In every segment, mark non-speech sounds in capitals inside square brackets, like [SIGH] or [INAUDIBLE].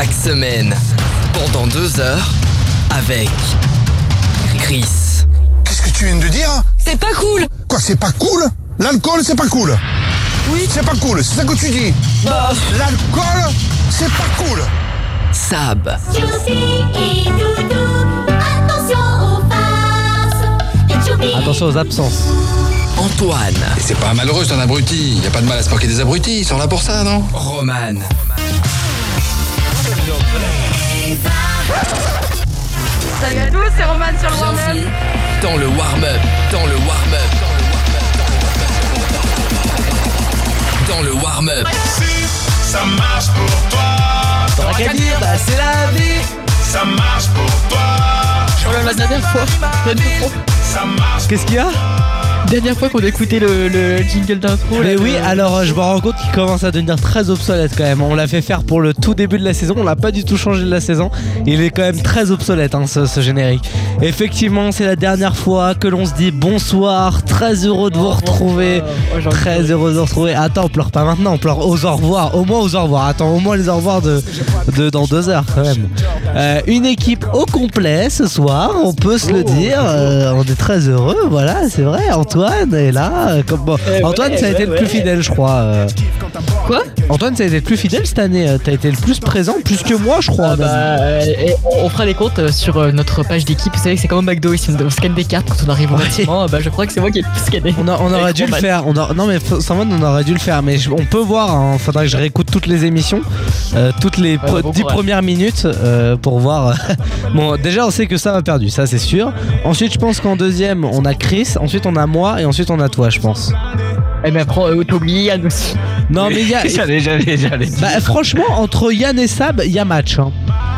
Chaque semaine, pendant deux heures, avec Chris. Qu'est-ce que tu viens de dire C'est pas cool. Quoi, c'est pas cool? L'alcool, c'est pas cool. Oui. C'est pas cool, c'est ça que tu dis. Bah, L'alcool, c'est pas cool. Sab, attention aux farces. Et Choubi Attention aux absences. Antoine, Et c'est pas malheureux, c'est un abruti. Y a pas de mal à se moquer des abrutis, ils sont là pour ça, non? Roman, salut à tous, c'est Roman sur le warm-up. bienvenue dans le warm-up, dans le warm-up, dans le warm-up. Ça marche pour toi, T'auras qu'à dire, bah c'est la vie. ça marche pour toi, Oh là, la dernière fois, dernière fois, ça marche Qu'est-ce qu'il y a? Dernière fois qu'on a écouté le, le jingle d'intro. Mais oui, alors euh, je me rends compte qu'il commence à devenir très obsolète quand même. On l'a fait faire pour le tout début de la saison, on l'a pas du tout changé de la saison. Il est quand même très obsolète hein, ce, ce générique. Effectivement, c'est la dernière fois que l'on se dit bonsoir, très heureux de vous retrouver. Oh, Très heureux de vous retrouver. Attends, on pleure pas maintenant, on pleure aux au revoir. Au moins aux au revoir. Attends, au moins les au revoir de, de dans deux heures quand même. Euh, une équipe au complet ce soir, on peut se le dire. Euh, on est très heureux, voilà, c'est vrai. Antoine est là. euh, Comme, bon, Eh Antoine, ouais, ça a été ouais, le plus ouais. fidèle, je crois. euh. Quoi? Antoine, ça a été le plus fidèle cette année. euh, T'as été le plus présent, plus que moi, je crois. Ah bah, euh, et on- on fera les comptes euh, sur euh, notre page d'équipe. Vous savez que c'est comme au McDo, ici on scanne des cartes quand on arrive au Ouais. bâtiment. Bah, je crois que c'est moi qui ai le plus scanné. On, a- on aurait Avec dû le Roman. faire. On a- non mais sans mode, on aurait dû le faire. Mais je- on peut voir. hein, faudra que je réécoute toutes les émissions, euh, toutes les Ouais, bon 10 courage. premières minutes euh, pour voir. [LAUGHS] bon, déjà on sait que ça va perdu, ça c'est sûr. Ensuite, je pense qu'en deuxième, on a Chris. Ensuite, on a moi et ensuite on a toi, je pense. Eh ben, prends, euh, t'as oublié Yann aussi. Non mais il y a. [LAUGHS] J'allais, j'allais, j'allais. Bah, franchement, entre Yann et Sab, il y a match. hein.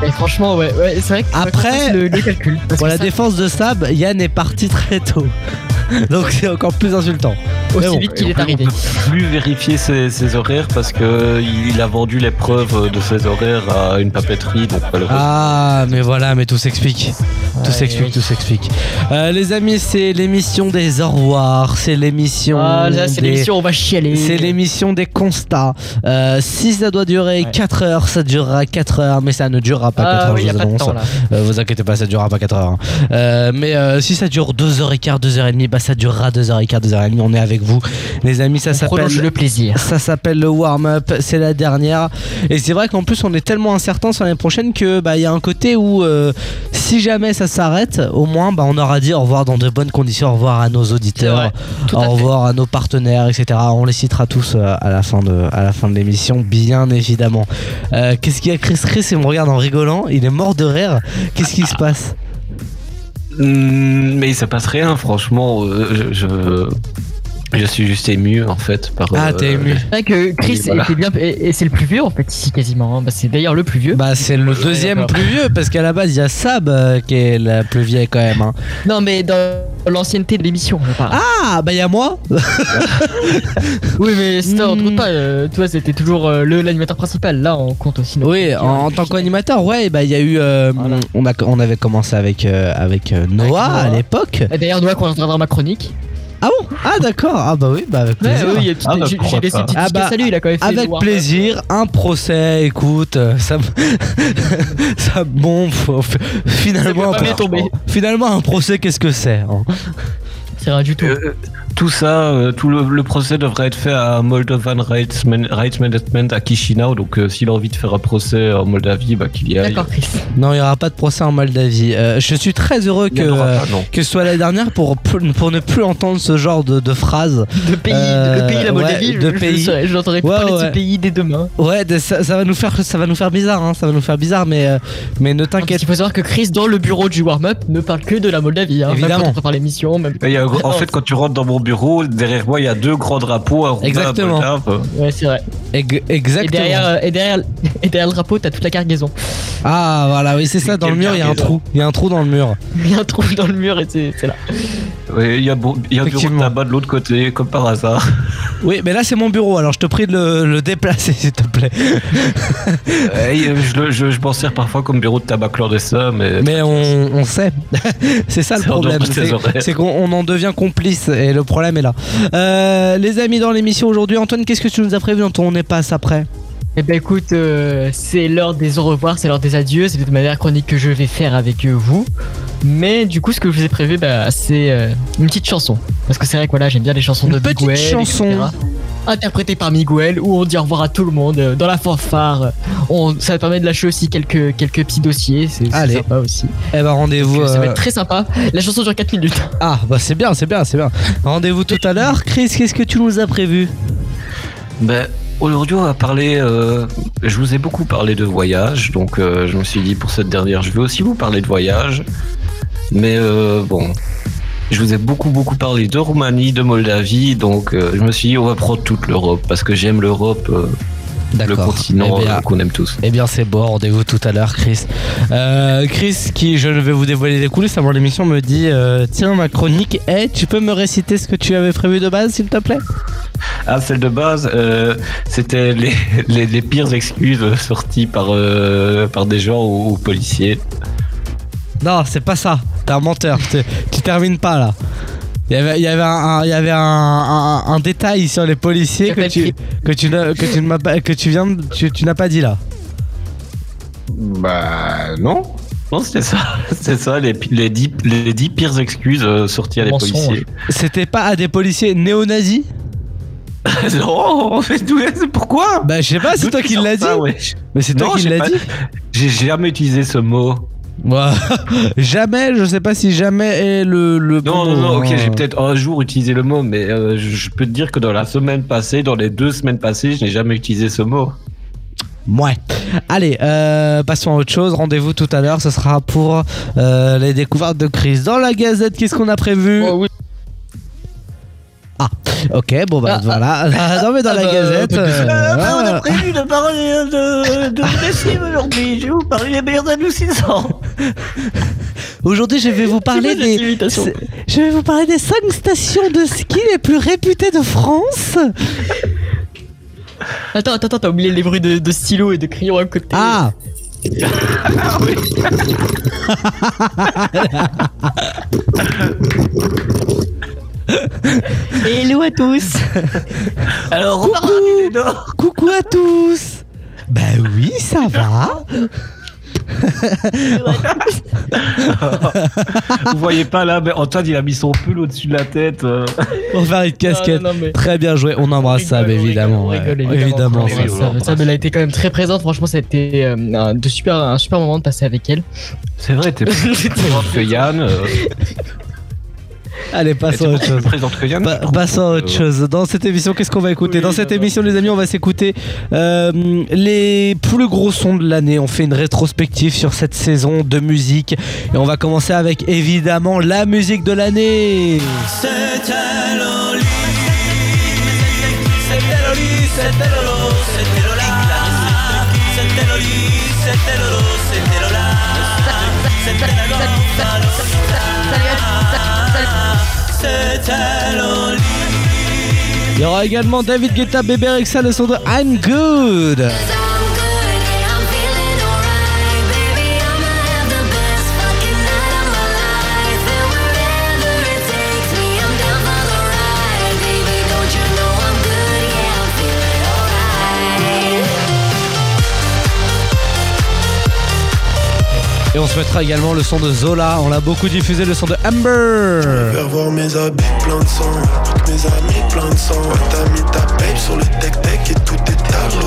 Et franchement, ouais, ouais c'est vrai que Après- le, le calcul. [LAUGHS] Pour la ça, défense de Sab, Yann est parti très tôt. [LAUGHS] Donc c'est encore plus insultant. aussi bon. vite qu'il est on arrivé. peut plus vérifier ses, ses horaires parce que il a vendu les preuves de ses horaires à une papeterie, donc. Ah, mais voilà, mais tout s'explique. Tout Ouais, s'explique, tout s'explique. Euh, les amis, c'est l'émission des au revoir, c'est l'émission. Ah, là, c'est des- l'émission, on va chialer. C'est l'émission des constats. Euh, si ça doit durer Ouais. 4 heures, ça durera 4 heures, mais ça ne durera pas 4 Ah heures, oui, je vous pas de annonce. temps là. Euh, vous inquiétez pas, ça durera pas 4 heures. hein. Euh, mais euh, si ça dure 2h15, 2h30, bah ça durera 2h15, 2h30. On est avec vous. Les amis, ça s'appelle. le plaisir. Ça s'appelle le warm-up, c'est la dernière. Et c'est vrai qu'en plus on est tellement incertain sur l'année prochaine que bah il y a un côté où euh, si jamais ça s'arrête, au moins bah on aura dit au revoir dans de bonnes conditions, au revoir à nos auditeurs, au fait. revoir à nos partenaires, etc. On les citera tous euh, à la fin de à la fin de l'émission, bien évidemment. Euh, Qu'est-ce qu'il y a Chris? Chris il me regarde en rigolant, il est mort de rire. Qu'est-ce qui se passe? Mais il se passe rien, franchement. euh, je, je, suis juste ému en fait par. Ah euh, t'es ému. C'est vrai que Chris Oui, voilà. était bien. Et, et c'est le plus vieux en fait ici quasiment. hein. Bah, c'est d'ailleurs le plus vieux. Bah c'est le deuxième plus vieux parce qu'à la base il y a Sab euh, qui est la plus vieille quand même. hein. Non, mais dans l'ancienneté de l'émission. Ah bah il y a moi [LAUGHS] oui, mais ça, on compte pas. euh, toi, c'était toujours euh, le l'animateur principal. Là, on compte aussi. Oui, en, en tant qu'animateur, ouais, bah il y a eu, euh, Voilà. on a, on avait commencé avec euh, avec euh, Noah, Noah. à l'époque. Et D'ailleurs, Noah, quand on entendra ma chronique. Ah bon? Ah d'accord, ah bah oui, bah avec Ouais, plaisir. oui, il y a petite- Ah, bah, j'ai pourquoi j'ai laissé pas. une petite Ah, bah, lui, il a quand même fait Avec plaisir, un procès, écoute, euh, ça, me- [LAUGHS] ça bon, faut- finalement, Ça un peut pas pro- bien tomber. finalement un procès, qu'est-ce que c'est hein? C'est rien du tout. euh, tout ça, euh, tout le, le procès devrait être fait à Moldovan Rights, Man- Rights Management à Chisinau. Donc, euh, s'il a envie de faire un procès en Moldavie, bah, qu'il y aille. D'accord, Chris. Non, il n'y aura pas de procès en Moldavie. Euh, je suis très heureux Il que euh, pas, que ce soit la dernière pour pour ne plus entendre ce genre de, de phrases. De pays, Euh, le pays, la Moldavie, ouais, de je, pays. je n'entendrai plus Ouais, parler de ouais. ce pays dès demain. Ouais, de- ça, ça va nous faire ça va nous faire bizarre, hein, ça va nous faire bizarre, mais euh, mais ne t'inquiète qu'il faut savoir que Chris, dans le bureau du warm-up, ne parle que de la Moldavie. Hein, Même Évidemment. quand on prépare l'émission, même. Il en fait, quand tu rentres dans mon bureau, derrière moi, il y a deux grands drapeaux, un Exactement. Ouais, c'est vrai. Eg- Et exactement. derrière, euh, et, derrière, et derrière le drapeau, t'as toute la cargaison. Ah voilà, oui c'est ça. Dans le mur, il y a un trou. Il y a un trou dans le mur. Il y a un trou dans le mur et c'est là. Ouais, Il y a, y un bureau de tabac de l'autre côté, comme par hasard. [LAUGHS] Oui, mais là c'est mon bureau. Alors je te prie de le, le déplacer, [LAUGHS] s'il te plaît. Et, euh, je, le- je, je m'en sers parfois comme bureau de tabac clandestin, mais. Mais on, on sait. [LAUGHS] c'est ça le problème. C'est qu'on on en devient complice et le problème est là. Euh, les amis dans l'émission aujourd'hui, Antoine, qu'est-ce que tu nous as prévu dans ton On après Eh ben écoute, euh, c'est l'heure des au revoir, c'est l'heure des adieux, c'est ma dernière chronique que je vais faire avec euh, vous. Mais du coup, ce que je vous ai prévu, bah, c'est euh, une petite chanson. Parce que c'est vrai que voilà, j'aime bien les chansons Une de petite Miguel, chanson. etc., interprétées par Miguel, où on dit au revoir à tout le monde euh, dans la fanfare. On, ça permet de lâcher aussi quelques, quelques petits dossiers, c'est sympa aussi. Eh ben rendez-vous. Ça va être très sympa. La chanson dure 4 minutes. Ah bah c'est bien, c'est bien, c'est bien. Rendez-vous tout à l'heure. Chris, qu'est-ce que tu nous as prévu? Ben, aujourd'hui, on va parler. euh, je vous ai beaucoup parlé de voyage, donc euh, je me suis dit pour cette dernière, je vais aussi vous parler de voyage. Mais euh, bon, je vous ai beaucoup, beaucoup parlé de Roumanie, de Moldavie, donc je me suis dit, on va prendre toute l'Europe, parce que j'aime l'Europe, le continent Eh qu'on aime tous. Eh bien c'est bon, rendez-vous tout à l'heure Chris. Chris qui, je vais vous dévoiler les coulisses avant l'émission, me dit Tiens ma chronique, eh, tu peux me réciter ce que tu avais prévu de base s'il te plaît? Ah, celle de base, euh, c'était les, [LAUGHS] les, les pires excuses sorties par, euh, par des gens ou, ou policiers. Non, c'est pas ça, t'es un menteur, tu termines pas là. Il y avait, il y avait, un, un- il y avait un, un- un détail sur les policiers que tu, que tu, n'as- que tu, pas- que tu viens de- tu, tu n'as pas dit là. Bah non. Non, c'était ça. [LAUGHS] C'est ça, les, les, dix, les dix pires excuses euh, sorties à des policiers. C'était pas à des policiers néo-nazis? Non, d'où est- pourquoi Bah je sais pas, c'est toi qui l'as dit. ouais Mais c'est toi qui l'as dit. [LAUGHS] J'ai jamais utilisé ce mot. [LAUGHS] Jamais, je sais pas si jamais est le, le Non, bon non, non, ok, j'ai peut-être un jour utilisé le mot, mais euh, je je peux te dire que dans la semaine passée, dans les deux semaines passées, je n'ai jamais utilisé ce mot. Ouais. Allez, euh, passons à autre chose. Rendez-vous tout à l'heure. Ce sera pour euh, les découvertes de Chris. Dans la Gazette, qu'est-ce qu'on a prévu? Oh, oui. Ah, ok, bon bah Ah, voilà. non mais dans ah, la bah, Gazette. euh, euh, voilà. prévu de parler de, de lessive aujourd'hui. Je vais vous parler des meilleurs adoucissants. Aujourd'hui, je vais vous parler des. Je vais vous parler des 5 stations de ski les plus réputées de France. Attends, attends, attends, t'as oublié les bruits de, de stylo et de crayon à côté. Ah. [LAUGHS] [LAUGHS] Hello à tous Alors, Coucou. Coucou à tous. Bah oui, ça va. vous voyez pas là, mais Antoine il a mis son pull au-dessus de la tête. euh. On va faire une casquette. Non, non, mais- Très bien joué. On embrasse Sab on évidemment. on rigole, Évidemment. ça. elle a été quand même très présente. Franchement, ça a été euh, un, de super, un super moment de passer avec elle. C'est vrai, t'es [LAUGHS] plus présente que Yann. euh, Allez, passons à autre chose. Passons à autre Euh, chose. Dans cette émission, qu'est-ce qu'on va écouter Oui, Dans cette émission, les amis, on va s'écouter euh, les plus gros sons de l'année. On fait une rétrospective sur cette saison de musique. Et on va commencer avec évidemment la musique de l'année. Il y aura également David Guetta, Bébé Rexa, le son de I'm Good. Et on se mettra également le son de Zola. On l'a beaucoup diffusé, le son de Amber. Faire voir mes habits plein de sang, toutes mes amies plein de sang. T'as mis ta babe sur le tech tech et tout est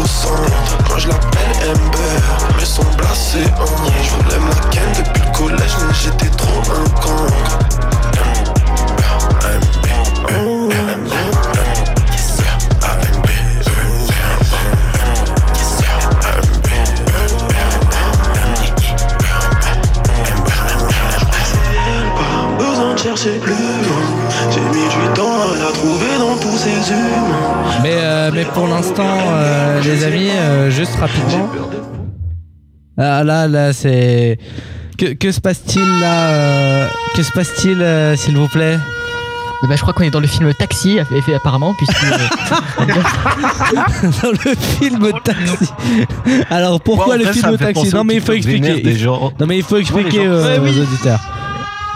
sang. Moi je l'appelle Amber, mais son blasé hein. Je voulais ma ken depuis le collège, mais j'étais trop un con. Pas chercher plus loin. J'ai mis du temps à la trouver dans tous ces humains. Mais, euh, mais pour l'instant, euh, les amis, euh, juste rapidement. Ah, là, là, c'est. Que, que se passe-t-il là Que se passe-t-il, euh, s'il vous plaît? Eh ben, je crois qu'on est dans le film Taxi, apparemment, puisque. [LAUGHS] Dans le film Taxi. Alors pourquoi Ouais, en le film Taxi? Non, mais il faut expliquer. Non, mais il faut expliquer gens- euh, Ouais, oui. aux auditeurs.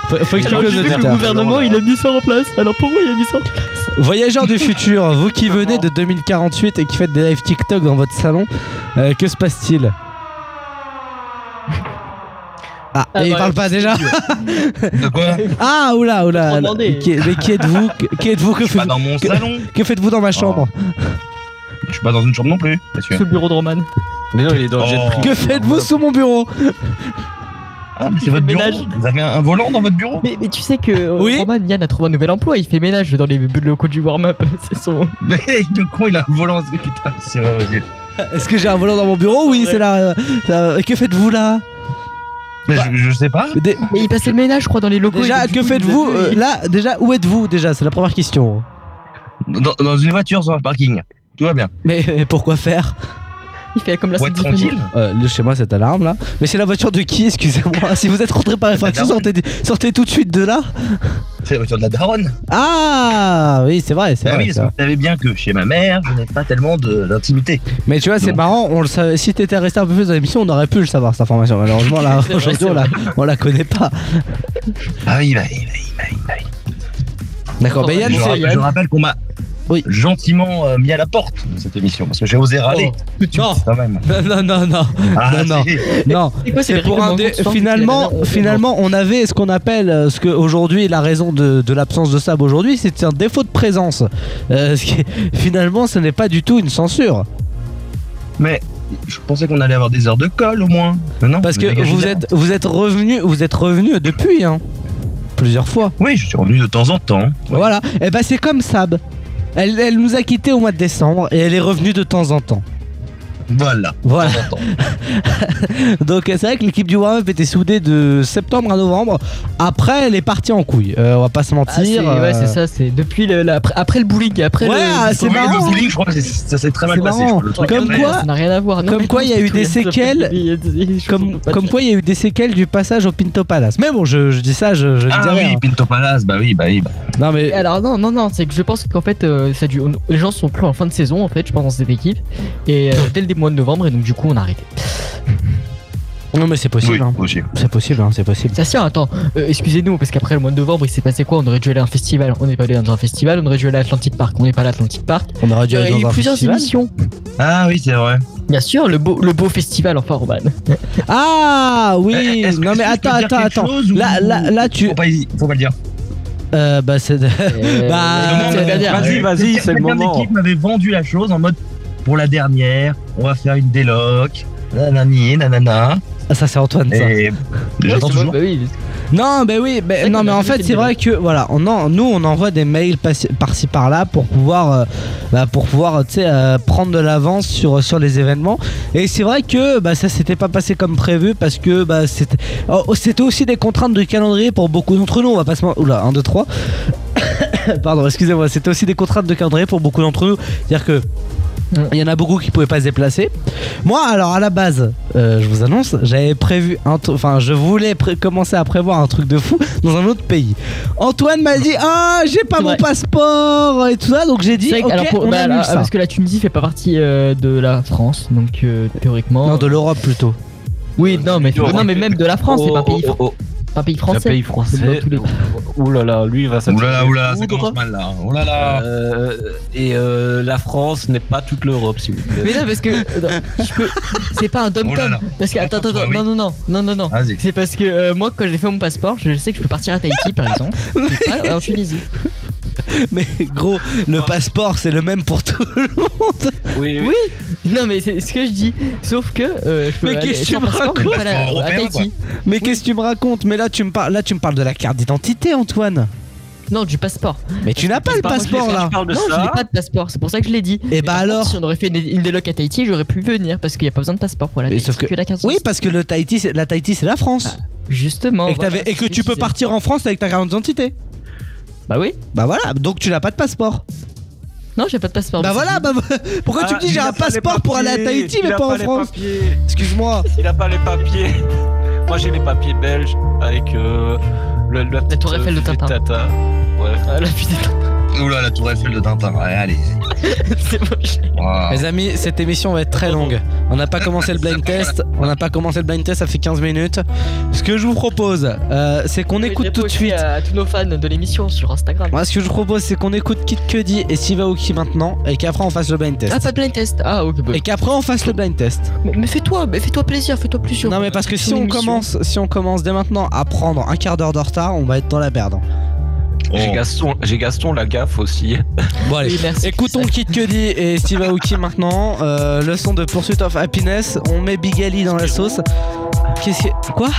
Faut, faut expliquer aux le gouvernement, il a mis ça en place. Alors pourquoi il a mis ça en place Voyageurs du futur, vous qui venez de 2048 et qui faites des lives TikTok dans votre salon, euh, que se passe-t-il ah, Ah, et il bah, parle pas déjà De quoi Ah, oula, oula. Qui, mais qui êtes-vous Que- Qui êtes-vous Que, Je suis pas faites- dans mon que- salon. que faites-vous dans ma chambre Je suis pas dans une chambre non plus, monsieur. Ce bureau de Roman. Mais non, il est dans le jet Oh. privé. Que faites-vous sous mon bureau Ah, mais c'est votre ménage. Vous avez un, volant dans votre bureau Mais, mais tu sais que euh, Oui. Roman Yann a trouvé un nouvel emploi, il fait ménage dans les locaux du warm-up. [LAUGHS] C'est son. Mais le con, il a un volant. c'est- Putain, c'est vrai. Est-ce que j'ai un volant dans mon bureau Oui, c'est là. que faites-vous là? Mais je, je sais pas. Mais il passait le ménage, je crois, dans les locaux. Déjà, que faites-vous euh, là Déjà, où êtes-vous Déjà, c'est la première question. Dans, dans une voiture sur un parking. Tout va bien. Mais euh, pourquoi faire? Il fait comme la film. tranquille. euh, le- Chez moi, cette alarme là. Mais c'est la voiture de qui Excusez-moi. [LAUGHS] si vous êtes rentré par effraction, sortez, sortez tout de suite de là. C'est la voiture de la daronne. Ah oui, c'est vrai, c'est Bah vrai. oui, vous savez bien que chez ma mère, je n'ai pas tellement de- d'intimité. Mais tu vois, c'est marrant. On le savait. Si t'étais resté un peu plus dans l'émission, on aurait pu le savoir cette information. Malheureusement, [LAUGHS] là, aujourd'hui, on la, on la connaît pas. Ah oui, bah, oui, bah, oui, bah, oui, bah. D'accord. Bah Yann, je, je rappelle qu'on m'a Oui. gentiment euh, mis à la porte de cette émission parce que j'ai osé râler. Oh, non. Quand même. [LAUGHS] non, non, non, Ah, non, non. si. non. [LAUGHS] C'est quoi, C'est pour un dé- finalement, finalement, on avait ce qu'on appelle euh, ce que aujourd'hui la raison de, de l'absence de sable aujourd'hui, c'est un défaut de présence. Euh, [LAUGHS] ce qui est- finalement, ce n'est pas du tout une censure, Mais je pensais qu'on allait avoir des heures de colle au moins. Mais non, parce que vous êtes, vous êtes revenu, vous êtes revenu depuis, hein, plusieurs fois. Oui, je suis revenu de temps en temps. Voilà. Et bah c'est comme Sab. Elle, nous a quittés au mois de décembre et elle est revenue de temps en temps. Voilà. Voilà. [LAUGHS] Donc c'est vrai que l'équipe du Warm Up était soudée de septembre à novembre. Après, elle est partie en couille. Euh, on va pas se Ah, c'est- mentir. ouais, c'est ça, c'est depuis le, la- après, après le bowling, après Ouais, le. ah, c'est marrant. Le bowling, je crois que c'est- ça s'est très mal C'est passé. marrant. je crois, le truc Comme quoi- Ça n'a rien à voir. Non, comme mais quoi, il y a eu tout, des séquelles. je Comme, comprends pas comme de- quoi, il y a eu des séquelles du passage au Pinto Palace. Mais bon, je, je dis ça, je, je ne Ah dis rien. oui, Pinto Palace, bah oui, bah oui. Bah. Non mais Alors non non non c'est que je pense qu'en fait euh, ça a dû- les gens sont plus en fin de saison en fait je pense dans cette équipe et euh, dès le mois de novembre et donc du coup on a arrêté. non mais c'est possible. Oui, hein. aussi. C'est possible, hein, c'est possible. Ça tient attends euh, excusez-nous parce qu'après le mois de novembre il s'est passé quoi? On aurait dû aller à un festival on n'est pas allé dans un festival on aurait dû aller à Atlantic Park on n'est pas allé à Atlantic Park. On aurait dû aller eu dans un plusieurs festival. émissions Ah oui, c'est vrai. bien sûr le beau le beau festival enfin Roman. [LAUGHS] Ah oui. Eh, non mais attends, attends, attends. ou- Là, là, là, tu. Faut pas, y- faut pas le dire. Euh, bah c'est. Euh, [LAUGHS] Bah. Vas-y, vas-y, Quelqu'un- c'est le quelqu'un de moment. l'équipe m'avait vendu la chose en mode pour la dernière, on va faire une déloc, nanani, nanana. Ah, ça c'est Antoine ça. Et Ouais, [LAUGHS] j'attends toujours. bah oui. Non, bah oui, bah, non, mais en fait, c'est vrai que voilà, on en- nous on envoie des mails par-ci par-là pour pouvoir, euh, bah, pour pouvoir, tu sais, euh, prendre de l'avance sur sur les événements. Et c'est vrai que bah, ça s'était pas passé comme prévu parce que bah, c'était, oh, c'était aussi des contraintes de calendrier pour beaucoup d'entre nous. On va pas se, oula, 1, 2, 3 Pardon, excusez-moi, c'était aussi des contraintes de calendrier pour beaucoup d'entre nous. C'est-à-dire que. Il y en a beaucoup qui pouvaient pas se déplacer. Moi, alors à la base, euh, je vous annonce, j'avais prévu enfin, je voulais commencer à prévoir un truc de fou dans un autre pays. Antoine m'a dit, ah, j'ai pas mon vrai. passeport et tout ça, donc j'ai dit, C'est vrai que- ok, alors, pour- on bah, annule alors, ça. parce que la Tunisie fait pas partie euh, de la France donc euh, théoriquement. Non, de l'Europe plutôt. Oui non mais non mais même de la France c'est pas un pays Oh, oh, pas un pays oh, français. Un pays français. Ouh là là, lui il va Oulala, oulala, des ça commence mal là. Oh là là. Euh, et euh, la France n'est pas toute l'Europe, s'il vous plaît. Mais non parce que peux c'est pas un dom Oh là tom là. parce que attends attends Attends, non non non non non non Vas-y. c'est parce que euh, moi quand j'ai fait mon passeport je sais que je peux partir à Tahiti par exemple [LAUGHS] et pas en Tunisie. [LAUGHS] Mais gros, le passeport c'est le même pour tout le monde. Oui, Oui non mais c'est ce que je dis sauf que euh, je peux Mais qu'est-ce que tu me mais racontes. Mais qu'est-ce que tu me racontes Mais là, tu me parles, là, tu me parles de la carte d'identité, Antoine. Non du passeport. Mais tu n'as pas le Passeport, passeport moi, je l'ai là. Non, je n'ai pas de passeport, c'est pour ça que je l'ai dit. Et Mais bah contre, alors Si on aurait fait une, une déloc à Tahiti, j'aurais pu venir parce qu'il n'y a pas besoin de passeport pour la Tahiti, sauf que- la carte Oui, parce que le Tahiti, c'est- la Tahiti, c'est la France. Justement. et que, voilà, t'avais- et que c'est tu peux partir en France avec ta carte d'identité. Bah oui. Bah voilà, donc tu n'as pas de passeport. Non, j'ai pas de passeport. Bah voilà, bah [LAUGHS] pourquoi tu Ah, me dis il j'ai un passeport pour aller à Tahiti il mais a pas en les France papiers. Excuse-moi. Il a pas les papiers. [LAUGHS] Moi j'ai les papiers belges avec euh, le, la tour Eiffel de fusée Tintin. Tata. Ouais. Ah, la fusée. Oula, la tour Eiffel de Tintin. Ouais, allez. [LAUGHS] C'est moche. Wow. Les amis, cette émission va être très longue. On n'a pas commencé le blind test. On n'a pas commencé le blind test, ça fait 15 minutes. Ce que je vous propose, euh, c'est qu'on écoute tout de suite. à tous nos fans de l'émission sur Instagram. Moi, ce que je vous propose, c'est qu'on écoute Kid Cudi et Steve Aoki maintenant, et qu'après on fasse le blind test. Ah, pas de blind test. Ah, ok. bah. Et qu'après on fasse le blind test. Mais, mais fais-toi, mais fais-toi plaisir, fais-toi plaisir. Non mais parce que si on commence, si on commence dès maintenant à prendre un quart d'heure de retard, on va être dans la merde. J'ai Gaston, j'ai Gaston la gaffe aussi. Bon allez, Oui, merci. écoutons Kid Cudi et Steve Aoki maintenant. Euh, le son de Pursuit of Happiness. On met Big Ali dans la sauce. Qu'est-ce que... Quoi?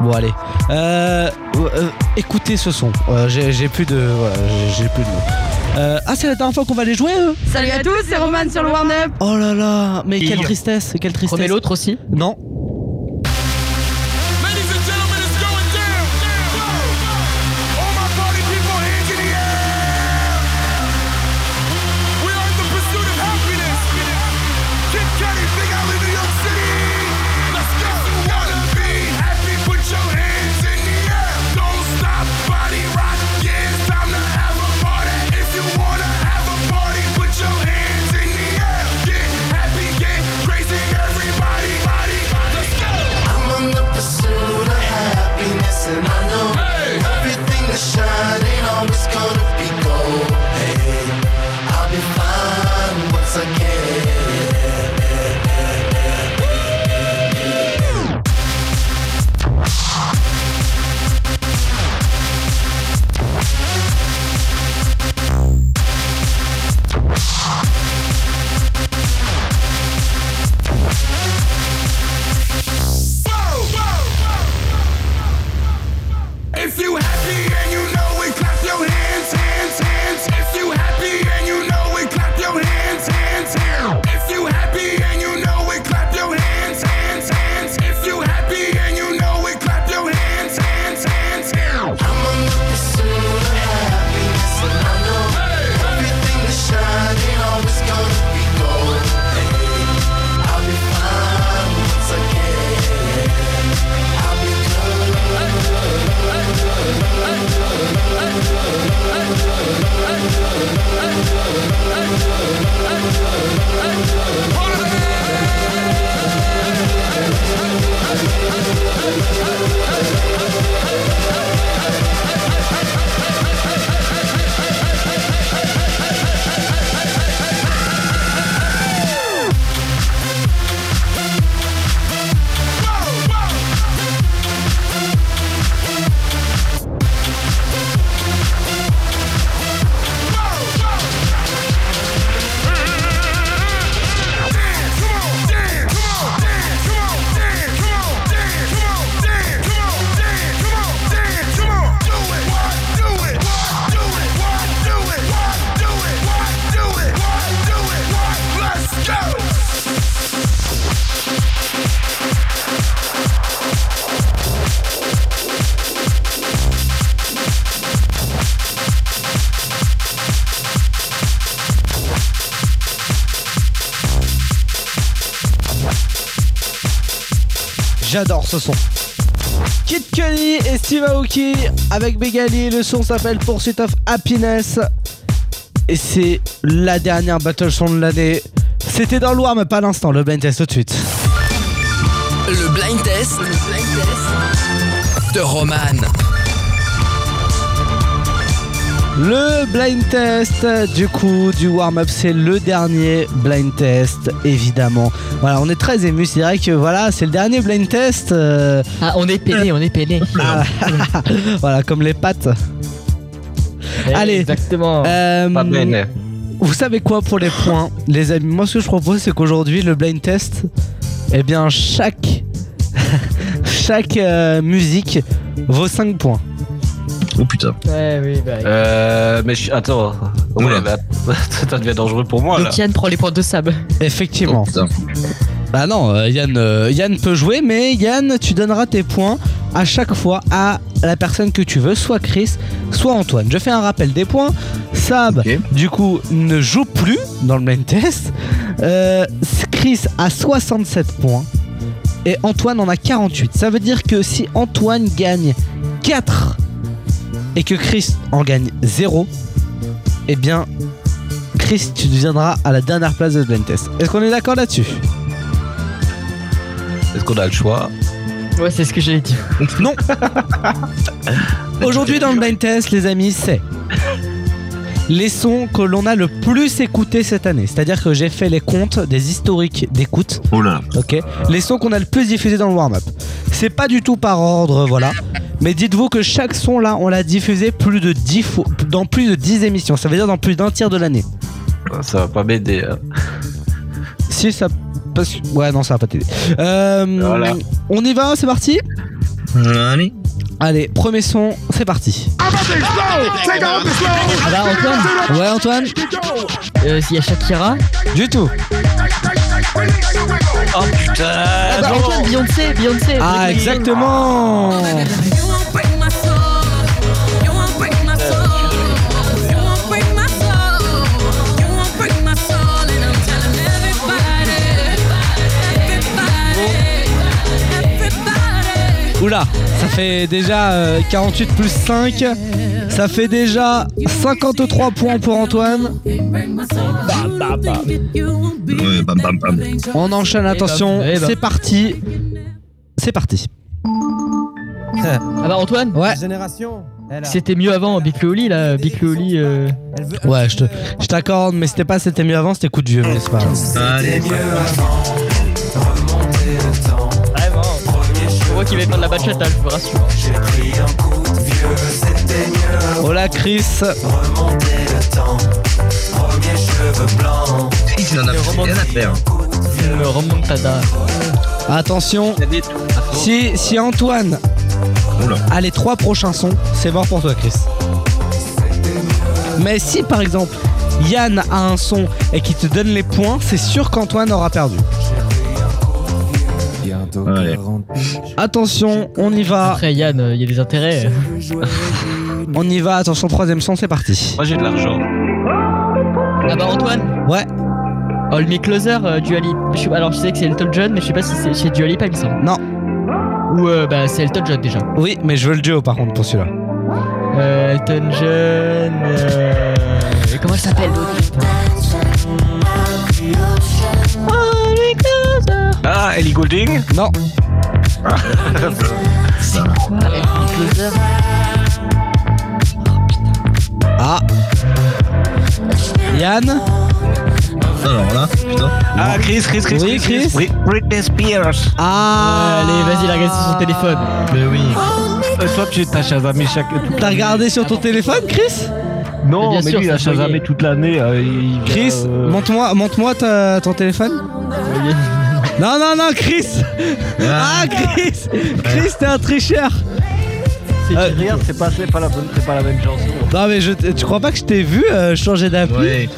Bon allez. Euh, euh, écoutez ce son. Euh, j'ai, plus de, voilà, j'ai, plus de mots. Euh, ah c'est la dernière fois qu'on va les jouer eux? Salut à tous, c'est Roman sur le warm-up. Oh là là, mais quelle tristesse, quelle tristesse. Remets l'autre aussi. Non. Ce son. Kid Cudi et Steve Aoki avec Big Ali. Le son s'appelle Pursuit of Happiness. Et c'est la dernière battle song de l'année. C'était dans le warm pas l'instant. Le blind test tout de suite. Le blind test de Roman. Le blind test du coup du warm-up, c'est le dernier blind test, évidemment. Voilà, on est très ému. C'est vrai que voilà, c'est le dernier blind test. euh, Ah, on est peiné, on est peiné. ah, [LAUGHS] voilà, comme les pattes. Allez. Exactement. Euh, Pas. Vous savez quoi pour les points, les amis? Moi, ce que je propose, c'est qu'aujourd'hui, le blind test, eh bien, chaque [LAUGHS] chaque euh, musique vaut 5 points. Oh putain. Ouais, oui, bah. Euh, mais je- attends. Oula. Ouais, bah, [LAUGHS] ça devient dangereux pour moi là. Donc Yann prend les points de Sab. Effectivement. Oh. Bah non, euh, Yann, euh, Yann peut jouer, mais Yann, tu donneras tes points à chaque fois à la personne que tu veux, soit Chris, soit Antoine. Je fais un rappel des points. Sab, du coup, ne joue plus dans le blind test. Euh, Chris a 67 points. Et Antoine en a 48. Ça veut dire que si Antoine gagne 4 et que Chris en gagne 0, eh bien, Chris, tu deviendras à la dernière place de blind test. Est-ce qu'on est d'accord là-dessus? Est-ce qu'on a le choix? Ouais, c'est ce que j'allais dire. [LAUGHS] Non [LAUGHS] Aujourd'hui dans le blind test, les amis, c'est les sons que l'on a le plus écoutés cette année. C'est-à-dire que j'ai fait les comptes des historiques d'écoute. Oh là. Ok? Les sons qu'on a le plus diffusés dans le warm-up. C'est pas du tout par ordre, voilà. Mais dites-vous que chaque son là, on l'a diffusé plus de 10 fois, dans plus de 10 émissions. Ça veut dire dans plus d'un tiers de l'année. Ça va pas m'aider. hein. Si ça. parce que- Ouais, non, ça va pas t'aider. Euh, Voilà. On y va, c'est parti Allez. Allez, premier son, c'est parti. Ah bah Antoine, Ouais, Antoine euh, s'il y a Shakira. Du tout. Oh putain. Ah bah Antoine, Beyoncé, Beyoncé. Ah, exactement. Oula, ça fait déjà euh, 48 plus 5. Ça fait déjà 53 points pour Antoine. Ouais, bam bam bam. On enchaîne, attention, Eh ben. c'est parti. C'est parti. Ah bah Antoine, Ouais, c'était mieux avant, Big Loli là, Big Loli. Euh... ouais, je te- je t'accorde, mais c'était pas c'était mieux avant, c'était coup de vieux, mais c'est pas grave. Allez. Vraiment. Je vois qu'il va faire de la bachata, je vous rassure. Oh là, Chris. Il en a rien à faire. Une remontada. Attention, si, si Antoine Oula. a les trois prochains sons, c'est mort pour toi, Chris. Mais si par exemple Yann a un son et qui te donne les points, c'est sûr qu'Antoine aura perdu. Allez. Attention, on y va, Après Yann, euh, il y a des intérêts. [LAUGHS] on y va. Attention, troisième son, c'est parti. Moi j'ai de l'argent. Ah bah Antoine, Ouais, All Me Closer, euh, Dua Lipa. Je sais- Alors je sais que c'est Elton John, mais je sais pas si c'est chez Dua Lipa, il me semble. non, Ou euh, bah c'est Elton John déjà. oui, mais je veux le duo par contre pour celui-là. Euh, Elton John. Euh... Comment elle s'appelle l'autre Ah, Ellie Goulding? Non, ah. Yann Alors là, putain. Ah, Chris, Chris, Chris. Oui, Chris. Oui, Britney Spears. Ah Allez, vas-y, la regarde sur son téléphone. Mais oui. Euh, toi, tu t'as chasamé chaque. T'as regardé sur ton téléphone, Chris? Non, Mais mais, bien sûr, lui, il a chasamé toute l'année. euh, il Chris, euh, montre-moi ta- ton téléphone. Non, non, non, Chris Ah, Chris Chris, t'es un tricheur euh, regarde, c'est pas, c'est pas la bonne, c'est pas la même chanson. Non, mais je, tu crois pas que je t'ai vu euh, changer d'appli? Ouais.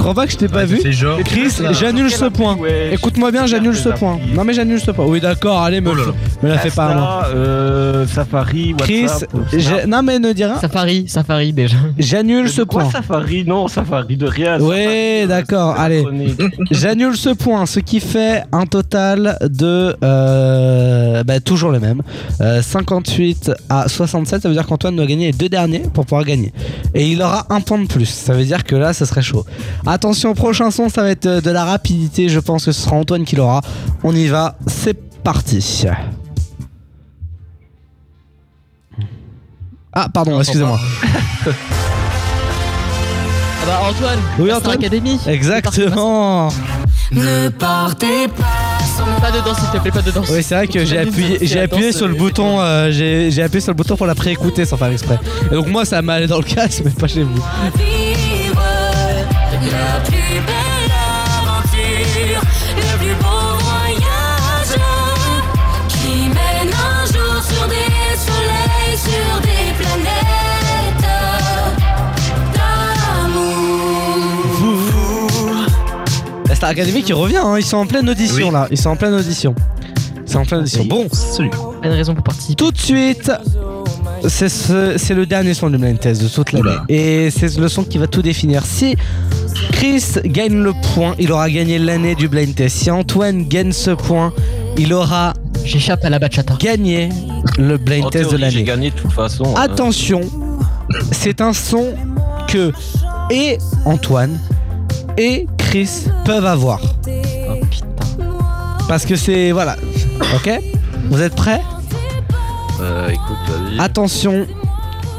Crois pas que je t'ai pas vu genre. Chris, j'annule ce point. Écoute-moi bien, j'annule ce point. Non, mais j'annule ce point. Oui, d'accord, allez, me, Oh me la fais pas à moi. Insta, euh, Safari, Chris, j'ai- non, mais ne dis rien. Safari, Safari déjà. J'annule ce point. Safari, non, Safari de rien. Ouais, Safari, d'accord, c'est allez. [LAUGHS] J'annule ce point, ce qui fait un total de euh, bah, toujours le même. Euh, 58 à 67, ça veut dire qu'Antoine doit gagner les deux derniers pour pouvoir gagner. Et il aura un point de plus, ça veut dire que là, ça serait chaud. Attention, prochain son, ça va être euh, de la rapidité, je pense que ce sera Antoine qui l'aura. On y va, c'est parti. Ah, pardon, excusez-moi. Ah bah Antoine, Oui, Antoine. Academy. Exactement. Ne partez pas Pas de danse, s'il te plaît, pas de danse. Oui, c'est vrai que j'ai appuyé, j'ai appuyé sur le bouton, euh, j'ai j'ai appuyé sur le bouton pour la préécouter sans faire exprès. Et donc moi, ça m'a allé dans le casque, mais pas chez vous. Star Academy qui revient, hein, ils sont en pleine audition Oui. là, ils sont en pleine audition. C'est en pleine audition. Bon, Salut. Pas de raison pour participer. tout de suite, c'est ce- c'est le dernier son du blind test de toute l'année. Et c'est le son qui va tout définir. Si Chris gagne le point, il aura gagné l'année du blind test. Si Antoine gagne ce point, il aura J'échappe à la bachata. gagné le blind En test de théorie, J'ai l'année. gagné de toute façon. hein. Attention, c'est un son que et Antoine et Chris peuvent avoir. Oh putain. Parce que c'est. Voilà. Ok? Vous êtes prêts? Euh, écoute, vas-y. Attention,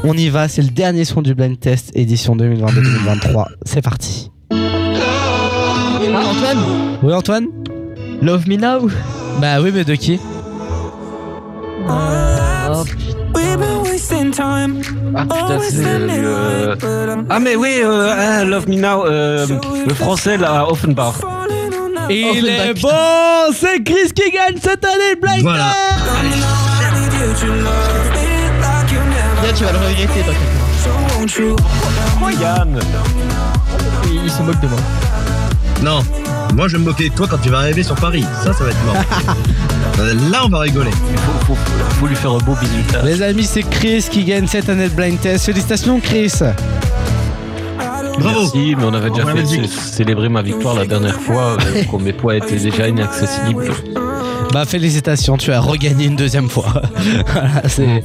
on y va, c'est le dernier son du blind test édition 2022-2023. C'est parti. Ah, Antoine Oui Antoine? Love Me Now Bah oui mais de qui? Oh Ah putain, c'est le. Ah, mais oui, euh, ah, Love Me Now, euh, le français là, Offenbach. Il Oh, est putain. bon C'est Chris qui gagne cette année blind Voilà. tu vas le regretter Yann il se moque de moi. Non, moi je vais me moquer de toi quand tu vas arriver sur Paris. Ça, ça va être mort. Euh, [LAUGHS] Là, on va rigoler. faut, faut, faut lui faire un beau bisutage. Les amis, c'est Chris qui gagne cette année de blind test. Félicitations Chris Bravo. Merci, mais on avait déjà On fait avait célébrer ma victoire la dernière fois, euh, [LAUGHS] quand mes poids étaient déjà inaccessibles. Bah félicitations, tu as regagné une deuxième fois. [LAUGHS] Voilà, c'est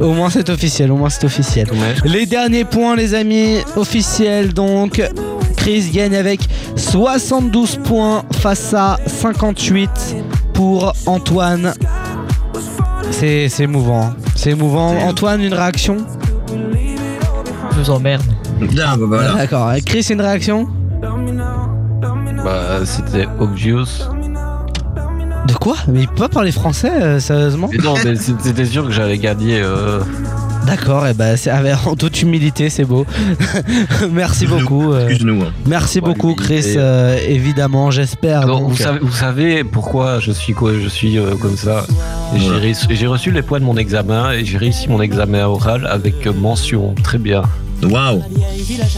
au moins c'est officiel, au moins c'est officiel. Les derniers points, les amis, officiels donc. Chris gagne avec 72 points face à 58 pour Antoine. C'est c'est émouvant. hein. C'est émouvant. Antoine, une réaction? Je vous emmerde. Bah voilà. D'accord. Chris, une réaction? Bah, c'était obvious. De quoi? Mais il peut pas parler français, euh, sérieusement? Mais non, mais c'était sûr que j'allais gagner. euh, D'accord, et bah c'est avec en toute humilité, c'est beau. [LAUGHS] Merci beaucoup. euh, Excuse-nous. hein. merci Ouais, beaucoup, Chris. euh, évidemment, j'espère. Vous, savez, vous savez pourquoi je suis, quoi, je suis euh, comme ça J'ai Ouais. reçu- J'ai reçu les points de mon examen et j'ai réussi mon examen oral avec mention. Très bien. Waouh.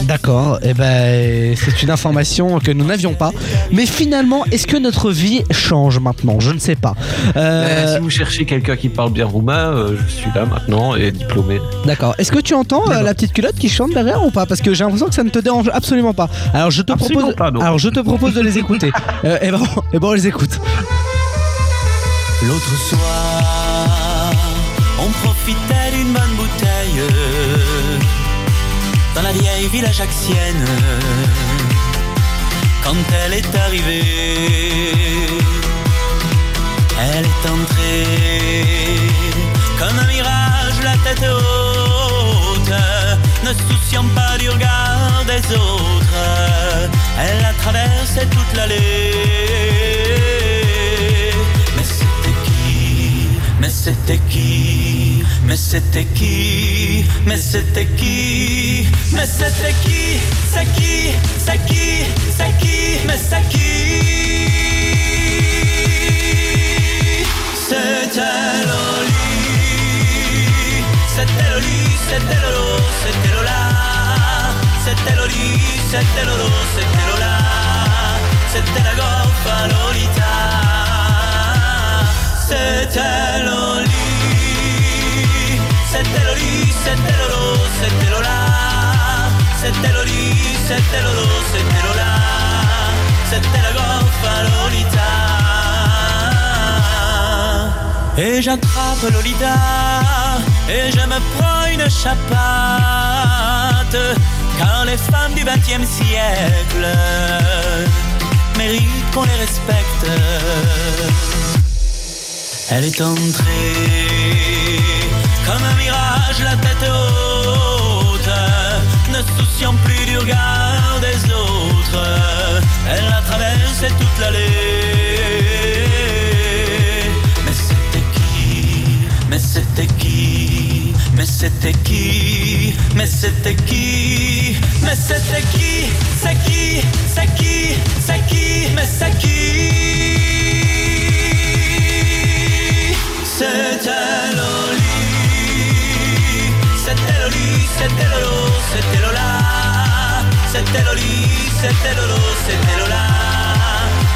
D'accord, et ben c'est une information que nous n'avions pas. Mais finalement, est-ce que notre vie change maintenant? Je ne sais pas. Euh, Euh, si vous cherchez quelqu'un qui parle bien roumain, euh, je suis là maintenant et diplômé. D'accord. Est-ce que tu entends euh, la petite culotte qui chante derrière ou pas? Parce que j'ai l'impression que ça ne te dérange absolument pas. Alors je te Absolument propose. pas, alors je te propose de les écouter. [LAUGHS] euh, et ben, et ben on les écoute. L'autre soir, la vieille ville ajaxienne. Quand elle est arrivée, elle est entrée comme un mirage, la tête haute, ne se souciant pas du regard des autres. Elle a traversé toute l'allée. Mais c'était qui? Mais c'était qui? Mesleki, mesleki, chi, seki, seki, seki, mesleki. Se te lo lì, se te lo lì, se te lo lo, se te lo là, se te lo lì, se te lo lo, se te lo là, se te la goffa lo lì, se te lo lì. C'était Loli C'était Lolo C'était Lola C'était Loli C'était Lolo C'était Lola C'était la Lolita. Et j'attrape Lolita. Et je me prends une chapate Car les femmes du XXe siècle Méritent qu'on les respecte. Elle est entrée comme un mirage, la tête haute, ne souciant plus du regard des autres. Elle a traversé toute l'allée. Mais c'était qui? Mais c'était qui? Mais c'était qui? Mais c'était qui? Mais c'était qui? C'est qui? C'est qui? C'est qui? Mais c'est qui? C'était Loli Settelo lo, settelo là, settelo lì, settelo lo, settelo là,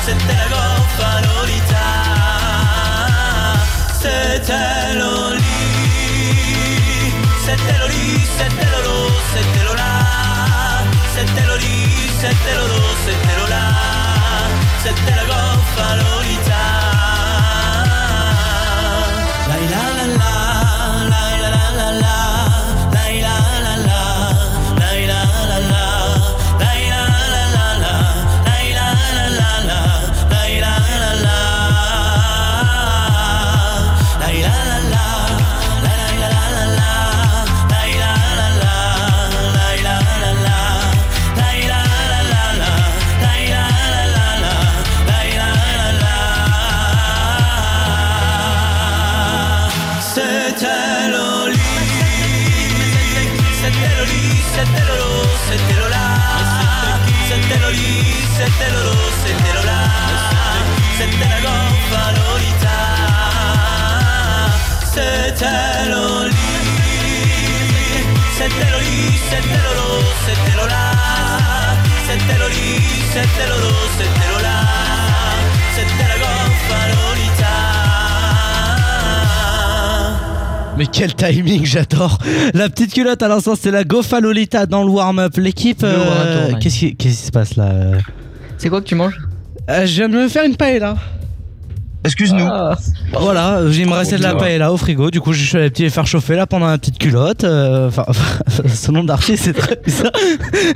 sette la goffa l'olità, settelo lì, settelo lì, settelo lo, settelo là, settelo lì, settelo lo, settelo là, sette la goffa l'olità. J'adore. La petite culotte à l'instant, c'est la Gofa Lolita dans le warm-up. L'équipe. Euh, ouais. Qu'est-ce qui, qu'est-ce qui se passe là euh C'est quoi que tu manges? Euh, Je viens de me faire une paella. Excuse-nous. Ah. Voilà, il me restait de la paella au frigo. Du coup, je suis allé les faire chauffer là pendant la petite culotte. euh, Enfin, [LAUGHS] ce nom d'artiste, c'est très bizarre. [LAUGHS]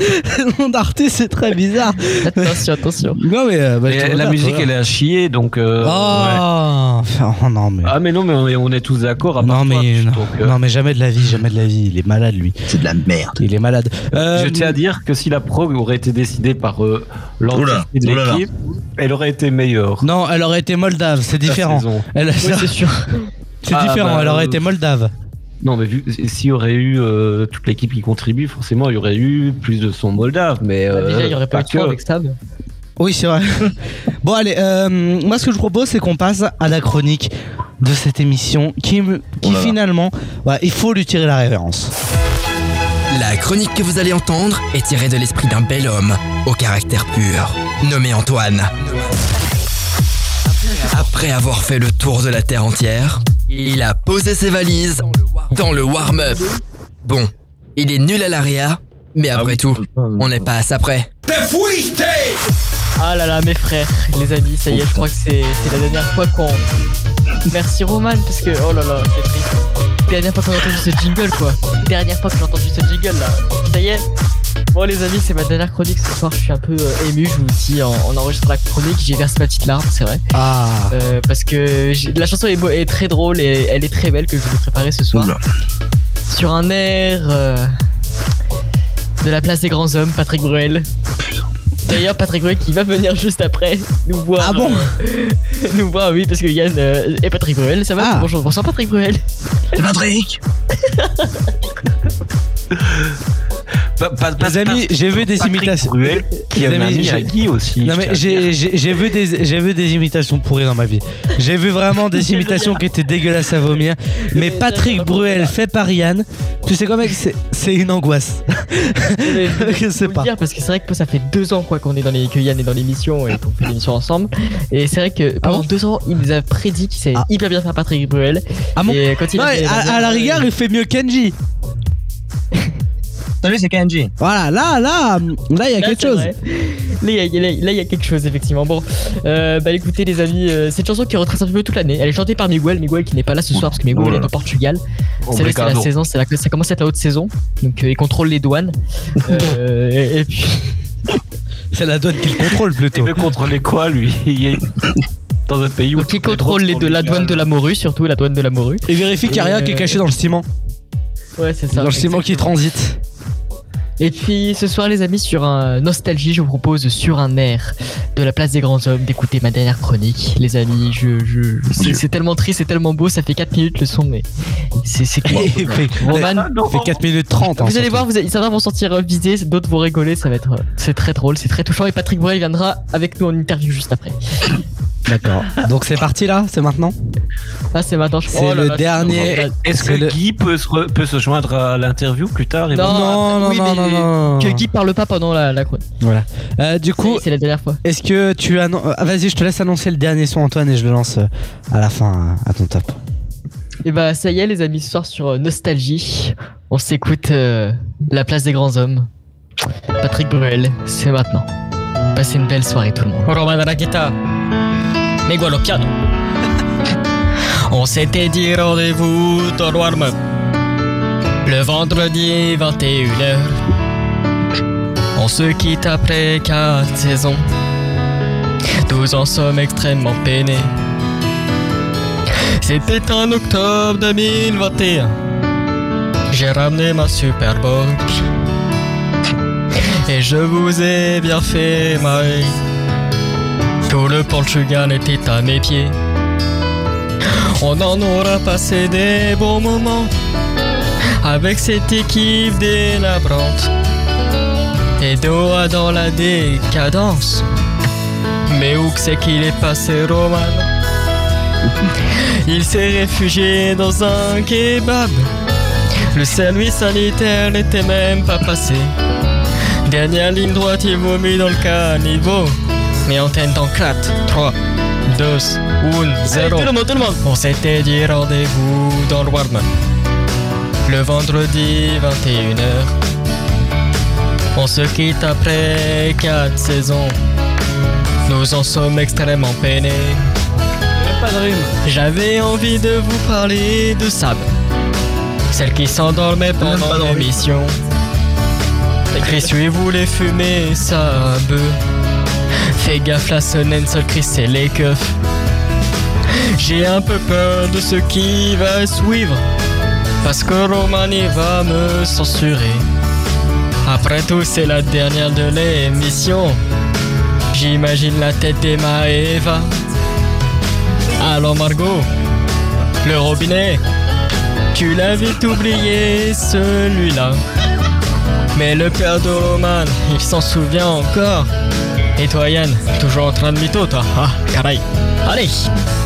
ce nom d'artiste, c'est très bizarre. Attention, attention. Non, mais. euh, bah, la musique, elle est à chier, donc. euh, ouais. Oh, enfin, oh, non, mais. Ah, mais non, mais on est, on est tous d'accord. à part Non toi, mais, non, donc, euh, non, mais jamais de la vie, jamais de la vie. Il est malade lui. C'est de la merde. Il est malade. Euh, Je tiens à dire que si la prog aurait été décidée par euh, l'entité de l'équipe, elle aurait été meilleure. Non, elle aurait été moldave, c'est différent. saison. Elle, Oui, c'est sûr. [LAUGHS] c'est Ah, différent, bah, elle aurait euh, été moldave. Non, mais vu s'il y aurait eu euh, toute l'équipe qui contribue, forcément, il y aurait eu plus de son moldave. Mais Bah, euh, Déjà, il n'y aurait pas eu de que. avec Stab. Oui, c'est vrai. [LAUGHS] bon, allez, euh, moi ce que je propose, c'est qu'on passe à la chronique de cette émission qui, me- qui Oh finalement, il faut lui tirer la révérence. La chronique que vous allez entendre est tirée de l'esprit d'un bel homme au caractère pur, nommé Antoine. Après avoir fait le tour de la Terre entière, il a posé ses valises dans le warm-up. Bon, il est nul à l'AREA, mais Ah après tout, on n'est pas à ça près. Ah là là, mes frères, les amis, ça y est, je crois que c'est c'est la dernière fois qu'on. Merci Roman, parce que oh là là, c'est triste. Dernière fois qu'on a entendu ce jingle, quoi. Dernière fois que j'ai entendu ce jingle là. Ça y est. Bon, les amis, c'est ma dernière chronique ce soir. Je suis un peu euh, ému, je vous le dis, en, en enregistrant la chronique. J'ai versé ma petite larme, c'est vrai. Ah, Euh, parce que la chanson est, très drôle et elle est très belle que je vous ai préparée ce soir. Oula. Sur un air euh, de la place des grands hommes, Patrick Bruel. D'ailleurs, Patrick Bruel qui va venir juste après nous voir. Ah bon euh, [LAUGHS] Nous voir, oui, parce que Yann euh, et Patrick Bruel, ça va Ah. Bonjour, bonsoir Patrick Bruel. C'est Patrick [LAUGHS] Pa- pa- pa- les amis, j'ai vu des Patrick imitations. Bruel, qui Les un amis, ami Guy aussi. Non mais j'ai vu des j'ai vu des imitations pourries dans ma vie. J'ai vu vraiment des [LAUGHS] imitations qui étaient dégueulasses à vomir. Mais Patrick Bruel fait par Yann, tu sais quoi mec, c'est c'est une angoisse. Je sais pas. dire parce que c'est vrai que ça fait deux ans quoi qu'on est dans les que Yann est dans l'émission et qu'on fait l'émission ensemble. Et c'est vrai que pendant bon deux ans, il nous a prédit qu'il savait Ah. hyper bien faire Patrick Bruel. Ah bon Et quand il fait à, à la rigueur, il fait mieux Kenji. Salut, c'est Kenji. Voilà, là, là, là, il y a Là, quelque chose. vrai. Là, il y, a- quelque chose, effectivement. Bon, euh, bah écoutez, les amis, euh, cette chanson qui retrace un peu toute l'année. Elle est chantée par Miguel, Miguel qui n'est pas là ce soir parce que Miguel Voilà. est au Portugal. C'est vrai que c'est la saison, c'est la, ça commence à être la haute saison. Donc, euh, il contrôle les douanes. [LAUGHS] Euh, et, et puis, [LAUGHS] C'est la douane qui le contrôle Il plutôt. veut contrôler quoi, lui? Il est dans un pays où. donc il contrôle les, de la douane de la morue, surtout la douane de la morue. Et vérifie qu'il n'y a rien qui est caché dans le ciment. Ouais, c'est ça. Dans le ciment qui transite. Et puis ce soir, les amis, sur un nostalgie, je vous propose sur un air de la place des grands hommes d'écouter ma dernière chronique. Les amis, je, je, c'est, c'est tellement triste, c'est tellement beau, ça fait 4 minutes le son, mais c'est, c'est [LAUGHS] Roman, fait 4 minutes 30. hein, vous allez voir, vous allez, certains vont sortir euh, visés, d'autres vont rigoler, ça va être, euh, c'est très drôle, c'est très touchant. Et Patrick Bruel viendra avec nous en interview juste après. D'accord. Donc c'est parti là, c'est maintenant? Ah, c'est maintenant. je- C'est oh le là, dernier- Est-ce que le- Guy peut se, re- peut se joindre à l'interview plus tard et Non, Non, non, oui, non, mais- non, non. Que Guy parle pas pendant la, la chronique. Voilà. Euh, du coup, C'est- la dernière fois. est-ce que tu annonces. ah, Vas-y, je te laisse annoncer le dernier son, Antoine, et je le lance euh, à la fin, euh, à ton top. Et bah ça y est les amis, ce soir sur euh, Nostalgie, on s'écoute euh, La place des grands hommes. Patrick Bruel, c'est maintenant. Passez une belle soirée tout le monde. Roman à la guitare. Miguel au piano. On s'était dit rendez-vous dans le warm-up. Le vendredi 21h. On se quitte après 4 saisons. 12 ans sommes extrêmement peinés. C'était en octobre 2021. J'ai ramené ma Superboc. Et je vous ai bien fait marrer. Tout le Portugal était à mes pieds. On en aura passé des bons moments. Avec cette équipe délabrante. Et Doha dans la décadence. Mais où que c'est qu'il est passé Roman? Il s'est réfugié dans un kebab. Le service sanitaire n'était même pas passé. Dernière ligne droite, il vomit dans le caniveau. Mais antenne en 4, 3, 2, 1, 0. tout le monde, tout le monde. On s'était dit rendez-vous dans le warm-up. Le vendredi 21h. On se quitte après 4 saisons. Nous en sommes extrêmement peinés. J'avais envie de vous parler de Sab. Celle qui s'endormait pendant l'émission. Chris lui voulait fumer sa bœuf. Fais gaffe, la sonnette, seul Chris c'est les keufs. J'ai un peu peur de ce qui va suivre. Parce que Romani va me censurer. Après tout, c'est la dernière de l'émission. J'imagine la tête d'Emma et Eva. Alors Margot, le robinet, tu l'as vite oublié celui-là. Mais le père de Roman, il s'en souvient encore. Et toi Yann, toujours en train de mytho toi Ah, caray. Allez,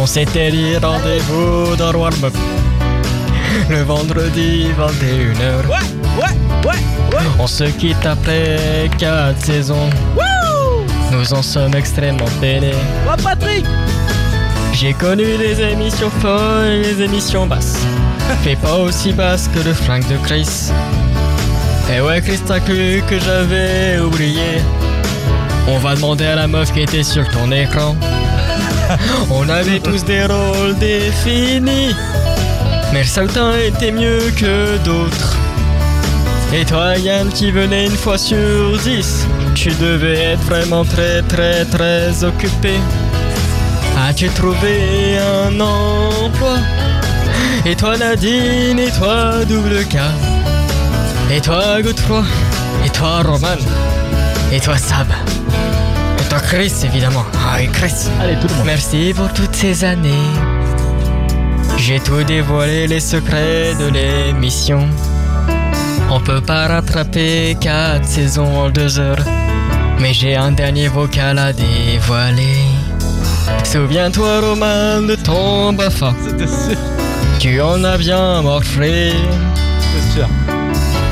on s'était dit rendez-vous dans le warm-up. Le vendredi 21h. Ouais, ouais, ouais, ouais. On se quitte après 4 saisons. Nous en sommes extrêmement peinés. Ouais, Patrick? J'ai connu les émissions folles et les émissions basses. [LAUGHS] Mais pas aussi basses que le flingue de Chris. Et ouais, Chris, t'as cru que j'avais oublié? On va demander à la meuf qui était sur ton écran. [LAUGHS] On avait tous des rôles définis. Mais certains étaient mieux que d'autres. Et toi, Yann, qui venais une fois sur dix, tu devais être vraiment très, très, très occupé. As-tu trouvé un emploi? Et toi, Nadine, et toi, double K? Et toi, Godefroy? Et toi, Roman? Et toi, Sab? Et Chris, évidemment. Ah oui, Chris. Allez, tout le monde. Merci pour toutes ces années. J'ai tout dévoilé les secrets de l'émission. On peut pas rattraper quatre saisons en deux heures. Mais j'ai un dernier vocal à dévoiler. Souviens-toi, Roman, de ton bafa. C'était sûr. Tu en as bien morflé.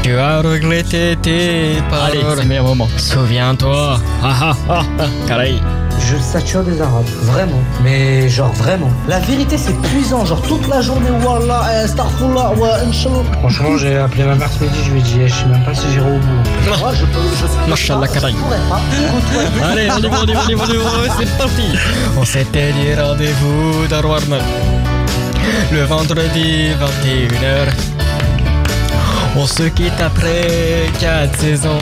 Tu as regretté tes paroles. Allez, c'est le meilleur moment. Souviens-toi. Ah ah ah ah. Caray. Je sature des arabes, vraiment. Mais genre vraiment. La vérité c'est puissant, genre toute la journée, wallah, eh, astaghfirullah, wa inshallah. Franchement, j'ai appelé ma mère ce midi, je lui ai dit, eh, je sais même pas si j'irai au bout. Moi, je peux, je pourrais pas. [LAUGHS] Allez, on y va, on y va, on y va, on y va, c'est parti On s'était dit rendez-vous dans Warm Le vendredi 21h On se quitte après 4 saisons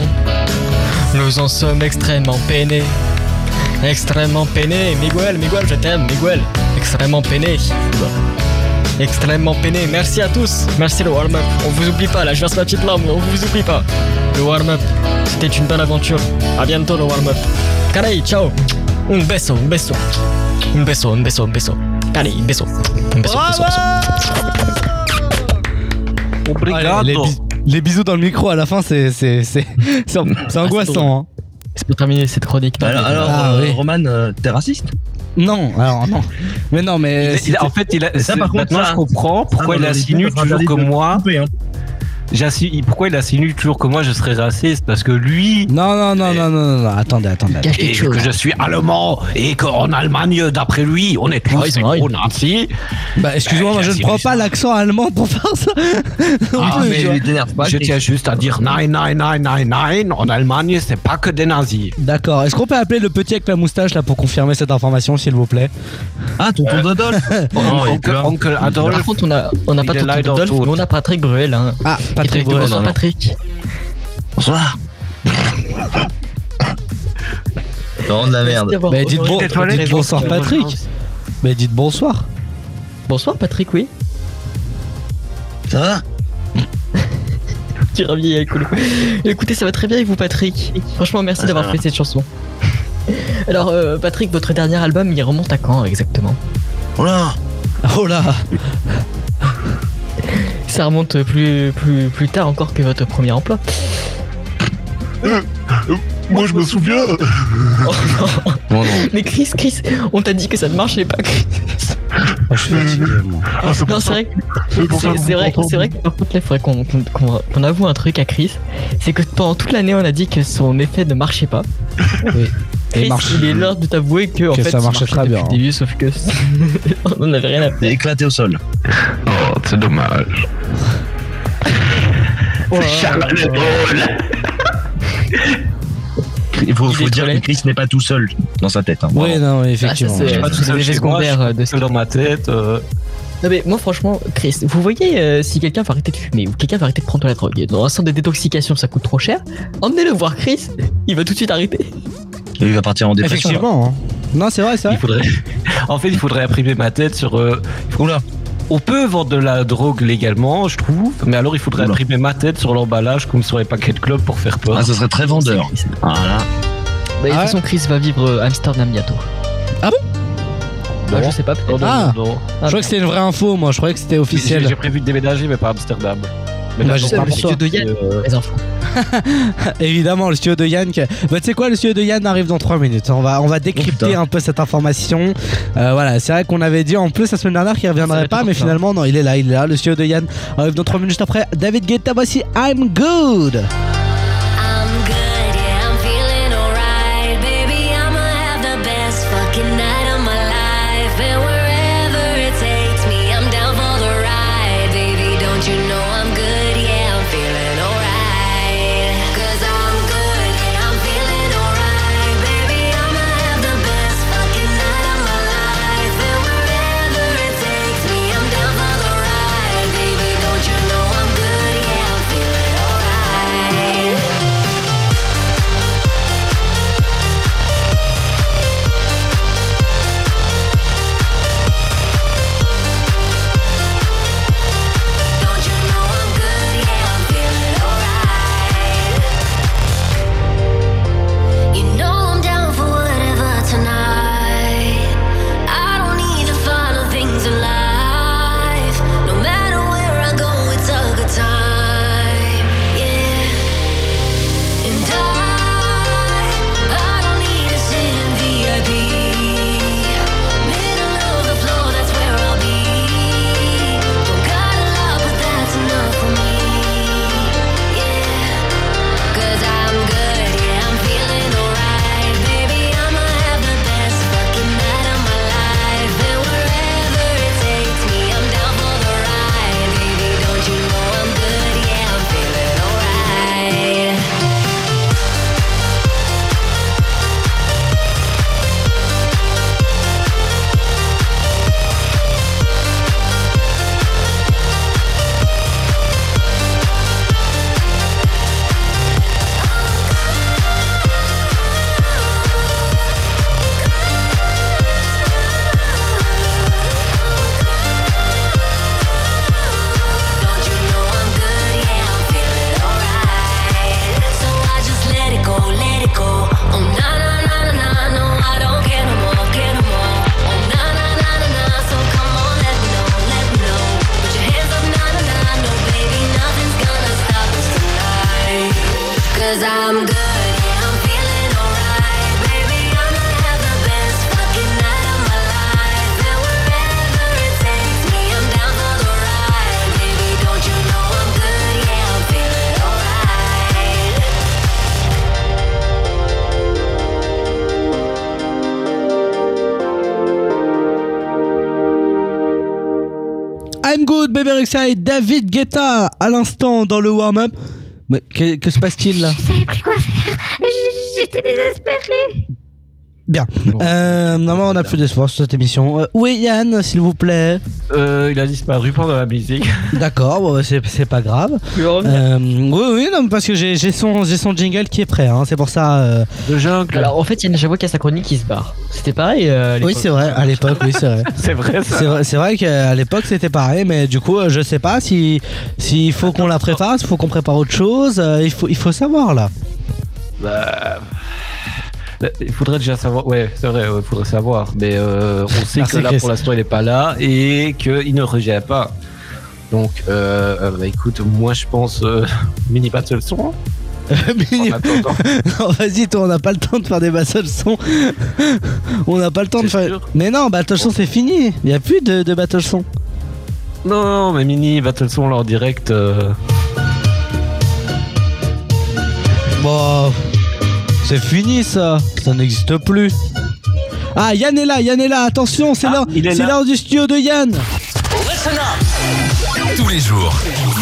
Nous en sommes extrêmement peinés Extrêmement peinés Miguel, Miguel, je t'aime, Miguel Extrêmement peiné Extrêmement peiné. Merci à tous. Merci le warm-up. On vous oublie pas, là je verse ma petite larme, on vous oublie pas. Le warm-up, c'était une bonne aventure. À bientôt le warm-up. Caray, ciao. Un beso, un beso. Un beso, un beso, un beso. Un beso. Un beso, un beso, un beso. Allez, les, bis- les bisous dans le micro à la fin, c'est c'est c'est [LAUGHS] c'est c'est angoissant. hein. C'est pour terminer cette chronique. non, Alors, Ah, euh, oui. Roman, euh, t'es raciste? Non, alors [LAUGHS] non. Mais non, mais Il- il- en fait, il a, Ça, par contre, maintenant ça- je comprends pourquoi Ah, il dans les insinue toujours vidéos, moi. coupé, hein. Pourquoi il insinue toujours que moi je serais raciste? Parce que lui. non, non, non, non, non, non, non, attendez, attendez. Cache Et quelque chose. que je suis allemand et qu'en Allemagne, d'après lui, on est tous Ah, des gros nazis. Bah, excuse-moi, moi je ne prends pas l'accent allemand pour faire ça. Ah, mais je tiens juste à dire nein, nein, nein, nein, nein. En Allemagne, c'est pas que des nazis. D'accord. Est-ce qu'on peut appeler le petit avec la moustache là pour confirmer cette information, s'il vous plaît? Ah, tonton Dodolphe Oh, oncle, oncle Adolphe. Par contre, on a, on pas Adolphe, tout. mais on a Patrick Bruel. Hein. Ah, Patrick avec. Bonsoir, Patrick. Bonsoir. Non, de la merde. Bah, dites, bon- dites bonsoir Patrick. Mais dites bonsoir. Bonsoir, Patrick, oui. Ça va? Qui revient avec nous. Écoutez, ça va très bien et vous, Patrick Franchement, merci d'avoir fait cette chanson. [LAUGHS] Alors, euh, Patrick, votre dernier album, il remonte à quand exactement? Oh là Oh là Ça remonte plus, plus, plus tard encore que votre premier emploi. Moi, je me souviens. [LAUGHS] Oh non. Non, non. Mais Chris, Chris, on t'a dit que ça ne marchait pas. Chris. je suis fatigué, moi. Non, c'est vrai, que- c'est vrai, c'est vrai que par contre, là, il faudrait qu'on qu'on- qu'on- qu'on avoue un truc à Chris. C'est que pendant toute l'année, on a dit que son effet ne marchait pas. Oui. Et Chris, marche- il est l'heure de t'avouer que, en Que fait, ça marchait très bien, hein. début, sauf que [LAUGHS] on n'en avait rien à faire. Éclaté au sol. Oh, c'est dommage. Charles de Gaulle. Il faut, faut dire que Chris n'est pas tout seul dans sa tête. hein, Oui, non, effectivement. Ah, ça, c'est- Pas c'est tout seul chez moi, secondaires, je suis de tout seul dans ma tête. euh, Non mais moi franchement, Chris, vous voyez euh, si quelqu'un va arrêter de fumer ou quelqu'un va arrêter de prendre de la drogue dans un centre de détoxication ça coûte trop cher, emmenez-le voir Chris, il va tout de suite arrêter. Il va partir en dépression. Effectivement. hein. Non, c'est vrai, c'est vrai. Il faudrait... [LAUGHS] En fait, il faudrait imprimer ma tête sur. euh, Oula. On peut vendre de la drogue légalement, je trouve, mais alors il faudrait Oula. imprimer ma tête sur l'emballage comme sur les paquets de clubs pour faire peur. Ah, ce serait très vendeur. Voilà. Bah, de toute Ah façon Chris va vivre euh, Amsterdam bientôt. Ah bon? Bah, je sais pas peut-être. Non, Ah. non. Je crois que c'était une vraie info, moi. Je croyais que c'était officiel. j'ai prévu de déménager, mais pas à Amsterdam. Mais Bah, j'espère toi. Studio de Yann, euh, les enfants. [LAUGHS] Évidemment, le studio de Yann. que- Bah, tu sais quoi, le studio de Yann arrive dans 3 minutes. On va, on va décrypter un peu cette information. Euh, voilà, c'est vrai qu'on avait dit en plus la semaine dernière qu'il Ça reviendrait pas, mais finalement, non, il est là, il est là. Le studio de Yann arrive dans 3 minutes juste après. David Guetta, voici I'm Good. David Guetta, à l'instant dans le warm-up. Mais que, que se passe-t-il là? Savais plus quoi faire. J'étais désespérée. Bien. Euh, normalement, on a plus d'espoir sur cette émission. Euh, où est Yann, s'il vous plaît? Euh, il a disparu pendant la musique. [LAUGHS] D'accord, bon, bah, c'est pas grave. Euh, oui, oui, non, mais parce que j'ai son, jingle qui est prêt, hein, c'est pour ça. euh, Le jungle. Alors en fait, Yann, j'avoue qu'il y a sa chronique qui se barre. C'était pareil euh, à Oui, c'est vrai, à l'époque, oui, c'est vrai. [LAUGHS] C'est vrai, ça. C'est vrai, qu'à l'époque c'était pareil, mais du coup, euh, je sais pas si s'il faut qu'on la prépare, s'il faut qu'on prépare autre chose. euh, il faut, il faut savoir là. Bah, Il faudrait déjà savoir. Ouais, c'est vrai, il faudrait savoir. Mais euh, on sait que là, pour l'instant, il n'est pas là et qu'il ne revient pas. Donc, euh, euh, bah, écoute, moi, je pense. Euh, [LAUGHS] mini battle son. [LAUGHS] Mini- [LAUGHS] non, vas-y, toi, on n'a pas le temps de faire des battle son. on n'a pas le temps de faire. Mais non, battle son, c'est fini. Il y a plus de, de battle son. Non, non, mais Mini, Battle Son en direct. euh, Bon, c'est fini ça. Ça n'existe plus. Ah, Yann est là, Yann est là. Attention, c'est l'heure, il est c'est là. l'heure du studio de Yann. Tous les jours,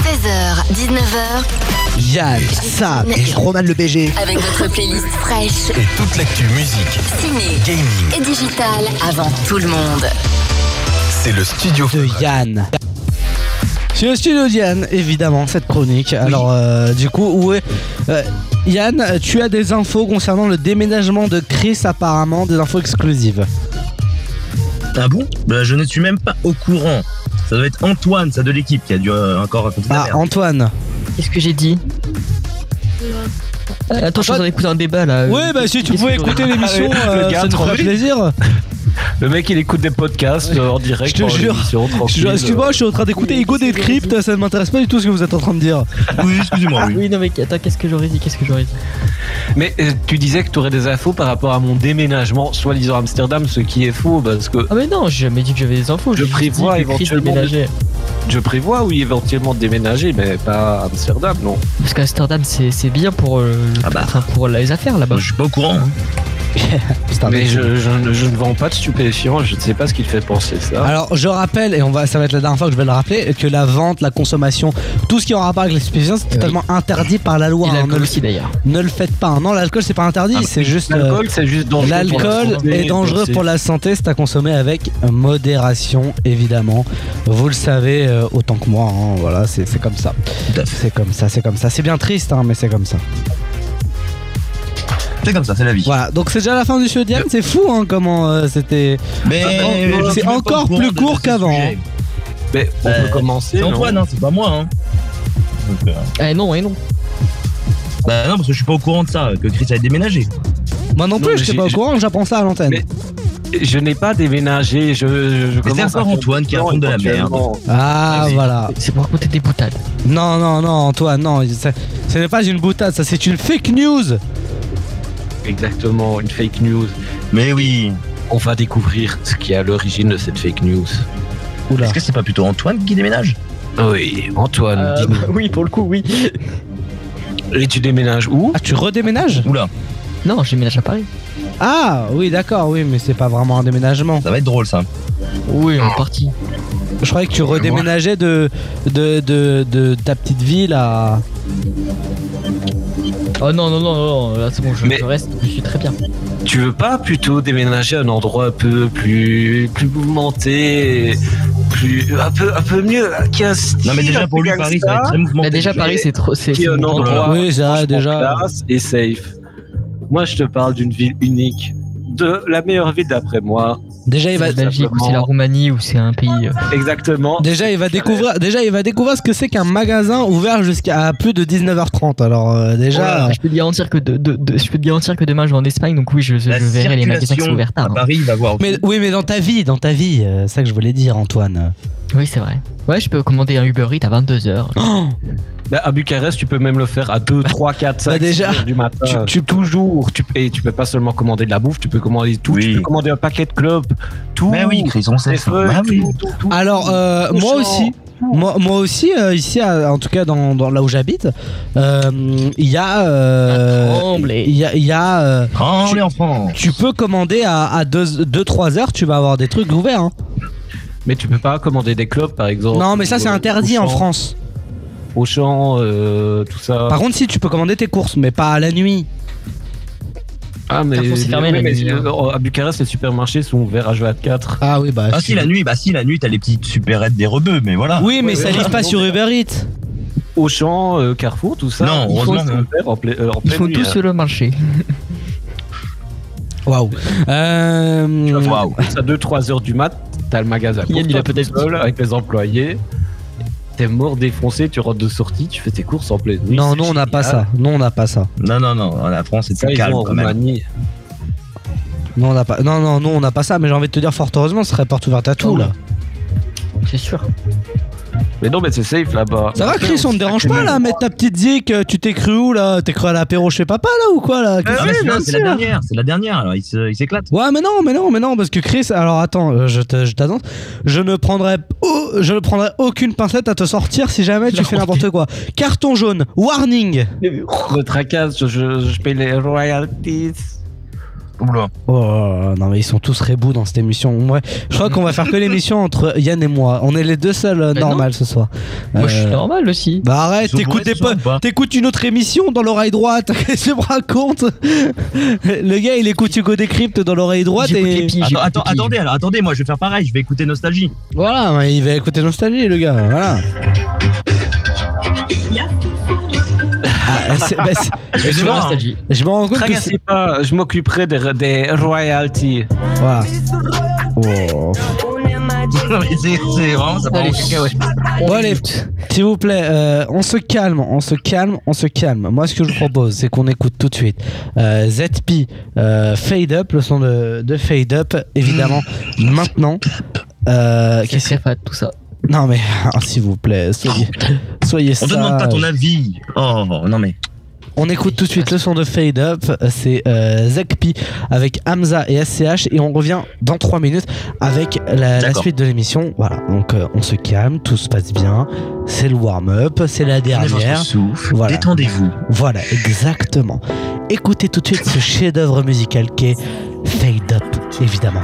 16h, 19h, Yann, Sam et Roman le BG. avec votre playlist fraîche, et toute l'actu musique, ciné gaming, et digital avant tout le monde. c'est le studio de Yann. C'est le studio de Yann, évidemment, cette chronique. Alors, euh, du coup, où est. euh, Yann, tu as des infos concernant le déménagement de Chris, apparemment, des infos exclusives. Ah bon? Bah, Je ne suis même pas au courant. Ça doit être Antoine, ça de l'équipe, qui a dû euh, encore raconter la Ah, merde. Antoine. Qu'est-ce que j'ai dit? Attends, je suis en train d'écouter un débat là. Ouais, bah si tu pouvais écouter l'émission, le euh, ça nous ferait plaisir. Le mec, il écoute des podcasts euh, en direct. Je te jure. Excuse-moi, euh. je suis en train d'écouter Ego Decrypt, ça ne m'intéresse pas du tout ce que vous êtes en train de dire. Oui, excusez-moi, oui. Oui, non, mais attends, qu'est-ce que j'aurais dit Qu'est-ce que j'aurais dit Mais euh, tu disais que tu aurais des infos par rapport à mon déménagement, soi-disant à Amsterdam, ce qui est faux parce que Ah, mais non, j'ai jamais dit que j'avais des infos. Je prévois éventuellement. Je prévois, oui, éventuellement déménager, mais pas à Amsterdam, non. Parce qu'Amsterdam, c'est c'est bien pour, euh, le- Ah bah. enfin, pour les affaires là-bas. Je suis pas au courant. hein. Mais je, je ne- je ne vends pas de stupéfiants, je ne sais pas ce qui te fait penser ça. Alors je rappelle, et on va, ça va être la dernière fois que je vais le rappeler, que la vente, la consommation, tout ce qui en rapport avec les stupéfiants, c'est totalement interdit par la loi. Hein. l'alcool Ne, le- aussi d'ailleurs. ne le faites pas. Non, l'alcool c'est pas interdit, Ah, c'est juste. euh, L'alcool, c'est juste dangereux. L'alcool est dangereux pour la santé, c'est à consommer avec modération, évidemment. Vous le savez euh, autant que moi, hein. voilà, c'est c'est comme ça. C'est comme ça, c'est comme ça. C'est bien triste, hein, mais c'est comme ça. C'est comme ça, c'est la vie. Voilà, donc c'est déjà la fin du show Diane, c'est fou hein, comment euh, c'était. Mais je c'est encore plus court qu'avant. sujet. Mais on Euh, peut commencer. C'est non Antoine, hein, c'est pas moi. Hein. Donc, euh, Eh non, eh non. bah non, parce que je suis pas au courant de ça, que Chris a déménagé. Moi non plus, je j'ai- pas au courant, j'apprends ça à l'antenne. Mais- Je n'ai pas déménagé, je, je, je c'est commence à encore Antoine qui raconte de la merde. Ah Vas-y. voilà. C'est pour raconter des boutades. Non, non, non, Antoine, non, ça- ce n'est pas une boutade, ça c'est une fake news. Exactement, une fake news. Mais oui. On va découvrir ce qui est à l'origine de cette fake news. Oula. Est-ce que c'est pas plutôt Antoine qui déménage? Oui, Antoine, Euh, dis-nous. [LAUGHS] oui, pour le coup, oui. Et tu déménages où? Ah, tu redéménages? Oula, Non, je déménage à Paris. Ah, oui, d'accord, oui, mais c'est pas vraiment un déménagement. ça va être drôle ça. Oui, on est parti. Je croyais que tu redéménageais de, de, de, de ta petite ville à. Oh non, non, non, non, là c'est bon, je, Mais- je reste, je suis très bien. Tu veux pas plutôt déménager à un endroit un peu plus, plus mouvementé, plus, un peu, un peu mieux, qui a un style Non mais déjà pour lui Paris ça va être très mouvementé. Déjà, Paris, c'est trop. C'est un endroit Oui, ça, déjà. classe et safe. Moi, je te parle d'une ville unique, de la meilleure ville d'après moi. Déjà, il va. C'est la Belgique ou c'est la Roumanie ou c'est un pays. euh, Exactement. Déjà il va découvrir déjà il va découvrir ce que c'est qu'un magasin ouvert jusqu'à plus de 19h30 alors euh, déjà Je peux te garantir que de, de- de- je peux te garantir que demain je vais en Espagne donc oui je, verrai les magasins qui sont circulation ouverts tard. à hein. Paris, il va voir. mais oui mais dans ta vie dans ta vie euh, c'est ça que je voulais dire Antoine Oui c'est vrai. Ouais je peux commander un Uber Eats à 22h. Oh Bah, à Bucarest, tu peux même le faire à 2, 3, 4, 5 Bah, déjà, 6 heures du matin. tu- tu- toujours. Tu, et tu peux pas seulement commander de la bouffe, tu peux commander tout. Oui. Tu peux commander un paquet de clubs. Tout. Mais oui, Chris, on sait Des ça. feuilles, Bah oui. tout, tout, tout. alors euh, Tout moi aussi moi, moi aussi euh, ici à- en tout cas dans, dans- là où j'habite euh, il y a euh, À Tremblay. il y a, il y a euh, Tu- les enfants. tu peux commander à 2-3 heures tu vas avoir des trucs ouverts hein. Mais tu peux pas commander des clubs, par exemple. non mais ça c'est interdit en France Au champ, euh, tout ça. par contre si tu peux commander tes courses mais pas à la nuit ah, mais, Carrefour, c'est fermé oui, la mais nuit, hein. euh, à Bucarest, les supermarchés sont ouverts à 24 ah oui bah Ah si la nuit, bah si la nuit t'as les petites supérettes des rebeux, mais voilà. oui mais Ouais, ça ouais, livre pas sur Uber Eats Auchan, euh, Carrefour, tout ça. Non, ils heureusement, sont non. ouverts en, ple- euh, en Ils pleine font nuit, hein. sur le marché. [LAUGHS] Waouh. Euh, Waouh. À 2-3 heures du mat, t'as le magasin Yann, il a peut-être seul avec les employés. T'es mort défoncé, tu rentres de sortie, tu fais tes courses en pleine nuit. non, non, on n'a pas ça. Non, on n'a pas ça. Non, non, non, la France c'est Ça, plus ils calme en quand même. Roumanie. Non, on n'a pas. Non, non, non, on n'a pas ça. Mais j'ai envie de te dire, fort heureusement, ce serait porte ouverte à tout Oh, là. C'est sûr. Mais non, mais c'est safe là-bas. Ça va Chris, on te dérange pas là, mettre ta petite zik, euh, tu t'es cru où là? T'es cru à l'apéro chez papa là ou quoi là? Ah c'est la- dernière, c'est la dernière, alors il s'éclate. Ouais mais non mais non mais non parce que Chris alors attends euh, je te- je t'annonce je ne prendrai je ne prendrai aucune pincette à te sortir si jamais tu fais n'importe quoi. Carton jaune warning. Le tracasse, je paye les royalties. Oula. Oh non mais ils sont tous rebous dans cette émission. Ouais, je crois qu'on va faire que l'émission entre Yann et moi. On est les deux seuls euh, non. normales ce soir. Moi, je suis Euh, normal aussi. Bah arrête, t'écoutes t'écoutes une autre émission dans l'oreille droite. [LAUGHS] Qu'est-ce que tu me racontes [LAUGHS] Le gars il écoute Hugo Décrypte dans l'oreille droite et piges, Attends, attends, attendez, alors attendez, moi je vais faire pareil, je vais écouter Nostalgie. voilà, il va écouter Nostalgie le gars. Voilà. Ah, c'est- bah, je, vois, rends- Nostalgie. je me rends compte que Tracassez c'est- pas, je m'occuperai des, des royalties. voilà. Oh. [LAUGHS] C'est vraiment, ça Allez. Bon allez, s'il vous plaît, euh, on se calme, on se calme, on se calme. Moi, ce que je propose, c'est qu'on écoute tout de suite euh, ZP euh, Fade Up, le son de, de Fade Up, évidemment, maintenant. Euh, C'est qu'est-ce très fat tout ça. Non mais, [LAUGHS] ah, s'il vous plaît, soyez, soyez On te demande pas ton avis. Oh, non mais. On écoute tout de suite le son de Fade Up, c'est euh, Zekpi avec Hamza et SCH et on revient dans 3 minutes avec la, suite de l'émission. Voilà, donc euh, on se calme, tout se passe bien, c'est le warm-up, c'est la dernière. souffle, Voilà. détendez-vous. Voilà, exactement. Écoutez tout de suite ce chef-d'œuvre musical qu'est Fade Up, évidemment.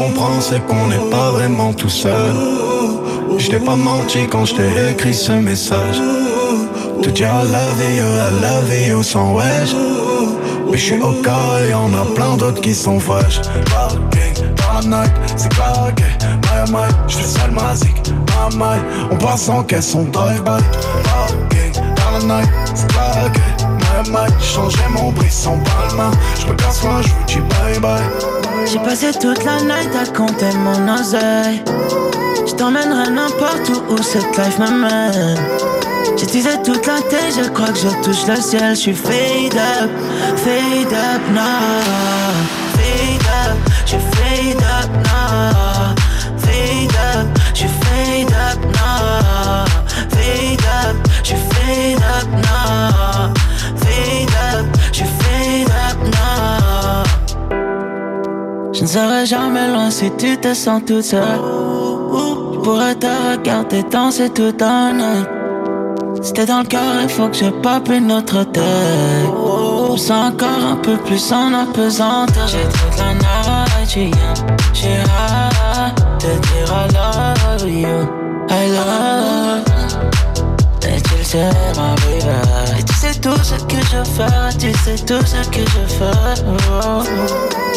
comprends, c'est qu'on n'est pas vraiment tout seul. Je pas menti quand je t'ai écrit ce message. Te dire I love you, I love you sans wesh. Mais je suis au cas et y'en a plein d'autres qui sont. Parking dans la night, c'est claqué. My my, je fais seul ma zik. My my, on passe en caisse, on drive by. Dans la night, c'est claqué. Changé mon brisson palma. Je me moi, je vous dis bye bye. J'ai passé toute la night à compter mon oseille. Je t'emmènerai n'importe où où cette life m'amène. Teasé toute la tête, je crois que je touche le ciel. Je suis fade up, fade up now. Fade up, je fade up now. Je ne serai jamais loin si tu te sens toute seule. Je pourrais te regarder danser toute la nuit. T'es dans le cœur, il faut que je pop une autre tête. Je sens encore un peu plus en apesanteur. J'ai toute la night, j'ai hâte de dire I love you. I love. Et tu le sais, ma baby. Tout ce que je fais, tu sais tout ce que je fais.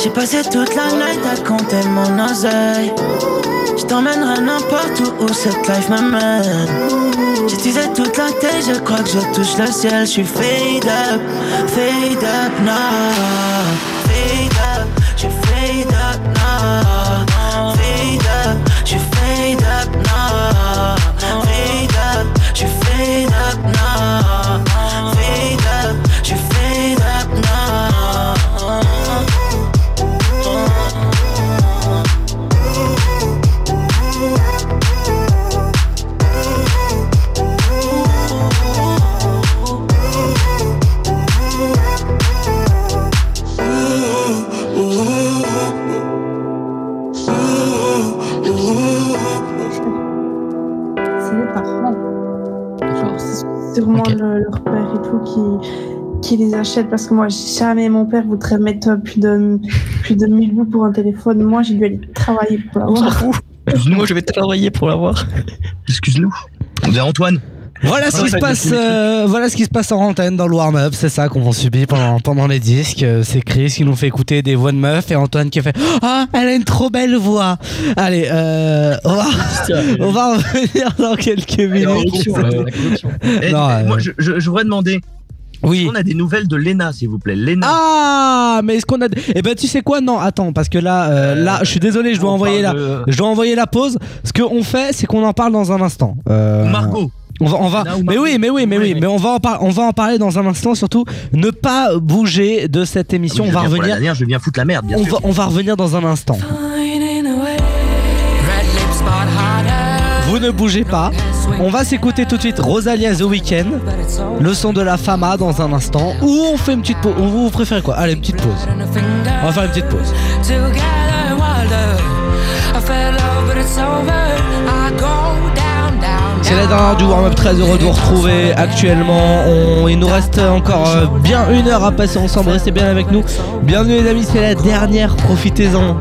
J'ai passé toute la night à compter mon oseille. Je t'emmènerai n'importe où où cette life m'amène. Teasé toute la tête, je crois que je touche le ciel. Je suis fade up, fade up now. C'est sûrement le- leur père et tout qui, qui les achète parce que moi, jamais mon père voudrait mettre plus de, plus de 1000 bouts pour un téléphone. Moi, j'ai dû aller travailler pour l'avoir. [LAUGHS] Moi, je vais l'envoyer pour l'avoir. Excuse-nous. On Antoine. Voilà ce qui se passe, euh, voilà ce qui se passe en antenne dans le warm-up, c'est ça qu'on subit pendant, pendant les disques. Euh, C'est Chris qui nous fait écouter des voix de meufs et Antoine qui fait Ah, elle a une trop belle voix. Allez, euh, on, va, on va revenir dans quelques minutes. Eh, Non, euh, Moi, je, je- je voudrais demander. Oui. On a des nouvelles de Lena, s'il vous plaît? Lena. Ah, mais est-ce qu'on a. Eh ben, tu sais quoi? Non, attends, parce que là, euh, là, je suis désolé, je dois on envoyer la, je dois envoyer la pause. Ce qu'on fait, c'est qu'on en parle dans un instant. Euh, Margot. On va, on va, mais oui, mais oui, mais oui, mais on va en par- on va en parler dans un instant. Surtout, ne pas bouger de cette émission. Oui, on va la revenir. dernière, je viens foutre la merde, bien On sûr. va, on va revenir dans un instant. Vous ne bougez pas. On va s'écouter tout de suite Rosalia The Weeknd, le son de la Fama dans un instant. Ou on fait une petite pause. Vous préférez quoi? Allez, une petite pause. On va faire une petite pause. C'est la dernière du warm-up, très heureux de vous retrouver actuellement. Il nous reste encore euh, bien une heure à passer ensemble, restez bien avec nous. Bienvenue les amis, c'est la dernière, profitez-en.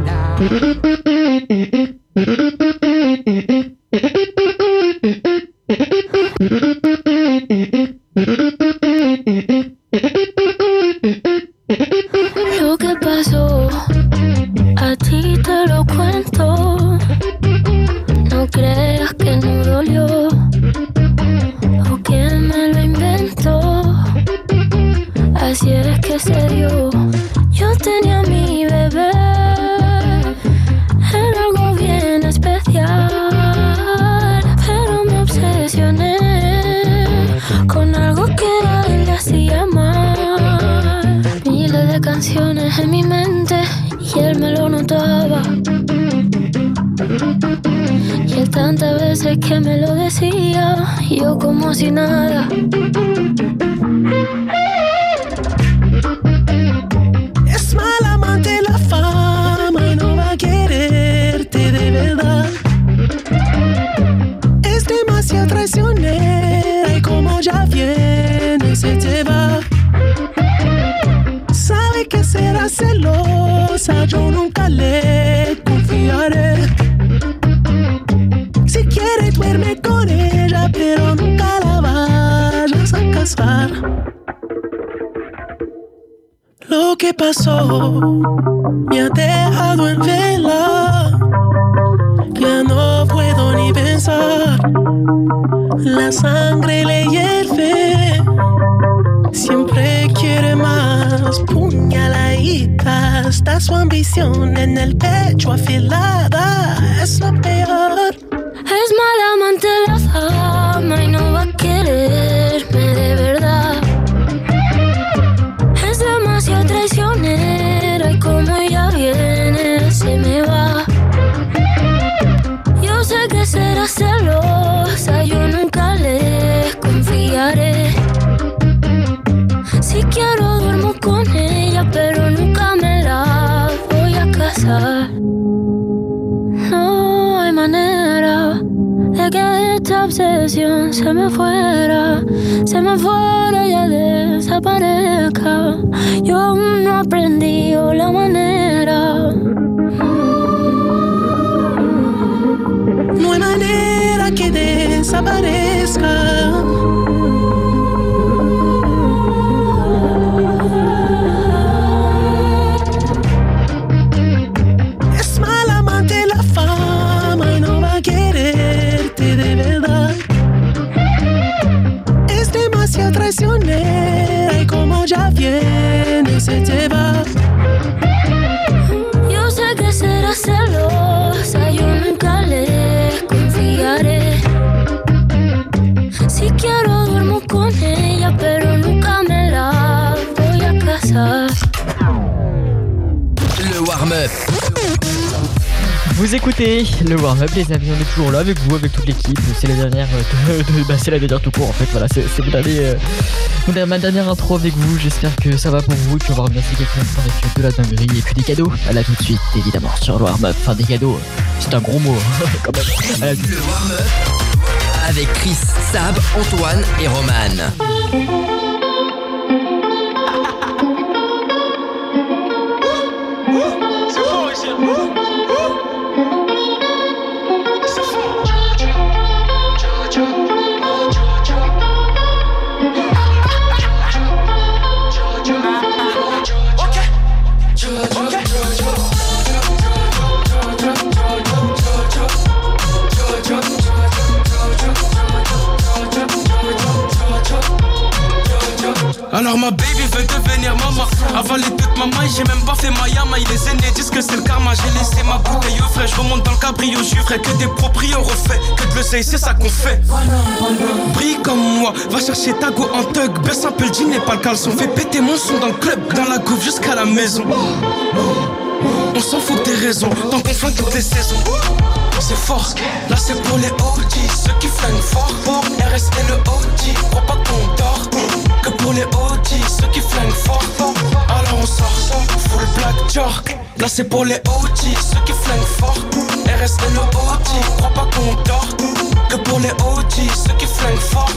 Será celosa, yo nunca le confiaré. Si quiero duermo con ella, pero nunca me la voy a casar. Le warm-up. Vous écoutez le warm-up, les amis. On est toujours là avec vous, avec toute l'équipe. C'est la dernière, euh, [LAUGHS] bah, c'est la dernière tout court en fait. Voilà, c'est euh, ma dernière intro avec vous. J'espère que ça va pour vous. Et puis on va remercier instants avec de la dinguerie et puis des cadeaux. À la tout de suite, évidemment, sur le warm-up. Enfin, des cadeaux, c'est un gros mot hein, [LAUGHS] quand même. Le warm-up avec Chris, Sab, Antoine et Roman. Maman. Avaler toute ma maille, j'ai même pas fait ma yama. Les aînés disent que c'est le karma. J'ai laissé ma bouteille au frais. Je remonte dans le cabrio, je ferai que des proprios refaits. Que de l'oseille, c'est ça qu'on fait. Brille comme moi, va chercher ta go en tug. Baisse un peu le jean et pas le caleçon. Fais péter mon son dans le club, dans la coupe jusqu'à la maison. On s'en fout de tes raisons, tant qu'on flingue toutes les saisons. C'est fort, là c'est pour les OG, ceux qui flinguent fort. Pour RS et le OG, crois pas qu'on dort. Que pour les OG, ceux qui flinguent fort. Alors on sort, full black jar. Là c'est pour les OG, ceux qui flinguent fort. RS et le OG, crois pas qu'on dort. Que pour les OG, ceux qui flinguent fort.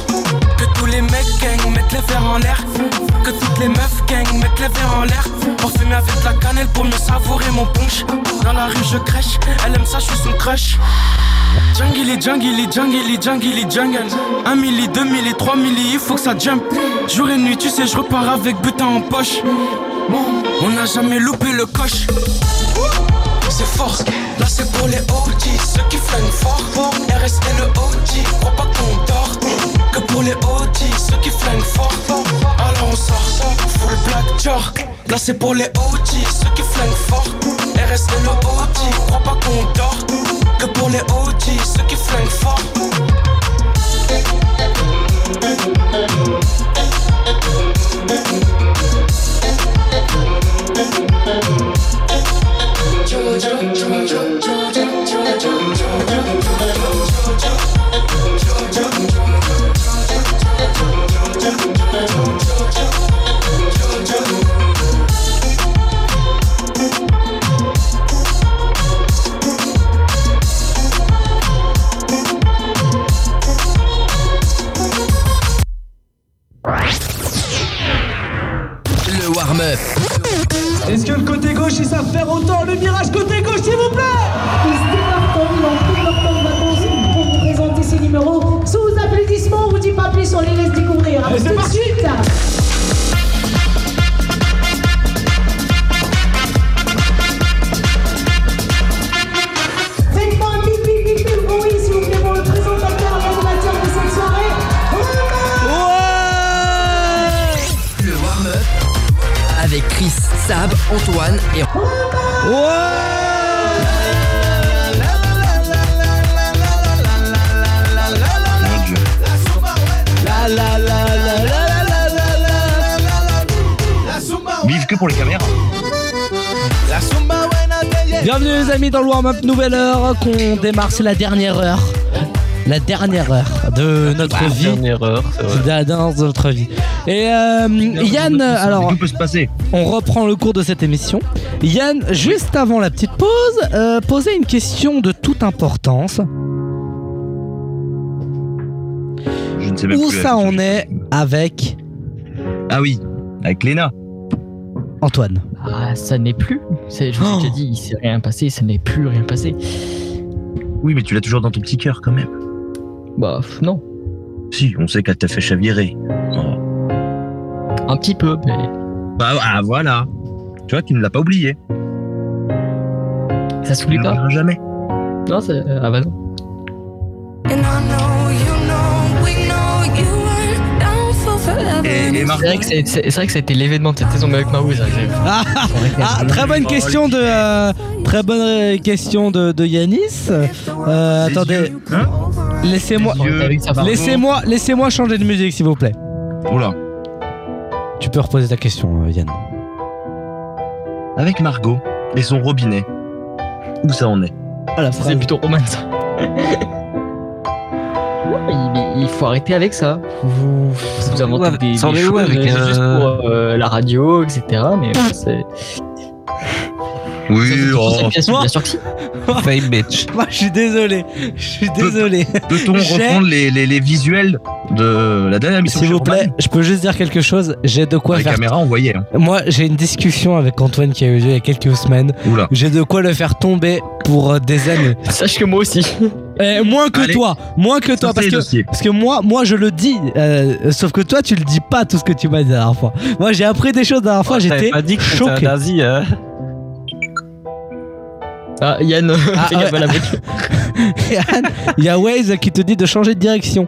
Que tous les mecs gang mettent les verres en l'air. Que toutes les meufs gang mettent les verres en l'air. Pour fumer avec la cannelle pour mieux savourer mon punch. Dans la rue je crèche, elle aime ça, je suis son crush. Jungly, jungly, jungly, jungly, jungle. Un milli, deux milli, trois milli, il faut que ça jump. Jour et nuit, tu sais, je repars avec butin en poche. On n'a jamais loupé le coche. C'est fort, là c'est pour les OG, ceux qui flinguent fort. Pour RS et le OG, crois pas qu'on. Que pour les OG, ceux qui flinguent fort. Alors on sort, full black jar. Là c'est pour les OG, ceux qui flinguent fort. RS et le OG, crois pas qu'on dort. Que pour les OG, ceux qui flinguent fort. Le warm-up Est-ce que le côté gauche ils savent faire autant le virage côté gauche s'il vous plaît? Applaudissements, on vous dit pas plus, on les laisse découvrir. Allez, c'est Tout de parti. suite Faites-moi un bip bip bip bip que pour les caméras. Bienvenue les amis dans le warm-up nouvelle heure qu'on démarre, c'est la dernière heure. La dernière heure de notre La vie. dernière heure, c'est vrai. C'est la dernière de notre vie. Et euh, Yann, alors, Tout peut se passer. on reprend le cours de cette émission. Yann, juste avant la petite pause, euh, posait une question de toute importance. Je ne sais même Où plus. ça en est avec Ah oui, avec Léna. Antoine Ah, ça n'est plus. Je vous ai déjà dit, il s'est rien passé, ça n'est plus rien passé. Oui, mais tu l'as toujours dans ton petit cœur quand même. Bah, non. Si, on sait qu'elle t'a fait chavirer. Oh. Un petit peu, mais. Bah ah, voilà. Tu vois, tu ne l'as pas oublié. Ça s'oublie pas jamais. Non, c'est. Ah bah non. C'est vrai, que c'est, c'est- c'est vrai que ça a été l'événement de cette saison, mais avec Marou, Ah, ah, très bonne question de euh, très bonne euh, question de, de Yanis. Euh, attendez, hein laissez-moi laissez-moi laissez-moi changer de musique s'il vous plaît. Oula. Tu peux reposer ta question Yann. Avec Margot et son robinet. Où ça en est? Ah la c'est plutôt roman, ça. Il, faut arrêter avec ça. Vous, vous inventez des, des choses avec, euh, juste euh, pour euh, la radio, etc. Mais c'est. Oui, ça, oh. bien, sûr, bien sûr que si. [LAUGHS] Fame bitch. [LAUGHS] Moi je suis désolé, je suis désolé. Peut-on reprendre les, les, les visuels de la dernière émission S'il vous plaît, je peux juste dire quelque chose. J'ai de quoi Les faire. caméras, on voyait. Hein. Moi, j'ai une discussion avec Antoine qui a eu lieu il y a quelques semaines. Oula. J'ai de quoi le faire tomber pour des années. [LAUGHS] Sache que moi aussi. Eh, moins que Allez. toi, moins que toi, parce que, parce que moi, moi je le dis, euh, sauf que toi tu le dis pas tout ce que tu m'as dit la dernière fois. Moi j'ai appris des choses la dernière fois, Oh, j'étais pas dit que choqué. nazi, hein Ah, Yann, [LAUGHS] Ah, gaffe ouais. à la voiture. [LAUGHS] Yann, Il y a Waze qui te dit de changer de direction.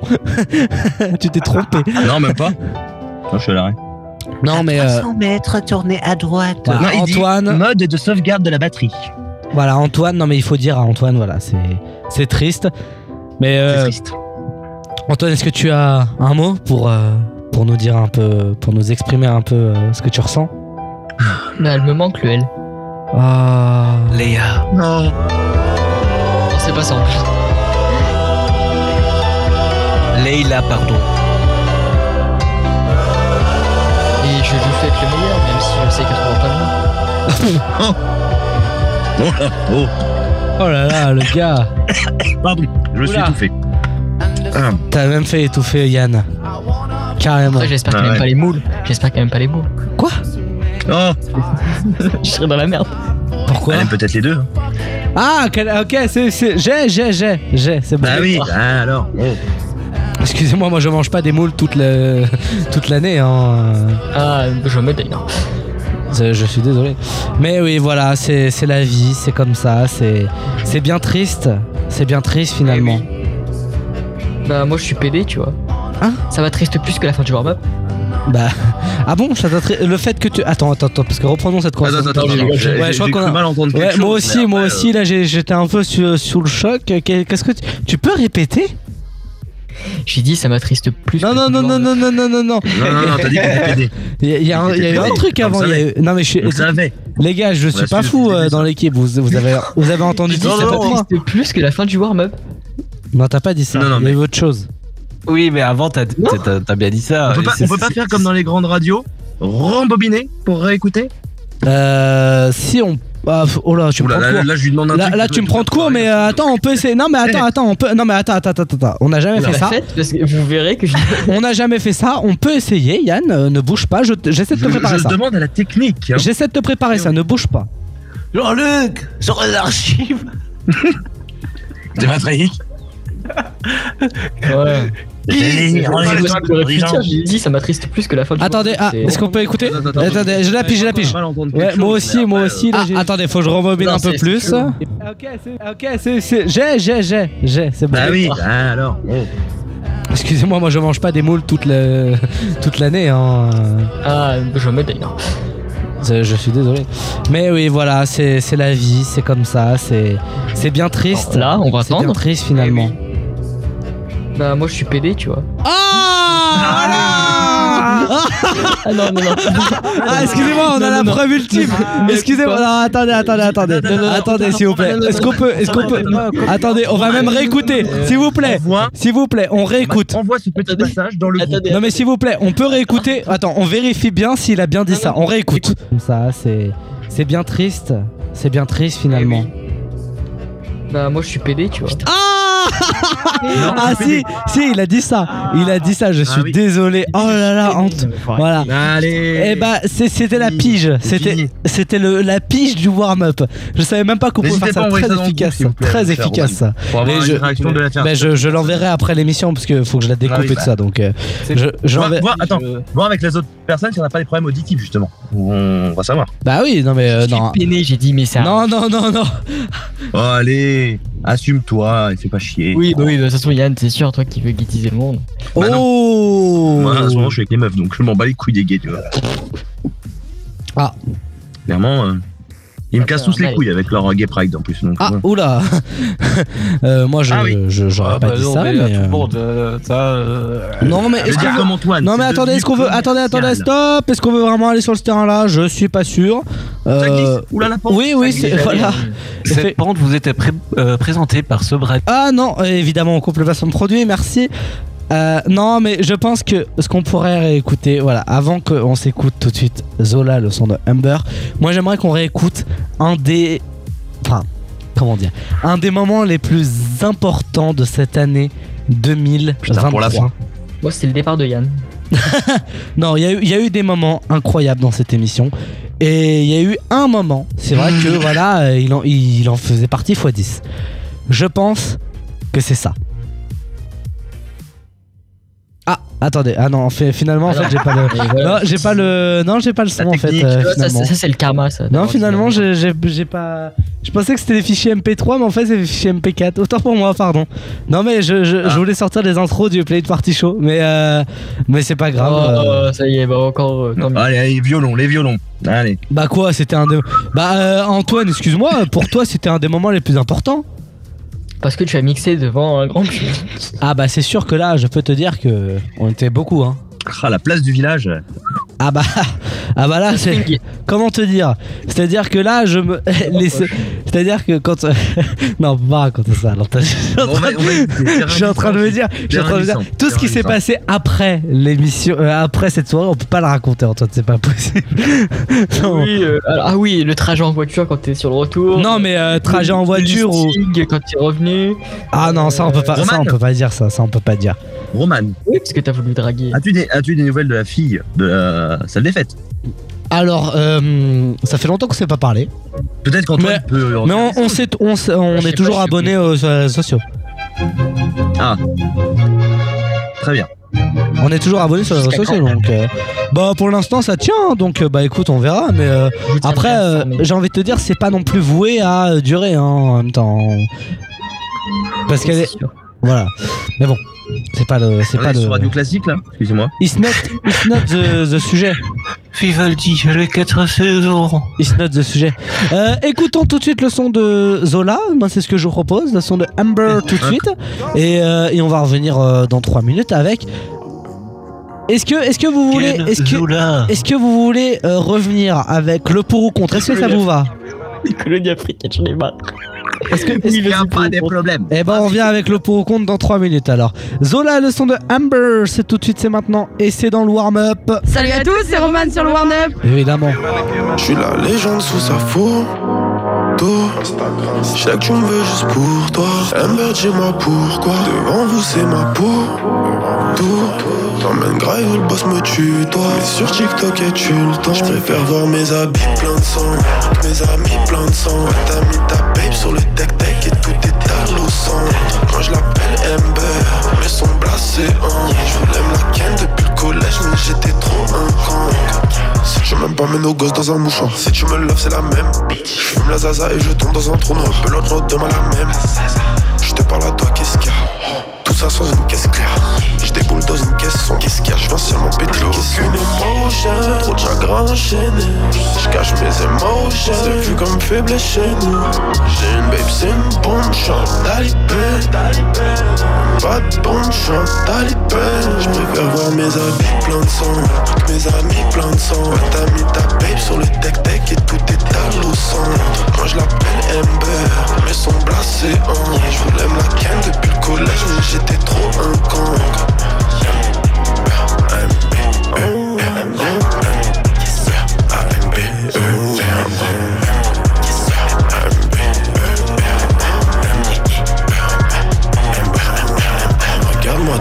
[LAUGHS] tu t'es trompé. Non, même pas. Non, je suis à l'arrêt. Non, mais. euh, 300 mètres, tournez à droite. Voilà, Non, il dit Antoine. mode de sauvegarde de la batterie. Voilà, Antoine, non mais il faut dire à Antoine, voilà, c'est c'est triste. Mais euh, Antoine, est-ce que tu as un mot pour euh, pour nous dire un peu, pour nous exprimer un peu euh, ce que tu ressens? Mais elle me manque le L. Ah. Léa. Non. C'est pas ça en plus. Leila, pardon. Et je lui fais le meilleur, même si je sais qu'elle trouvera pas le [LAUGHS] Oh là, oh. Oh là là, le gars. Pardon, je me suis Oula. étouffé. Ah. T'as même fait étouffer Yann. Carrément. J'espère qu'elle Ah aime ouais. pas les moules. J'espère qu'elle aime pas les moules. Quoi Oh, [LAUGHS] Je serais dans la merde. Pourquoi elle aime peut-être les deux. Ah, quel- ok, c'est c'est j'ai j'ai j'ai j'ai, c'est bon. Bah oui, ah, alors. oh. Excusez-moi, moi je mange pas des moules toute le [LAUGHS] toute l'année hein. Ah, je me d'ailleurs. Je, suis désolé. Mais oui, voilà, c'est c'est la vie, c'est comme ça, c'est c'est bien triste. C'est bien triste finalement. Bah, moi je suis PD, tu vois. Hein Ça va triste plus que la fin du warm-up. Bah ah bon, ça le fait que tu attends attends attends parce que reprenons cette conversation. attends, attends, Ouais, j'ai- je crois qu'on a- mal quelque Ouais, moi chose, aussi, moi après, aussi là j'étais un peu sous, sous le choc. Qu'est-ce que tu, tu peux répéter? J'ai dit ça m'attriste plus. Non que non la fin non du non warm-up. non non non non non. Non, non, non, t'as dit que t'étais [LAUGHS] pédé. Il y a, il y a un- il y a eu un truc avant. il y a eu- Non mais je suis. Savait. Les gars, je suis pas fou euh, dans l'équipe. Vous, vous avez vous avez entendu dire ça pour moi m'attriste plus que la fin du warm-up. Non, t'as pas dit ça. Non, non, Il y a eu mais- autre chose. Oui, mais avant, t'as t'as- t'as bien dit ça. On peut pas, on peut pas faire comme dans les grandes radios, rembobiner pour réécouter Euh, si on. Ah, f- oh là, tu me prends de là, court. là, je lui demande un Là, truc, là, je tu me prends de court, mais euh, attends, on peut essayer. Non, mais attends, [LAUGHS] attends, on peut. Non, mais attends, attends, attends, attends. On n'a jamais fait ça. Faites, parce que vous verrez que je. [LAUGHS] On n'a jamais fait ça. On peut essayer, Yann. euh, ne bouge pas. je te- J'essaie de te Je, préparer je ça. demande à la technique. hein. J'essaie de te préparer ça. Ne bouge pas. Jean-Luc, sur les archives. [LAUGHS] C'est Patrick. Ouais. J'ai dit ça m'attriste plus que la fin du Attendez, ah, est-ce qu'on peut écouter Attendez, je la pige, je la pige. Moi aussi, moi aussi. Là, Ah, j'ai- attendez, faut que je rembobine un peu plus. Ok, c'est. J'ai, j'ai, j'ai, j'ai. C'est bon. Bah oui, ah, alors. Excusez-moi, moi je mange pas des moules toute l'année. Hein. Ah, je me d'ailleurs. Je, suis désolé. Mais oui, voilà, c'est la vie, c'est comme ça, c'est bien triste. Là, on va C'est bien attendre. triste finalement. Bah, moi je suis PD, tu vois. Ah Ah non, non, non. Ah, excusez-moi, on a Non, la preuve ultime. Mais Excusez-moi, non, attendez, attendez, attendez. Non, non, non. Attendez, s'il vous plaît. Est-ce qu'on peut, est-ce qu'on peut. Attendez, on va même réécouter. S'il vous plaît. S'il vous plaît, on réécoute. envoie ce petit Attendez. passage dans le. Non mais s'il vous plaît, on peut réécouter. Attends, on vérifie bien s'il a bien dit ça. On réécoute. Comme ça, c'est c'est bien triste. C'est bien triste finalement. Bah, moi je suis PD, tu vois. Ah Non, Ah si, si, il a dit ça. Il a dit ça, je suis oui. désolé. Oh là là, honte. Voilà. Allez. Eh bah, c'est- c'était la pige. C'était fini. c'était le la pige du warm-up. Je savais même pas qu'on pouvait N'hésitez faire pas à ça. envoyer Très ça dans le groupe, efficace. s'il vous plaît, Très cher efficace ça. Pour avoir Mais une je- réaction de la terre. Bah, je je l'enverrai après l'émission parce que faut que je la découpe Ah oui, et tout bah. ça. Donc, euh, je, je Voir, l'enverrai- voir- attends, voir avec les autres personnes si on n'a pas des problèmes auditifs justement. On va savoir. Bah oui, non mais euh, non. Peiné, j'ai dit, mais un. Non, non, non, non. Oh, allez, assume-toi et fais pas chier. Oui, bah oui, de toute façon, Yann, c'est sûr, toi qui veux guettiser le monde. Bah non. Oh Moi, en ce moment, je suis avec les meufs, donc je m'en bats les couilles des gays, tu vois. Ah. Clairement, euh, ils me cassent tous les couilles avec leur gay pride en plus. Donc, Ah, oula [LAUGHS] Euh, Moi, je Ah oui. je- j'aurais Ah, pas bah dit non, ça, mais mais. à tout euh, le monde, euh, ça. euh, Non, mais Je vais est-ce qu'on dire veut- comme Antoine. Non mais c'est attendez, est-ce qu'on veut attendez attendez stop Est-ce qu'on veut vraiment aller sur ce terrain-là Je suis pas sûr. Euh. Oula, la pente. oui oui c'est voilà. Cette pente vous était pré- euh, présentée par Sobrat. Ah non euh, évidemment on coupe le placement de produit merci. Euh, non mais je pense que ce qu'on pourrait réécouter voilà avant qu'on s'écoute tout de suite Zola le son de Humber. Moi j'aimerais qu'on réécoute un des enfin comment dire un des moments les plus importants de cette année 2023. Putain, pour la fin. Moi, c'est le départ de Yann. [LAUGHS] Non, il y, a eu- il y a eu des moments incroyables dans cette émission. Et il y a eu un moment, c'est vrai que [LAUGHS] voilà, il en, il en faisait partie x 10. Je pense que c'est ça. Attendez, ah non, en fait, finalement, en fait, j'ai pas le. [LAUGHS] Voilà. Non, j'ai pas le. Non, j'ai pas le son en fait. euh, vois, ça, c'est le karma, ça. Non, finalement, j'ai pas. Je pensais que c'était des fichiers MP3, mais en fait, c'est des fichiers MP4. Autant pour moi, pardon. Non, mais je, je, Ah. je voulais sortir les intros du Play de Party Show, mais euh, mais c'est pas grave. euh. Oh, ça y est, bah encore. euh. Allez, allez, violon, les violons. Allez. Bah quoi, c'était un des. Bah euh, Antoine, excuse-moi, pour toi, c'était un des moments les plus importants. Parce que tu as mixé devant un grand public. Ah bah c'est sûr que là, je peux te dire que on était beaucoup, hein. Ah, la place du village. Ah bah, [LAUGHS] ah bah là, c'est. Comment te dire? C'est-à-dire que là, je me. [LAUGHS] les- C'est-à-dire que quand. [LAUGHS] non, on peut pas raconter ça. alors, t'as- Je suis en train de- on va éviter. je suis en train de me dire. Je suis en train de me dire. Tout ce qui s'est passé après l'émission, euh, après cette soirée, on peut pas la raconter, Antoine, c'est pas possible. Non. Oui, euh, alors- ah oui, le trajet en voiture quand t'es sur le retour. Non, mais euh, trajet en Le voiture ou. Quand t'es revenu. Ah non, ça on peut pas, ça on peut pas dire ça, ça on peut pas dire. Roman, Oui, parce que t'as voulu draguer. as-tu des, as-tu des nouvelles de la fille de la salle des fêtes? Alors, euh, ça fait longtemps qu'on s'est pas parlé. Peut-être qu'Antoine peut. Mais on, on, on, s'est- on est toujours abonné aux réseaux sociaux. Ah. Très bien. On est toujours abonné sur les réseaux sociaux, donc euh, bah pour l'instant ça tient, hein, donc euh, bah écoute on verra, mais euh, après euh, j'ai envie de te dire c'est pas non plus voué à durer hein, en même temps, parce qu'elle est, voilà, mais bon c'est pas le, c'est On pas le, Radio Classique là Excusez-moi. it's not, it's not the, the sujet, Vivaldi, les quatre saisons. it's not the sujet. Euh, écoutons tout de suite le son de Zola, moi c'est ce que je vous propose, le son de Amber tout de suite, et, euh, et on va revenir euh, dans 3 minutes avec. Est-ce que, est-ce que vous voulez, est-ce que. Est-ce que vous voulez euh, revenir avec le pour ou contre? Est-ce que ça vous va? Les colonies africaines, j'en ai marre. Est-ce que Il n'y a pas des problèmes. Eh ben on vient avec le pour ou contre dans 3 minutes alors. Zola, le son de Amber, c'est tout de suite, c'est maintenant et c'est dans le warm-up. Salut à tous, c'est Roman sur le warm-up. Évidemment. Je suis la légende sous sa photo. Je sais que tu me veux juste pour toi. Amber, dis-moi pourquoi? Devant vous, c'est ma peau. Tout. T'emmènes grave, le boss me tue, toi. Mais sur TikTok, et tu le temps. Je préfère voir mes habits pleins de sang. Mes amis pleins de sang. T'as mis ta babe sur le tech-tech et tout est à au centre. Quand je l'appelle Amber, mes sons blasés hein. Je voulais me la ken depuis le collège, mais j'étais trop un. Si tu m'aimes pas, mets nos gosses dans un mouchoir. Si tu me loves, c'est la même. Je fume la zaza et je tombe dans un trou noir. Pelote demain la même. Je te parle à toi, qu'est-ce qu'il y a? Ça sans une caisse claire. Je déboule dans une caisse sans qu'est-ce qu'il y a? Je viens seulement péter caisses. Aucune émotion, trop de chagrin enchaîné. Je cache mes émotions. C'est vu comme faible chez nous. J'ai une babe, c'est une bombe, chante talibé. Pas de bombe, chante talibé. Je préfère voir mes habits pleins de sang. Toutes mes amis pleins de sang. T'as mis ta babe sur le tech-tech et tout est à au centre. Moi je l'appelle Amber, mais son blasés hein. Je voulais me la ken depuis le collège, mais j'étais trop un con.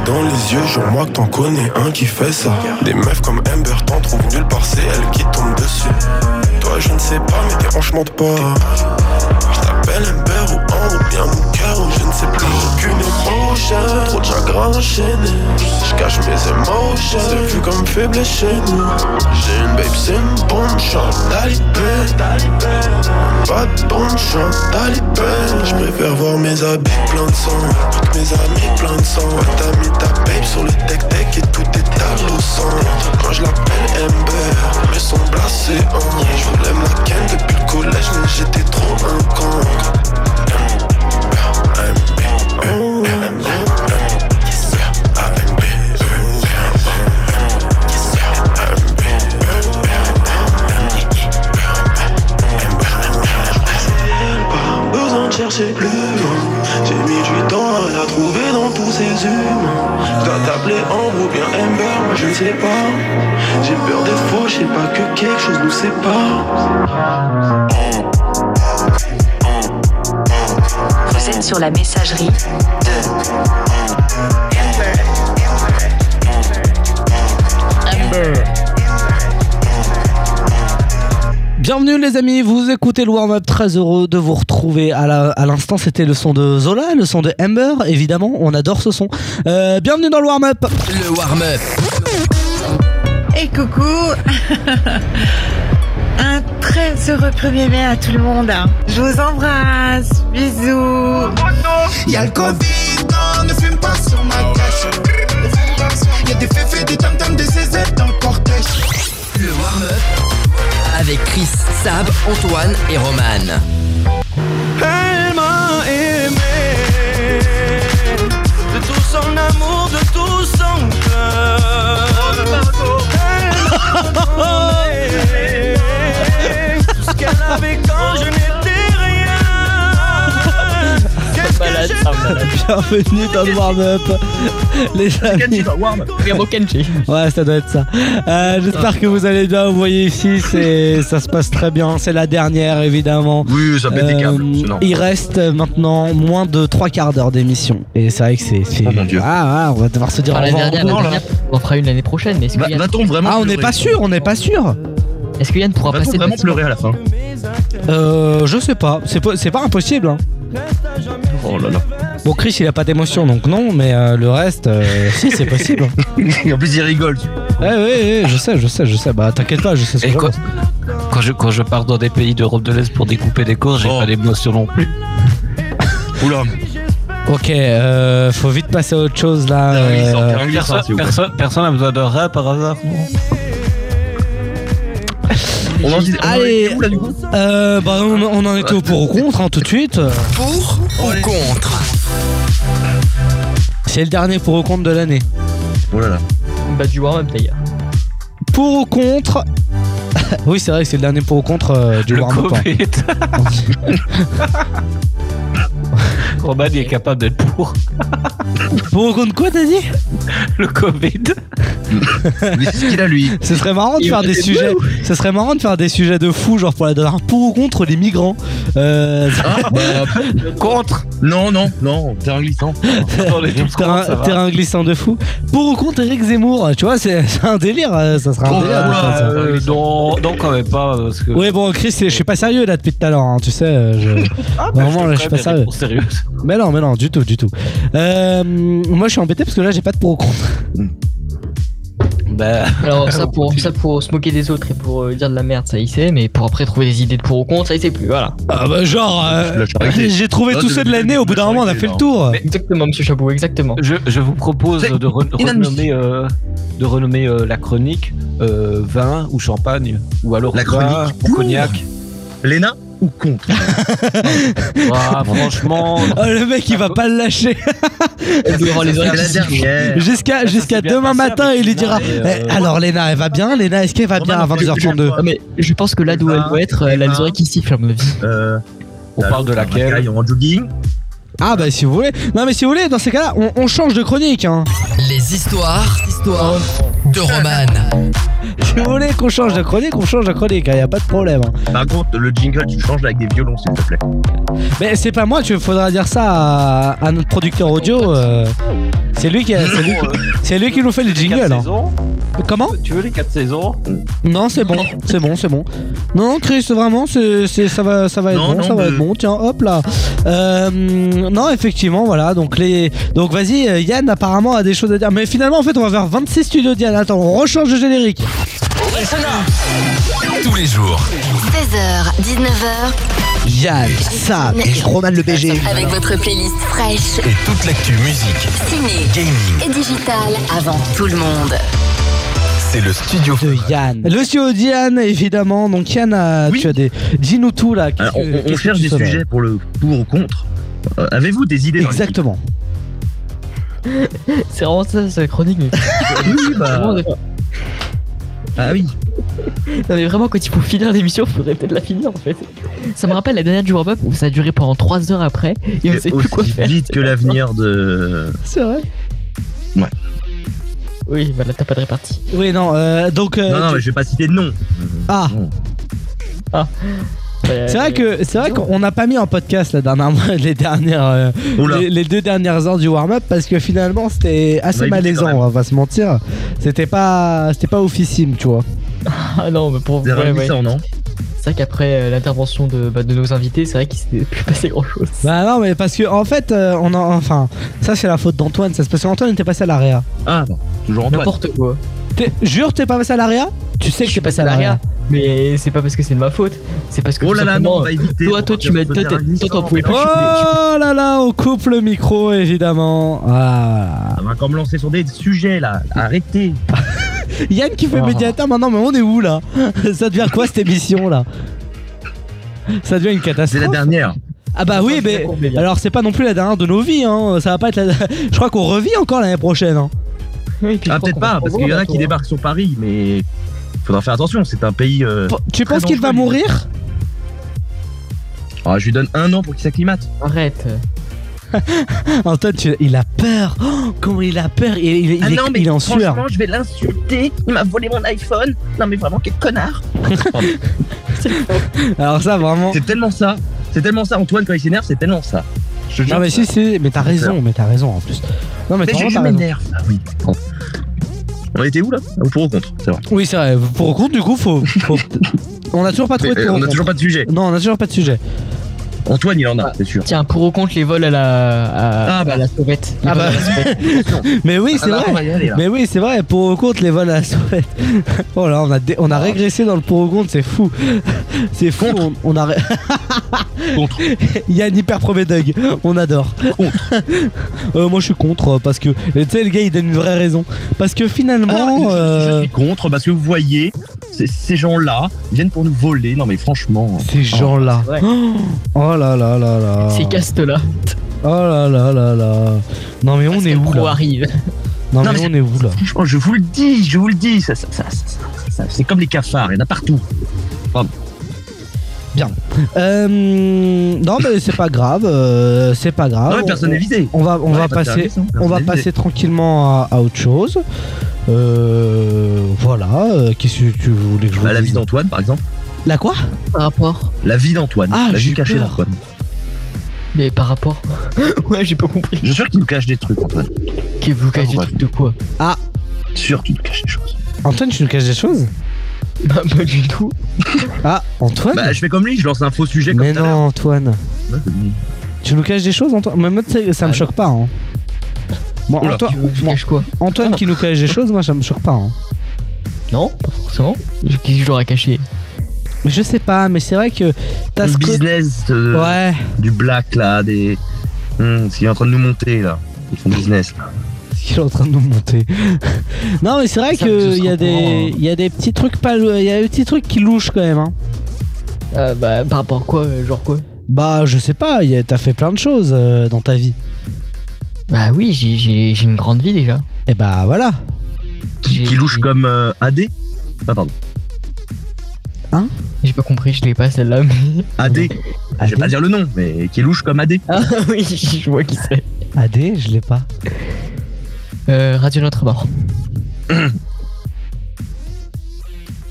Dans les yeux, je moi que t'en connais un qui fait ça. Des meufs comme Amber t'en trouvent nulle part, c'est elle qui tombe dessus. Toi, je ne sais pas, mais tes hanches pas. Je t'appelle Amber ou Ambre, ou bien mon cœur, ou je sais plus. Aucune émotion, trop de chagrin enchaîné. Je cache mes émotions, c'est vu comme faible chez nous. J'ai une babe, c'est une bombe, chante talibé. Pas de bombe, chante talibé. Je préfère voir mes habits pleins de sang. Toutes mes amis pleins de sang. T'as mis ta babe sur le tech-tech et tout est à au centre. Quand je l'appelle Amber, mes sons blasés hein. Je voulais ken depuis le collège, mais j'étais trop un con. Pas besoin de chercher plus. J'ai mis du temps à la trouver dans tous ces humains. Je dois t'appeler Ambre ou bien Amber, moi je ne sais pas. J'ai peur des faux, je sais pas que quelque chose nous sépare. Vous êtes sur la messagerie Amber. Bienvenue les amis, vous écoutez le warm-up, très heureux de vous retrouver. À l'instant, c'était le son de Zola, le son de Amber, évidemment, on adore ce son. Euh, bienvenue dans le warm-up. Le warm-up. Et coucou [LAUGHS] très heureux 1er mai à tout le monde. Je vous embrasse. Bisous. Y'a le Covid, non, ne fume pas sur ma cache. Y'a des féfés, des tam-tams, des CZ dans le cortège. Le warm-up avec Chris, Sab, Antoine et Roman. Bienvenue dans le warm-up. Les amis. Ouais, ça doit être ça. Euh, J'espère que vous allez bien. Vous voyez ici, c'est ça se passe très bien. C'est la dernière, évidemment. Oui, ça pète des câbles, normal. il reste maintenant moins de trois quarts d'heure d'émission. Et c'est vrai que c'est. c'est- Ah, ah, on va devoir se dire Enfin, au la revoir. dernière, la Non, là. dernière, on en fera une l'année prochaine. Mais est-ce que Va- Yann- va-t-on vraiment Ah, on n'est pleurer pas sûr, on n'est pas sûr. Est-ce que Yann pourra Va-t-on passer vraiment de- pleurer à la fin Euh, je sais pas. C'est pas, c'est pas impossible. Hein. Oh là là. Bon, Chris, il a pas d'émotion, donc non, mais euh, le reste, euh, [LAUGHS] si, c'est possible. en plus, il rigole. Ouais, ouais, ouais, je sais, je sais, je sais. Bah, t'inquiète pas, je sais ce que Et je quand, quand je, quand je pars dans des pays d'Europe de l'Est pour découper des courses, j'ai pas d'émotion non plus. Oula. Ok, euh, faut vite passer à autre chose là. euh, Personne, personne, personne a besoin de rap par hasard On en dit on en Allez, est où, là, du coup euh, bah, on, on en était au pour ou contre, hein, tout de suite. Pour ou contre C'est le dernier pour ou contre de l'année. Oh là là. Bah, du warm-up d'ailleurs. Pour ou contre [LAUGHS] Oui, c'est vrai que c'est le dernier pour ou contre euh, du Le warm-up. hein. Covid. [LAUGHS] Roman il est capable d'être pour. Pour ou contre quoi, t'as dit? Le Covid. Mais c'est ce qu'il a, lui. [LAUGHS] Ce serait marrant de Il faire des sujets. Ce serait marrant de faire des sujets de fou, genre pour la dernière pour ou contre les migrants. Euh, Ah, [LAUGHS] bah, Contre. non, non, non, terrain glissant. Terrain, contre, ça va. terrain glissant de fou. Pour ou contre Eric Zemmour, tu vois, c'est c'est un délire. euh, Ça sera un Oh délire. de là faire ça. Euh, non, non, quand même pas. Parce que... Oui, bon, Chris, je suis pas sérieux là depuis tout à l'heure, hein, tu sais. euh, je- Ah, [LAUGHS] bah, Vraiment, là, je suis pas sérieux. Mais non, mais non, du tout, du tout. Euh, moi, je suis embêté parce que là, j'ai pas de pour ou contre. Bah, Alors, ça [LAUGHS] pour, ça pour se moquer des autres et pour euh, dire de la merde, ça y sait. Mais pour après trouver des idées de pour ou contre, ça y sait plus. Voilà. Ah bah, genre, euh, j'ai trouvé Là, tous de- ceux de l'année, au bout d'un moment, on a fait le tour. Exactement, monsieur Chabot, exactement. je, je vous propose C'est de re- renommer, euh, de renommer euh, la chronique euh, vin ou champagne ou alors La chronique ou cognac. Léna? Ou contre [LAUGHS] Ah, franchement, Oh, le mec, il va pas le lâcher. [LAUGHS] Jusqu'à jusqu'à demain passé matin, il lui dira euh, Eh, Alors, Léna, elle va bien Léna, est-ce qu'elle va bien à Roman, 22h32 Ah, mais je pense que là d'où elle doit être, elle a les oreilles qui sifflent, à mon avis. Euh, on parle de laquelle en jogging. Ah, bah, si vous voulez. Non, mais si vous voulez, dans ces cas-là, on, on change de chronique. Hein. Les histoires, histoires de Roman. [LAUGHS] Si vous voulez qu'on change de chronique, on change de chronique, il y a pas de problème. hein. Par contre, le jingle, tu changes avec des violons, s'il te plaît. Mais c'est pas moi, tu faudra dire ça à, à notre producteur audio. euh, c'est lui qui, a- c'est lui, qui- [LAUGHS] c'est lui qui nous fait les jingles. hein. Comment Tu veux les 4 saisons Non, c'est bon, c'est bon, c'est bon. Non, Chris, vraiment, c'est, c'est- ça va, ça va être Non, bon, non, ça va mais- être bon. Tiens, hop là. Euh, non, effectivement, voilà. Donc les, donc vas-y, euh, Yann apparemment a des choses à dire. Mais finalement, en fait, on va faire 26 studios de Yann. Attends, on rechange de générique. Tous les jours, 16h, 19h, Yann, Sam et Roman le BG. avec votre playlist fraîche, et toute l'actu musique, ciné gaming, et digital avant tout le monde. C'est le studio. de Yann. Le studio de Yann, évidemment. Donc Yann, a- Oui. tu as des. Dis-nous tout là. Alors, on, que- cherche des sujets pour le pour ou contre. Euh, Avez-vous des idées Exactement. [LAUGHS] C'est vraiment ça, cette chronique. Mais... Oui, bah. [LAUGHS] Vraiment, Ah oui. Non mais vraiment quand il faut finir l'émission, faudrait peut-être la finir en fait. Ça me rappelle la dernière du warm-up où ça a duré pendant 3 heures après et on C'est sait plus quoi aussi faire. vite que l'avenir de. C'est vrai Ouais. Oui, bah là t'as pas de répartie. Oui, non. euh, donc. euh, Non, non, tu- mais je vais pas citer de nom. Ah. Non. C'est vrai que c'est vrai qu'on n'a pas mis en podcast la dernière [LAUGHS] les dernières euh, Oula. les, les deux dernières heures du warm-up parce que finalement c'était assez On a évité malaisant quand même. on va pas se mentir c'était pas c'était pas oufissime tu vois Ah non mais pour ouais, ouais. ravissant, non C'est vrai qu'après euh, l'intervention de, bah, de nos invités, c'est vrai qu'il s'était plus [LAUGHS] passé grand chose. Bah non, mais parce que en fait, euh, on en, enfin, ça c'est la faute d'Antoine. Ça c'est parce qu'Antoine était passé à l'AREA. Ah bon, toujours Antoine. N'importe quoi. T'es- Jure, t'es pas passé à l'AREA Tu sais que Je t'es suis passé à l'arrière. Mais c'est pas parce que c'est de ma faute. C'est parce que Oh là là, non, on va éviter. Toi, toi, tu m'as. Toi, t'en histoire. pouvais Oh là là, on coupe le micro évidemment. Ah. On va encore me lancer sur des sujets là. Arrêtez. [LAUGHS] Yann qui fait Oh. médiateur maintenant, mais on est où là? [LAUGHS] Ça devient quoi cette émission là? Ça devient une C'est catastrophe. la dernière. Ah bah oui, mais alors c'est pas non plus la dernière de nos vies, hein. Ça va pas être la. [LAUGHS] Je crois qu'on revit encore l'année prochaine. Hein. Oui, Ah peut-être pas, parce qu'il y en a qui débarquent sur Paris, mais faudra faire attention. C'est un pays. euh, Tu très penses qu'il va mourir? Ah, je lui donne un an pour qu'il s'acclimate. Arrête. [LAUGHS] Antoine, tu- il a peur. Oh, comment il a peur Il, il- il ah est, non, mais il est en sueur. franchement, je vais l'insulter. Il m'a volé mon iPhone. Non, mais vraiment, quel connard. [LAUGHS] Alors ça vraiment. C'est tellement ça. C'est tellement ça, Antoine, quand il s'énerve, c'est tellement ça. Je te jure. Non mais si si, mais t'as raison, mais t'as raison en plus. Non mais, Mais raison. m'énerve. Ah oui. Bon. On était où là? Ou pour ou contre C'est vrai. Oui c'est vrai. Pour contre du coup faut. faut- [LAUGHS] on a toujours pas trouvé Mais, de euh, on a ou toujours pas de sujet. Non, on a toujours pas de sujet. Antoine, il en a, c'est sûr. Tiens, pour ou contre les vols à la, à, Ah, bah. à la sauvette. Ah bah. à la sauvette. [LAUGHS] Mais oui, c'est Ah bah, on va vrai. aller. Mais oui, c'est vrai. Pour ou contre les vols à la sauvette. [LAUGHS] Oh là, on a dé- on a régressé dans le pour ou contre, c'est fou. C'est fou. On, on a. ré- [LAUGHS] Contre. Yann hyper premier Doug. On adore. Euh, moi je suis contre euh, parce que tu sais le gars il donne une vraie raison. Parce que finalement. Ah, je- je, euh, suis contre parce que vous voyez, ces- gens-là viennent pour nous voler. Non, mais franchement. Ces gens-là. Ouais. Oh là là là là. Ces castes-là. Oh là là là là. Non mais on est où Pro là arrive. Non Non, mais mais on est où là Franchement, je vous le dis, je vous le dis, ça, ça, ça- ça- c'est comme les cafards, il y en a partout. Bien. Euh, non mais c'est pas grave, euh, c'est pas grave. Non, mais personne On- n'est visé. On va on Ouais, va pas passer hein, on va passer tranquillement à, à autre chose. Euh, voilà. Qu'est-ce que tu voulais que je vous Bah, la vie d'Antoine, par exemple. La quoi Par rapport. La vie d'Antoine. Ah, la j'ai vie cachée d'Antoine. Mais par rapport. [LAUGHS] ouais, j'ai pas compris. Je suis sûr qu'il nous cache des trucs, Antoine. Que vous cachez Ah, ouais. des trucs de quoi Ah Sûr qu'il nous cache des choses. Antoine, tu nous caches des choses [LAUGHS] Bah, pas du tout. Ah Antoine Bah, je fais comme lui, je lance un faux sujet comme Mais non Antoine. Ouais. Tu nous caches des choses Antoine Mais moi ça me Ah, choque pas. Hein. Moi, Oula. Antoine, moi, cache quoi Antoine qui nous cache des choses, moi ça me choque pas. Hein. Non, pas forcément. Qu'est-ce que je l'aurais caché je sais pas, mais c'est vrai que t'as Le ce business euh, Ouais. du black là, des. Hum, ce qui est en train de nous monter là. Ils font business là. qu'il est en train de nous monter. [LAUGHS] non, mais c'est vrai Ça, ce qu'il y, a sera des- hein. il y a des petits trucs pas. Il y a des petits trucs qui louchent quand même. Hein. euh, Bah, par rapport à quoi euh, Genre quoi? Bah, je sais pas, il y a- t'as fait plein de choses euh, dans ta vie. Bah oui, j'ai- j'ai j'ai une grande vie déjà. Et bah voilà. Qui, qui louche comme euh, AD Ah, pardon. J'ai pas compris, je l'ai pas celle-là, mais. [LAUGHS] AD. Je vais pas dire le nom, mais qui louche comme AD. Ah [LAUGHS] oui, je vois qui c'est. AD, je l'ai pas. Euh, Radio.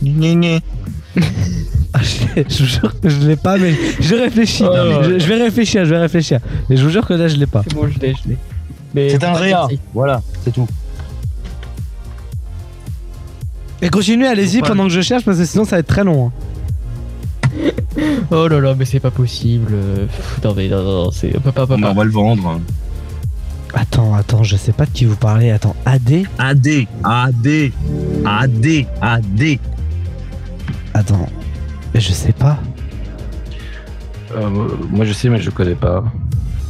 Gné, gné. [LAUGHS] Ah, je, je vous jure que je l'ai pas, mais je réfléchis. Oh. je, je vais réfléchir, je vais réfléchir. Mais je vous jure que là, je l'ai pas. C'est bon, je l'ai, je l'ai. Mais C'est un réa. Voilà, c'est tout. Et continuez, allez-y Pas- pendant que je cherche, parce que sinon ça va être très long. hein. [LAUGHS] Oh là là, mais c'est pas possible. euh, pff, Non, mais non, non, non, c'est. On pas, Bon, va le vendre. Attends, attends, je sais pas de qui vous parlez. Attends, AD AD, AD, AD, AD. Attends, je sais pas. Euh, moi je sais mais je connais pas.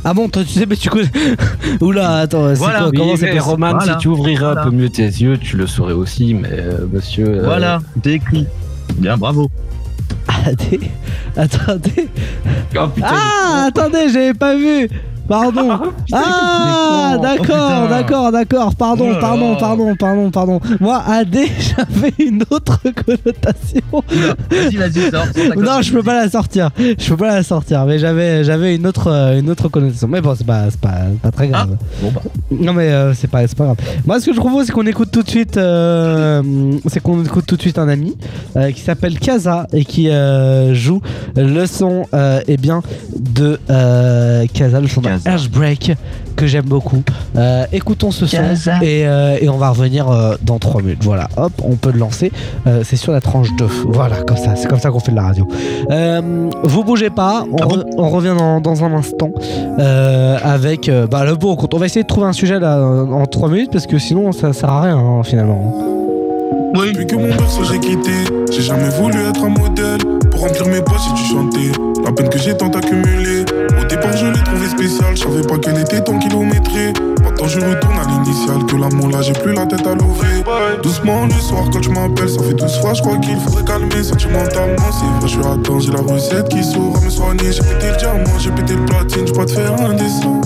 Ah bon, toi tu sais, mais tu connais. [LAUGHS] Oula, attends, c'est Voilà, quoi Oui, Comment c'est mais possible Roman, Voilà. si tu ouvrirais Voilà. un peu mieux tes yeux, tu le saurais aussi, mais euh, monsieur. euh, Voilà, t'es écrit. Bien, bravo. [LAUGHS] AD Attendez. Oh putain, Ah, attendez, j'avais pas vu. Pardon. Ah. Oh, d'accord, putain. d'accord, d'accord. Pardon, Oh pardon, pardon, pardon, pardon. Moi, AD, [LAUGHS] j'avais une autre connotation. Vas-y, sors. Non, je peux pas la sortir. Je peux pas la sortir. Mais j'avais, j'avais une autre, euh, une autre connotation. Mais bon, c'est pas, c'est pas, pas très grave. Bon, bah. Non mais euh, c'est pas, c'est pas grave. Moi ce que je propose c'est qu'on écoute tout de suite, euh, c'est qu'on écoute tout de suite un ami euh, qui s'appelle Kaza et qui euh, joue le son euh, eh bien de euh, Kaza, le son de Airbreak que j'aime beaucoup. Euh, écoutons ce son et, euh, et on va revenir euh, dans 3 minutes. Voilà, hop, on peut le lancer. Euh, c'est sur la tranche 2. Voilà, comme ça, c'est comme ça qu'on fait de la radio. Euh, vous bougez pas, on, re- on revient dans, dans un instant euh, avec euh, bah, le beau compte. On va essayer de trouver un sujet là en 3 minutes parce que sinon ça sert à rien hein, finalement. Depuis que mon berceau j'ai quitté, j'ai jamais voulu être un modèle. Pour remplir mes poches, j'ai dû chanter. La peine que j'ai tant accumulée. Au départ, je l'ai trouvé spécial. Je savais pas qu'elle était tant kilométrée. Maintenant, je retourne à l'initial. Que l'amour là, j'ai plus la tête à lever. Doucement, le soir, quand tu m'appelles, ça fait 12 fois. Je crois qu'il faudrait calmer sentimentalement. C'est vrai, je suis à temps, j'ai la recette qui saura me soigner. J'ai pété le diamant, j'ai pété le platine. Je pas te faire un dessin.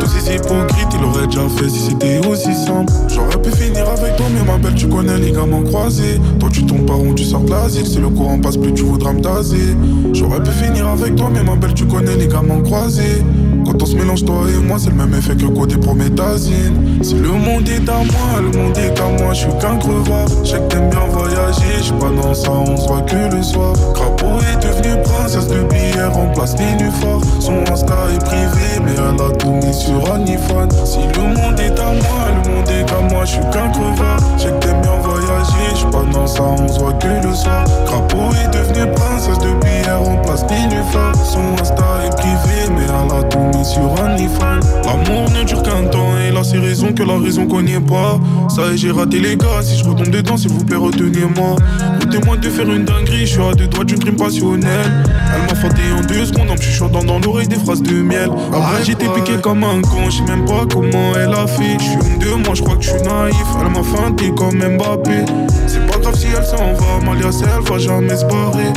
Tous ces hypocrites, il aurait déjà fait si c'était aussi simple. J'aurais pu finir avec toi, mais ma belle, tu connais les gamins croisés. Toi, tu tombes par où tu sors de l'asile. Si le courant passe plus, tu voudras me taser. J'aurais pu finir avec toi, mais ma belle, tu connais les gamins croisés. Quand on se mélange, toi et moi, c'est le même effet que côté prométhazine. Si le monde est à moi, le monde est à moi, je suis qu'un crevard. Je que t'aimes bien voyager, je pas dans ça, on se voit que le soir. Crapaud est devenue princesse de billets, remplace Nénuphar. Son Insta est privé, mais elle a tout mis sur OnlyFans. Si le monde est à moi, le monde est moi, je suis qu'un crevard. Je sais que t'aimes bien voyager, je pas dans ça, on se voit que le soir. Crapaud est devenue princesse de billets, remplace Nénuphar. Son Insta est privé, mais elle a tout mis sur OnlyFans. L'amour ne dure qu'un temps, et là c'est raison que la raison connaît pas. Ça y est, j'ai raté les gars, si je retombe dedans, s'il vous plaît, retenez-moi. Retenez-moi de faire une dinguerie, je suis à deux doigts d'une crime passionnelle. Elle m'a feinté en deux secondes en me chuchotant dans l'oreille des phrases de miel. Après, j'étais piqué comme un con, je sais même pas comment elle a fait. Je suis de moi, je crois que suis naïf. Elle m'a feinté comme Mbappé. C'est pas grave si elle s'en va, Malias, elle va jamais se barrer.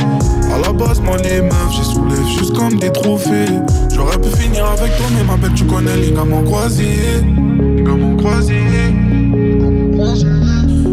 À la base, moi, les meufs, j'ai soulève juste comme des trophées. J'aurais pu finir avec toi, mais ma belle, tu connais les gamins croisés. Les gamins croisés.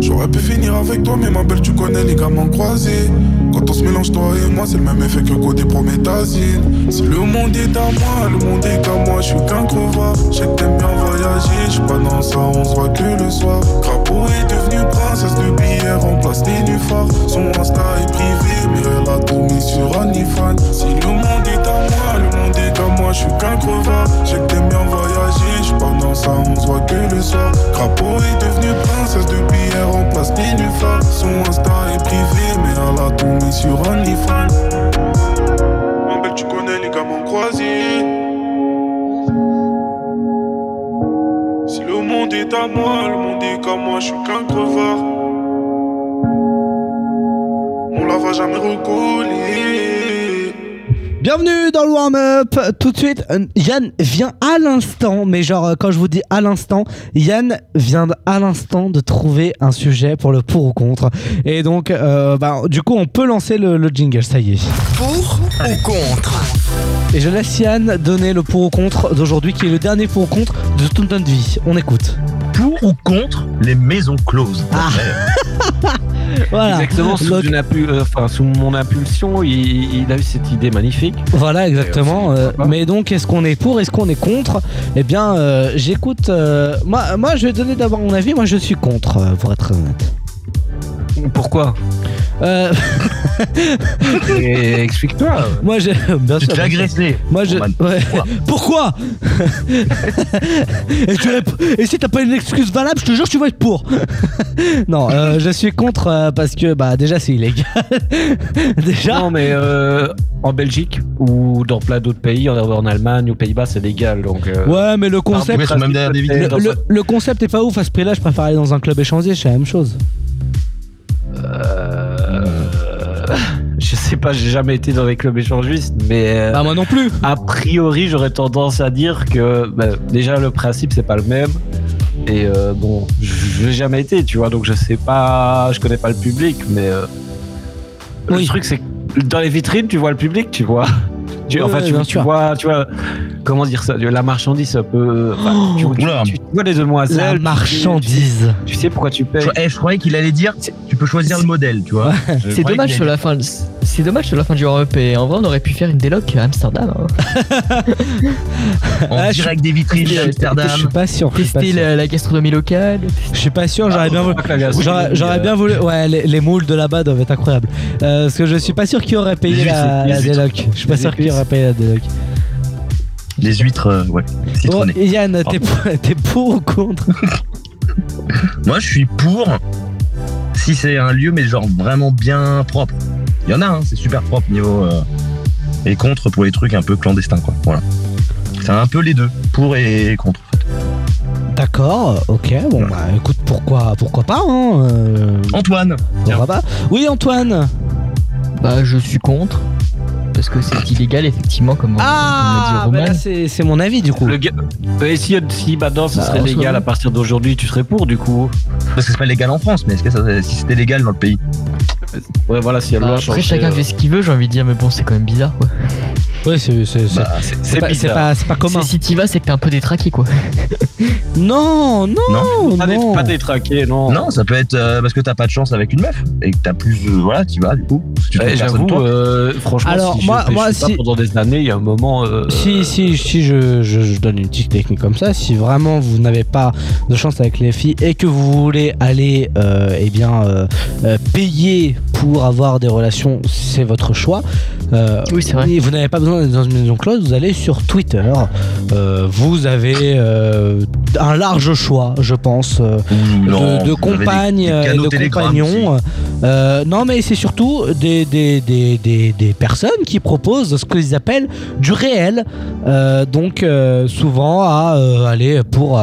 J'aurais pu finir avec toi, mais ma belle, tu connais les gamins croisés. Quand on se mélange, toi et moi, c'est le même effet que côté prométhazine. Si le monde est à moi, le monde est qu'à moi, je suis qu'un crevard. Que t'aimes bien voyager, je suis pas dans ça, on se voit que le soir. Crapaud est devenue princesse de billets, remplace Nénuphar. Son Insta est privé, mais elle a tout mis sur OnlyFans. Si le monde est je suis qu'un crevard. Je sais que t'aimes bien voyager, je dans ça, on se voit que le soir. Crapaud est devenue princesse de billets, remplace Nénuphar. Son Insta est privé, mais elle a mis sur OnlyFans. Ma belle, tu connais les gamins croisés. Si le monde est à moi, le monde est qu'à moi, je suis qu'un crevard. On la va jamais recoller. Bienvenue dans le warm-up. Tout de suite, euh, Yann vient à l'instant, mais genre euh, quand je vous dis à l'instant, Yann vient à l'instant de trouver un sujet pour le pour ou contre. Et donc, euh, bah, du coup, on peut lancer le, le jingle, ça y est. Pour ou contre? Et je laisse Yann donner le pour ou contre d'aujourd'hui, qui est le dernier pour ou contre de toute notre vie. On écoute. Pour ou contre les maisons closes Voilà. Exactement, sous, Donc- une impu- euh, enfin, sous mon impulsion, il, il a eu cette idée magnifique. Voilà, exactement. Euh, mais donc, est-ce qu'on est pour, est-ce qu'on est contre? Eh bien, euh, j'écoute. euh, moi, moi, je vais donner d'abord mon avis. Moi, je suis contre, euh, pour être honnête. Pourquoi Euh, [LAUGHS] Et Explique-toi. Moi, j'ai. Bien Tu sûr, te bien sûr. agresser. Moi, je. Ouais. Pourquoi [LAUGHS] [LAUGHS] et, tu réponds- et si t'as pas une excuse valable, je te jure, tu vas être pour. non, euh, je suis contre euh, parce que, bah, déjà, c'est illégal. déjà. Non, mais euh, en Belgique ou dans plein d'autres pays, en, en Allemagne, aux Pays-Bas, c'est légal. Donc, euh, Ouais, mais le concept. même le, le concept est pas ouf à ce prix-là. Je préfère aller dans un club échangé, c'est la même chose. Sais pas, j'ai jamais été dans les clubs échangistes, mais euh, Bah, moi non plus. a priori, j'aurais tendance à dire que bah, déjà le principe c'est pas le même. Et euh, bon, je l'ai jamais été, tu vois, donc je sais pas, je connais pas le public, mais euh, Oui. le truc c'est que dans les vitrines tu vois le public, tu vois. [LAUGHS] Tu, Ouais, enfin, ouais, tu, vois, tu vois, comment dire ça, la marchandise un peu. enfin, tu, tu- oula. tu- tu vois les demoiselles. La marchandise. Tu, sais pourquoi tu payes. Je, eh, je croyais qu'il allait dire tu peux choisir le modèle, tu vois. C'est dommage sur la fin. De- C'est dommage sur la fin du Europe et en vrai on aurait pu faire une déloc à Amsterdam. hein. [LAUGHS] En Ah, je- direct des vitrines je- d'Amsterdam. Je suis pas sûr. je suis pas Tester sûr. la, la gastronomie locale. Je suis pas sûr, j'aurais bien voulu. J'aurais euh, bien voulu. Ouais, les, les moules de là-bas doivent être incroyables. Euh, parce que je suis pas sûr qui aurait payé la, la déloc. Je suis pas Les sûr qui épices. aurait payé la déloc. Les huîtres, euh, ouais, Bon, citronnées. Yann, t'es Pardon. pour, t'es pour ou contre? [LAUGHS] Moi, je suis pour si c'est un lieu, mais genre vraiment bien propre. Il y en a, hein, c'est super propre niveau. euh, et contre pour les trucs un peu clandestins, quoi. Voilà. C'est un peu les deux, pour et contre. D'accord, ok, bon bah écoute, pourquoi, pourquoi pas hein euh, Antoine Pourquoi pas Oui, Antoine Bah, je suis contre. Parce que c'est illégal, effectivement, comme, Ah, comme bah dit c'est c'est mon avis du coup. Le gars- Et si, si maintenant ce Bah, serait en légal à partir d'aujourd'hui, tu serais pour du coup Parce que c'est pas légal en France, mais est-ce que ça, si c'était légal dans le pays Ouais, voilà, si la Bah, loi après, chacun euh, fait ce qu'il veut, j'ai envie de dire, mais bon, c'est quand même bizarre, quoi. Ouais, c'est Bah, pas, pas, pas commun. Si t'y vas, c'est que t'es un peu détraqué, quoi. [LAUGHS] Non, non, non, Pas, dé- pas détraqué, non. Non, ça peut être euh, parce que t'as pas de chance avec une meuf et que t'as plus. euh, voilà, tu vas du coup. Si tu Ouais, personne, J'avoue, euh, franchement, Alors, si moi- je moi, pas si- pendant des années, il y a un moment. euh, Si, si, si je, je, je donne une petite technique comme ça, si vraiment vous n'avez pas de chance avec les filles et que vous voulez aller euh, eh bien, euh, euh, payer pour avoir des relations, c'est votre choix. Euh, Oui, c'est vrai. vous n'avez pas besoin d'être dans une maison close, vous allez sur Twitter. Euh, vous avez euh, un large choix, je pense, euh, non, de, compagnes et de compagnons. Euh, non, mais c'est surtout des, des, des, des, des personnes qui proposent ce qu'ils appellent du réel. Euh, donc, euh, souvent, à euh, aller pour.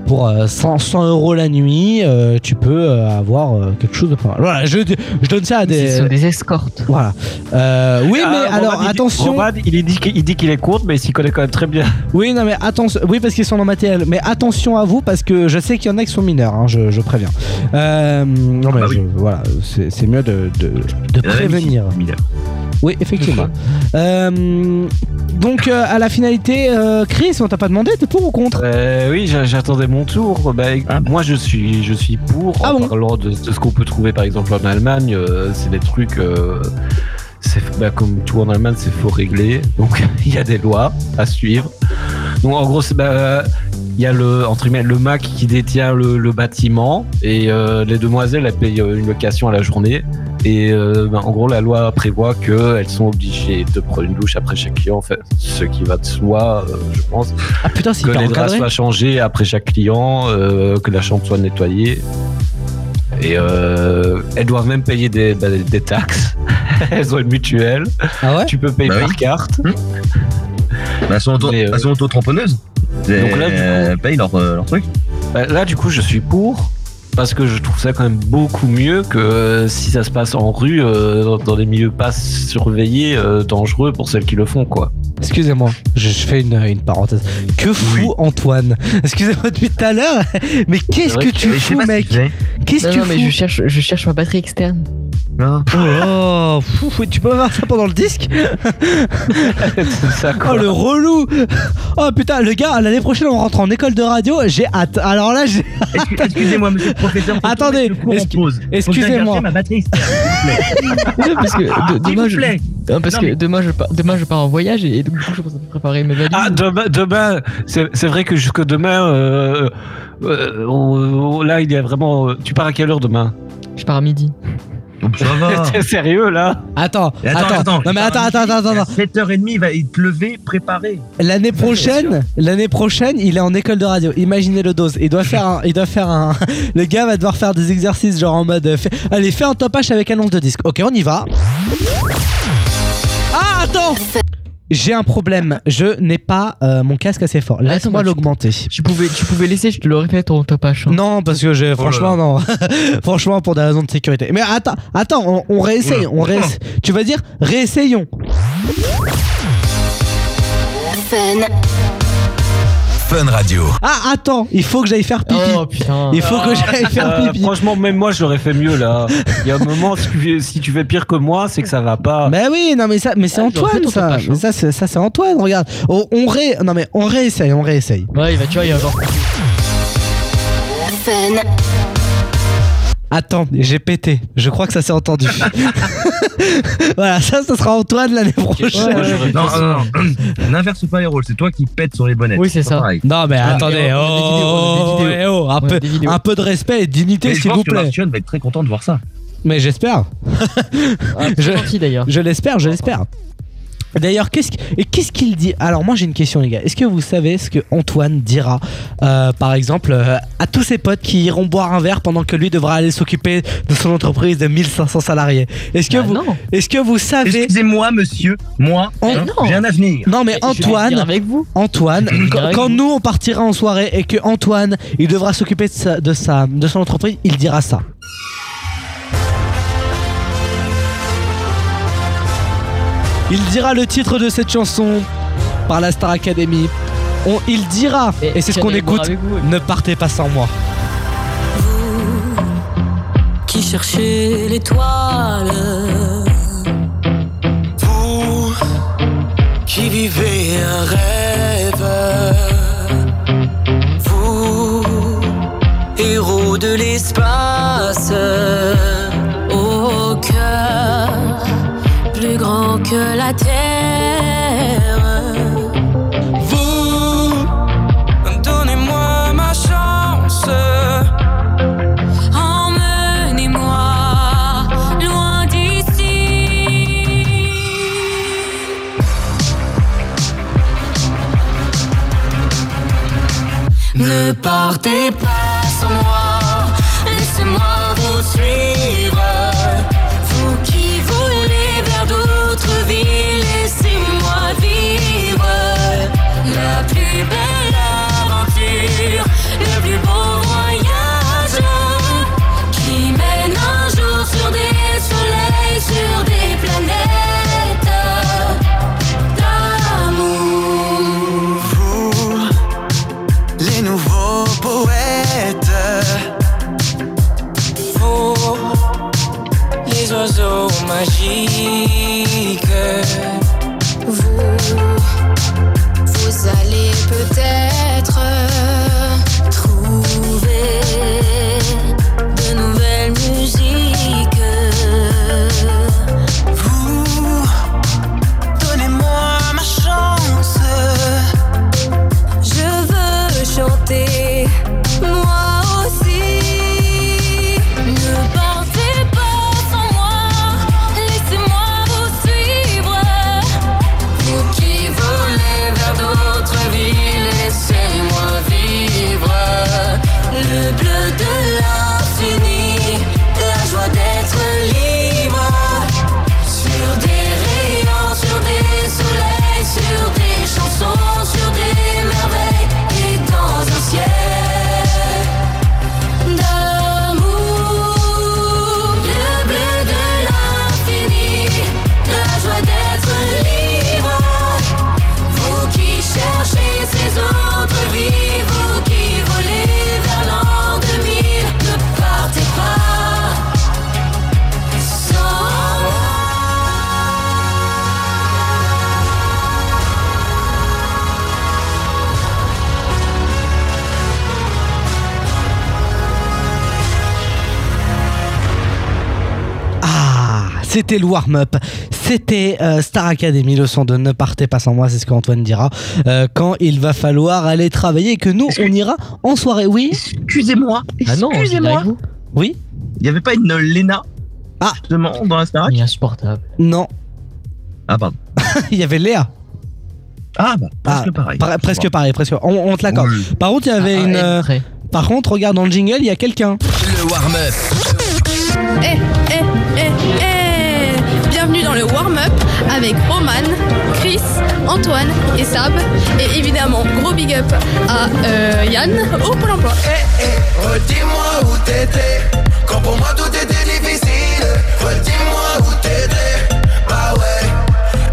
Euh, pour euh, 100, 100 euros la nuit, euh, tu peux euh, avoir euh, quelque chose de pas mal. Voilà, je, je donne ça à des. Ce sont des escortes. Voilà. Euh, oui, Ah, mais Roman, alors il dit- attention. Roman, il dit qu'il il dit qu'il est contre, mais il s'y connaît quand même très bien. [LAUGHS] Oui, non, mais attention. Oui, parce qu'ils sont dans ma TL. Mais attention à vous, parce que je sais qu'il y en a qui sont mineurs, hein, je, je préviens. Euh, non, mais bah oui. je- voilà, c'est mieux de, de, en prévenir. Oui, effectivement. Euh, donc, euh, à la finalité, euh, Chris, on t'a pas demandé, t'es pour ou contre? Euh, oui, j'a- j'attendais mon tour. Bah, Moi, je suis, je suis pour. Ah en bon parlant de, de ce qu'on peut trouver, par exemple, en Allemagne, euh, c'est des trucs. euh, bah, comme tout en Allemagne, c'est faux réglé. Donc, [LAUGHS] il y a des lois à suivre. Donc, en gros, c'est bah, il y a le entre guillemets, le Mac qui détient le, le bâtiment et euh, les demoiselles elles payent euh, une location à la journée. Et euh, bah, en gros, la loi prévoit qu'elles sont obligées de prendre une douche après chaque client, enfin, ce qui va de soi, euh, je pense Ah putain, c'est que les draps soient changés après chaque client, euh, que la chambre soit nettoyée. Et euh, elles doivent même payer des, bah, des taxes. [LAUGHS] elles ont une mutuelle. Ah ouais Tu peux payer Bah par oui. carte. Bah, elles sont euh, auto-tamponneuses. Donc là, du coup- elles payent leur, euh, leur truc. Bah, là, du coup, je suis pour. Parce que je trouve ça quand même beaucoup mieux que euh, si ça se passe en rue, euh, dans- dans des milieux pas surveillés, euh, dangereux pour celles qui le font, quoi. Excusez-moi, je, je fais une, une parenthèse. Que fou Antoine [LAUGHS] Excusez-moi depuis tout à l'heure, [LAUGHS] mais qu'est-ce que que- tu fous, mec. Qu'est-ce que Non, tu non, mais fous je cherche, je cherche ma batterie externe. Non. Oh, fou, fou, tu peux faire ça pendant le disque [LAUGHS] Oh le relou Oh putain, le gars, l'année prochaine on rentre en école de radio, j'ai hâte. Alors là, j'ai. Excu- Excusez-moi, monsieur le professeur. Attendez, excu- excusez-moi. j'aille chercher ma batterie externe, s'il vous plaît. Non, [LAUGHS] parce que demain, vous je, plaît. non, parce Non, que mais- demain, je pars, demain je pars en voyage et, et donc du coup je pense préparer mes valises. Ah, demain, demain c'est vrai que jusque demain, euh, euh, on- on- là, il y a vraiment. euh, Tu pars à quelle heure demain? Je pars à midi. Ça va. [LAUGHS] T'es sérieux là Attends, Et attends, Non mais attends, attends, attends, attends. 7h30, il va il te lever, préparer. L'année prochaine, l'année prochaine, il est en école de radio. Imaginez le dose. Il doit faire un, il doit faire un. [LAUGHS] Le gars va devoir faire des exercices genre en mode. euh, fais- allez, fais un top H avec annonce de disque. Ok, on y va. Ah, attends. J'ai un problème. Je n'ai pas euh, mon casque assez fort. Laisse-moi Attends, l'augmenter. Tu pouvais, tu pouvais laisser, je te l'aurais fait ton H. hein. Non, parce que j'ai franchement non. [LAUGHS] franchement pour des raisons de sécurité. Mais attends, attends, on, on réessaye, on réessaye. Tu vas dire réessayons. Fun. Fun Radio. Ah attends, il faut que j'aille faire pipi. Oh putain. Il faut que j'aille faire Euh, pipi. franchement, même moi, je l'aurais fait mieux là. Il y a un moment, si tu, fais- si tu fais pire que moi, c'est que ça va pas. Mais oui, non mais ça, mais c'est Ah, j'aurais fait Antoine ton ça. tapage, hein. Mais ça, c'est, ça c'est Antoine. Regarde, on, on ré, non mais on réessaye, on réessaye. Ouais, il va, tu vois, il va avoir. Fun. Attends, j'ai pété. Je crois que ça s'est entendu. [LAUGHS] voilà, ça, ça sera Antoine l'année prochaine. Ouais, ouais, Non, non, non. [CLEARS THROAT] N'inverse pas les rôles, c'est toi qui pètes sur les bonnettes. Oui, c'est ça. pareil. Non mais Ah, attendez, oh, vidéos. eh oh, un, peu, un de respect et de dignité je s'il pense vous que plaît. Martion va être très content de voir ça. Mais j'espère. Ah, [LAUGHS] Je- c'est gentil d'ailleurs. Je l'espère, je l'espère. D'ailleurs, qu'est-ce qu'est-ce qu'il dit? Alors moi j'ai une question les gars. Est-ce que vous savez ce que Antoine dira, euh, par exemple, euh, à tous ses potes qui iront boire un verre pendant que lui devra aller s'occuper de son entreprise de 1500 salariés Est-ce que Bah vous, non. est-ce que vous savez Excusez-moi, monsieur, moi, hein, j'ai un avenir. Non mais Je vais Antoine, avec vous. Antoine, Je vais dire quand, avec quand vous. nous on partira en soirée et que Antoine il devra s'occuper de sa, de sa de son entreprise, il dira ça. Il dira le titre de cette chanson par la Star Academy. On, il dira, Et et c'est ce qu'on écoute, vous, ne partez pas sans moi. qui cherchez l'étoile. Vous qui vivez un rêve, vous, héros de l'espace, que la terre. vous, donnez-moi ma chance. Emmenez-moi loin d'ici. Ne partez pas sans moi, laissez-moi vous suivre. magia c'était le warm-up. C'était euh, Star Academy, le son de Ne partez pas sans moi, c'est ce qu'Antoine dira. euh, quand il va falloir aller travailler et que nous, on ira en soirée. Oui Excusez-moi, Ah excusez-moi. Oui Il n'y avait pas une Lena Ah. justement dans la est insupportable. Non. Ah pardon. [LAUGHS] il y avait Léa. Ah bah presque Ah, pareil. Par- presque pareil, presque. On, on te l'accorde. Oui. Par contre, il y avait Ah, une. euh, par contre, regarde dans le jingle, il y a quelqu'un. Le warm-up. Eh, eh, eh, eh warm-up avec Roman, Chris, Antoine et Sab. Et évidemment, gros big up à euh, Yann au Pôle emploi. Redis-moi où t'étais. Quand pour moi tout était difficile. Redis-moi où t'étais. Bah ouais.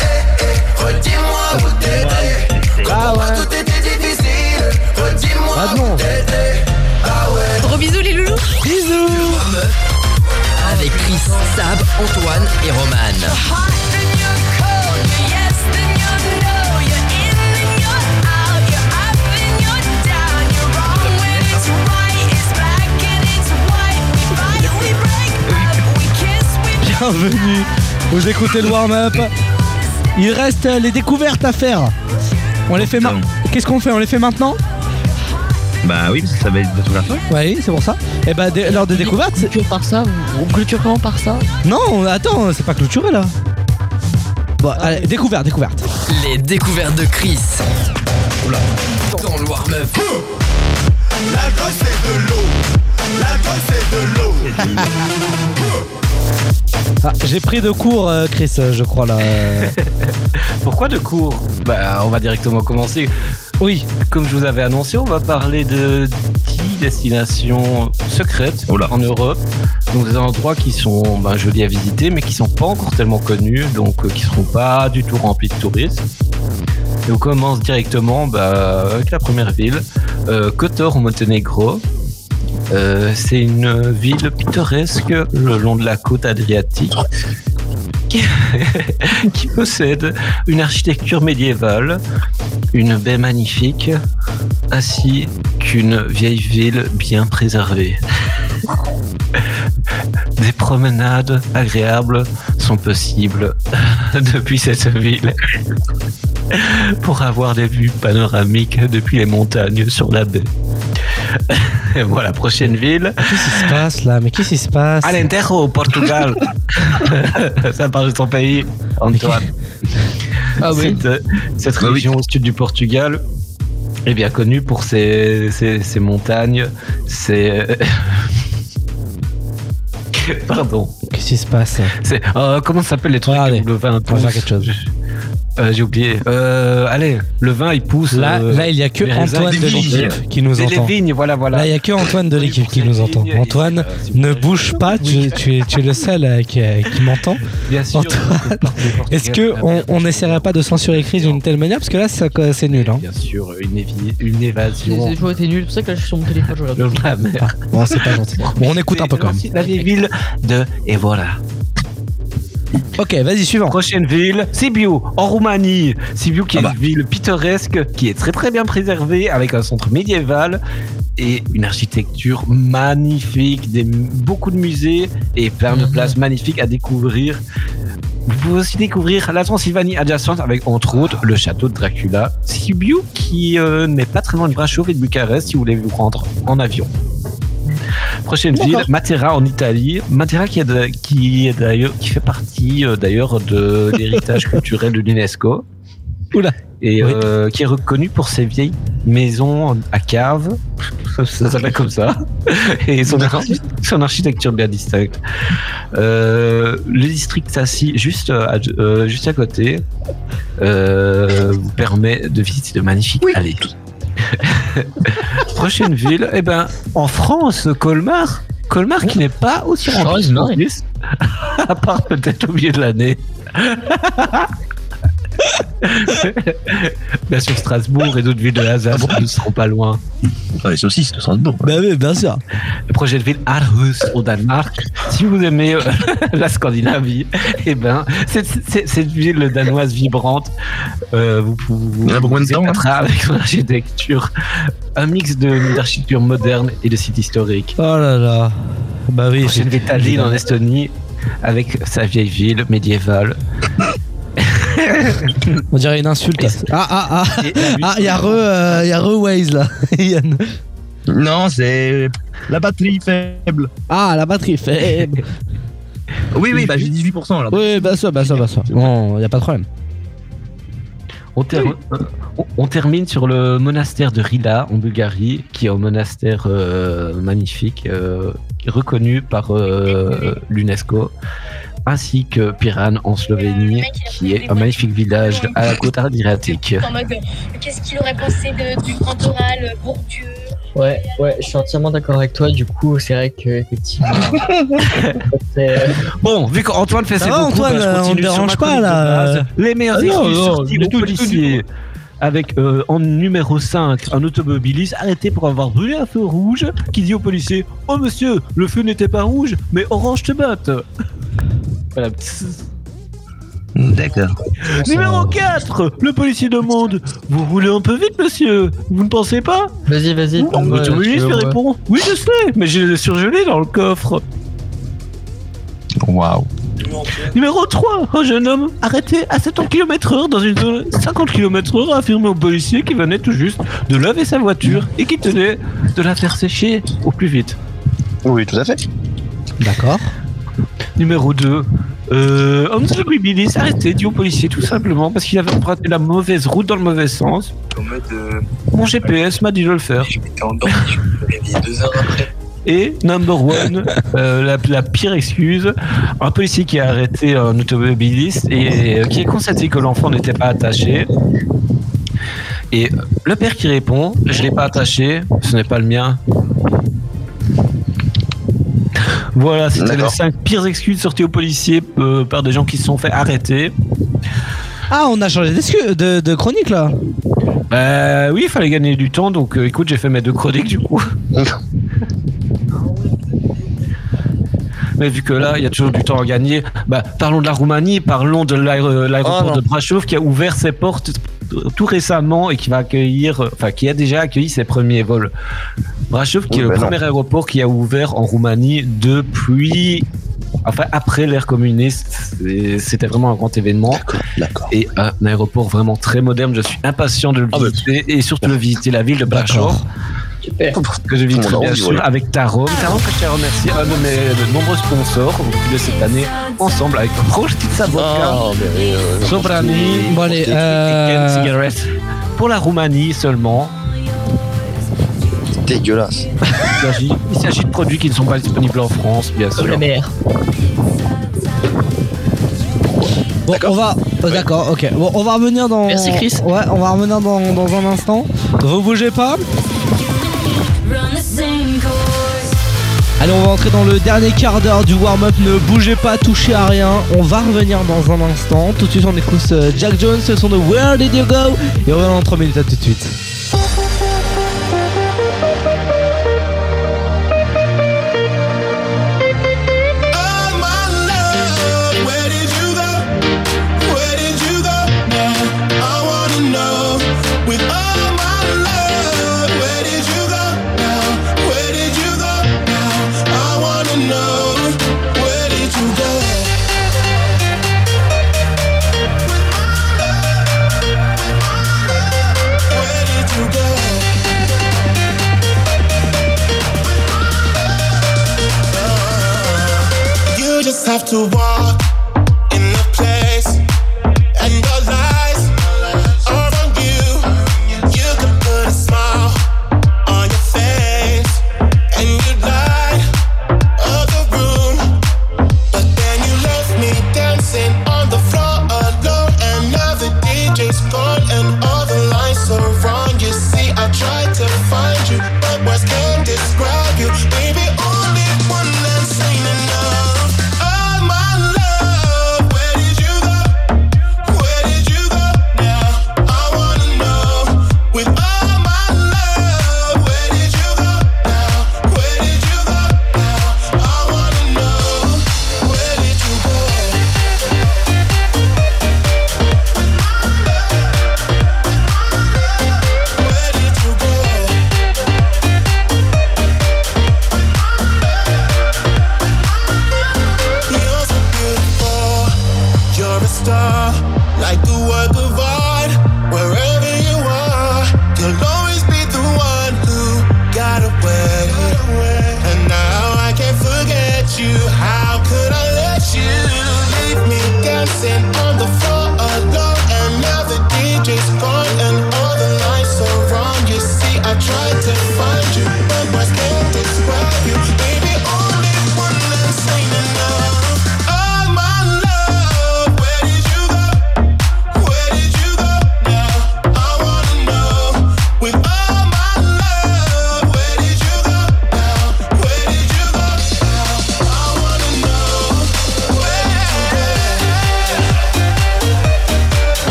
Eh eh Redis-moi où t'étais. Quand pour moi tout était difficile. Redis-moi Ah non. où t'étais. Bah ouais. Gros bisous les loulous. Bisous Avec Chris, Sab, Antoine et Roman. [LAUGHS] Bienvenue. Vous écoutez le warm-up. Il reste euh, les découvertes à faire. On les fait Qu'est-ce qu'on fait? On les fait maintenant? Bah oui, parce que ça va être bientôt la fin. Oui, c'est pour ça. Et bah, dès- l'heure des découvertes, c'est. Clôture par ça On clôture comment par ça? Non, attends, c'est pas clôturé là. Bon, allez, découverte, découverte. Les découvertes de Chris. Dans le warm-up. L'alcool c'est de l'eau. L'alcool c'est de l'eau. [LAUGHS] Ah, j'ai pris de cours, euh, Chris, euh, je crois là. euh. [LAUGHS] Pourquoi de cours Bah, on va directement commencer. Oui. Comme je vous avais annoncé, on va parler de 10 destinations secrètes en Europe. Donc des endroits qui sont ben, jolis à visiter, mais qui sont pas encore tellement connus, donc euh, qui seront pas du tout remplis de touristes. Et on commence directement bah, avec la première ville, euh, Kotor au Monténégro. Euh, c'est une ville pittoresque le long de la côte adriatique [LAUGHS] qui, possède une architecture médiévale, une baie magnifique, ainsi qu'une vieille ville bien préservée. [LAUGHS] Des promenades agréables sont possibles [LAUGHS] depuis cette ville [LAUGHS] pour avoir des vues panoramiques depuis les montagnes sur la baie. Et [LAUGHS] voilà, prochaine ville. Qu'est-ce qui se passe là? Mais qu'est-ce qui se passe? Alentejo, au Portugal. [LAUGHS] Ça parle de ton pays, Antoine. Ah oui. Cette, cette région au sud du Portugal est bien connue pour ses, ses- ses montagnes, ses... Pardon. Qu'est-ce qui se passe? C'est, euh, comment ça s'appelle les trucs le vin on va faire quelque chose. Euh, J'ai oublié. Euh, allez, le vin il pousse. Là, euh, là, il y a que Antoine de l'équipe qui nous entend. Les vignes, voilà, voilà. Là, il y a que Antoine de l'équipe qui nous entend. Antoine, ne bouge pas, tu, tu es, tu es le seul euh, qui, euh, qui m'entend. Bien sûr. Antoine, est-ce que on, on n'essaierait pas de censurer Chris d'une telle manière? Parce que là, c'est nul. Hein. Bien sûr, une, évi- une J'ai évasion. toujours été nul, c'est pour ça que là je suis sur mon téléphone, je regarde. mer. Bon, c'est pas gentil. Bon, on écoute un peu quand même. La ville de Et voilà. Ok, vas-y, suivant. Prochaine ville, Sibiu, en Roumanie. Sibiu qui est une ville pittoresque, qui est très très bien préservée, avec un centre médiéval et une architecture magnifique, des, beaucoup de musées et plein de places magnifiques à découvrir. Vous pouvez aussi découvrir la Transylvanie adjacente avec entre autres le château de Dracula. Sibiu qui euh, n'est pas très loin de Brasov et de Bucarest si vous voulez vous rendre en avion. Prochaine ville, Matera en Italie. Matera qui, est qui, est d'ailleurs, qui fait partie euh, d'ailleurs de [LAUGHS] l'héritage culturel de l'UNESCO. Et euh, qui est reconnu pour ses vieilles maisons à cave. Ça s'appelle comme ça. [LAUGHS] Et son, archi- son architecture bien distincte. Euh, le district Sassi, juste à, euh, juste à côté, vous permet de visiter de magnifiques allées. [LAUGHS] Prochaine ville, eh ben, en France, Colmar. Colmar qui n'est pas aussi touristes, [LAUGHS] à part peut-être au milieu de l'année. [LAUGHS] [LAUGHS] Bien sûr, Strasbourg et d'autres villes de l'Alsace ne seront pas loin. les saucisses de Strasbourg. Bah oui, bien sûr. La prochaine ville, Aarhus, au Danemark. Si vous aimez euh, [LAUGHS] la Scandinavie, eh ben, cette, cette- cette ville danoise vibrante, euh, vous pouvez vous, vous épaterez avec son architecture. Un mix de- d'architecture moderne et de sites historiques. Oh là là. Bah oui. Prochaine ville, Tallinn, en Estonie, avec sa vieille ville médiévale. On dirait une insulte. Ah, ah, ah. Ah, il y a re, euh, y a re Waze là. [LAUGHS] Yann. Non, c'est la batterie faible. Ah, la batterie faible. Oui, oui, bah j'ai 18% là. Oui, bah ça, bah ça, bah ça. Bon, y a pas de problème. On, ter- euh, on- on termine sur le monastère de Rila en Bulgarie, qui est un monastère euh, magnifique, euh, reconnu par euh, l'UNESCO, ainsi que Piran en Slovénie, qui est un magnifique village à la côte adriatique. Qu'est-ce qu'il aurait pensé de, du grand oral, euh, Bourdieu Ouais, ouais, je suis entièrement d'accord avec toi. Du coup, c'est vrai que effectivement. [LAUGHS] euh, Bon, vu qu'Antoine fait Ça ses beaucoup, Antoine, bah, je euh, on continue te sur dérange pas, là. Les meilleurs Ah, non, tout, tout, policiers. Avec euh, en numéro 5, un automobiliste arrêté pour avoir brûlé un feu rouge qui dit au policier Oh monsieur, le feu n'était pas rouge, mais orange tomate. Voilà. D'accord. Numéro 4, le policier demande Vous roulez un peu vite, monsieur Vous ne pensez pas Vas-y, vas-y. L'automobiliste lui répond Oui, je sais, mais j'ai surgelé dans le coffre. Waouh. Numéro 3, un jeune homme arrêté à 70 km/h dans une zone 50 km/h a affirmé au policier qu'il venait tout juste de laver sa voiture et qu'il tenait de la faire sécher au plus vite. Oui, tout à fait. D'accord. Numéro 2, Euh, s'est arrêté, dit au policier tout simplement parce qu'il avait emprunté la mauvaise route dans le mauvais sens. En mode. euh, Mon GPS m'a dit de le faire. J'étais endormi, je me suis réveillé deux heures après. Et number one, euh, la, la pire excuse, un policier qui a arrêté un automobiliste et euh, qui a constaté que l'enfant n'était pas attaché. Et le père qui répond, je l'ai pas attaché, ce n'est pas le mien. Voilà, c'était les D'accord. cinq pires excuses sorties aux policiers euh, par des gens qui se sont fait arrêter. Ah, on a changé de, de chronique là. Bah oui, il fallait gagner du temps, donc euh, écoute, j'ai fait mes deux chroniques du coup. [LAUGHS] Mais vu que là, il y a toujours du temps à gagner, bah, parlons de la Roumanie, parlons de l'aéro- l'aéroport Oh, non. de Brasov qui a ouvert ses portes tout récemment et qui va accueillir, enfin qui a déjà accueilli ses premiers vols. Brasov qui Oui, est le bah non. premier aéroport qui a ouvert en Roumanie depuis, enfin après l'ère communiste. C'était vraiment un grand événement. Et un aéroport vraiment très moderne. Je suis impatient de le bah, visiter et surtout de visiter la ville de Brasov. Super. Que je vis très bien sûr ouais. avec Tarom. Tarom que je tiens à remercier, un de mes de nombreux sponsors au fil de cette année, ensemble avec [LAUGHS] Vodka, Ah, mais, euh, Sobrani, Bon, allez, euh. Pour la Roumanie seulement, Dégueulasse. il s'agit- il s'agit de produits qui ne sont pas disponibles en France, bien sûr. Comme la mer. Bon, on va. oh, D'accord, ok. Bon, on va revenir dans. Merci, Chris. Ouais, on va revenir dans, dans un instant. Vous bougez pas. Allez, on va entrer dans le dernier quart d'heure du warm-up. Ne bougez pas, touchez à rien. On va revenir dans un instant. Tout de suite, on écoute euh, Jack Jones, ce son de Where Did You Go? Et on revient dans 3 minutes, à tout de suite.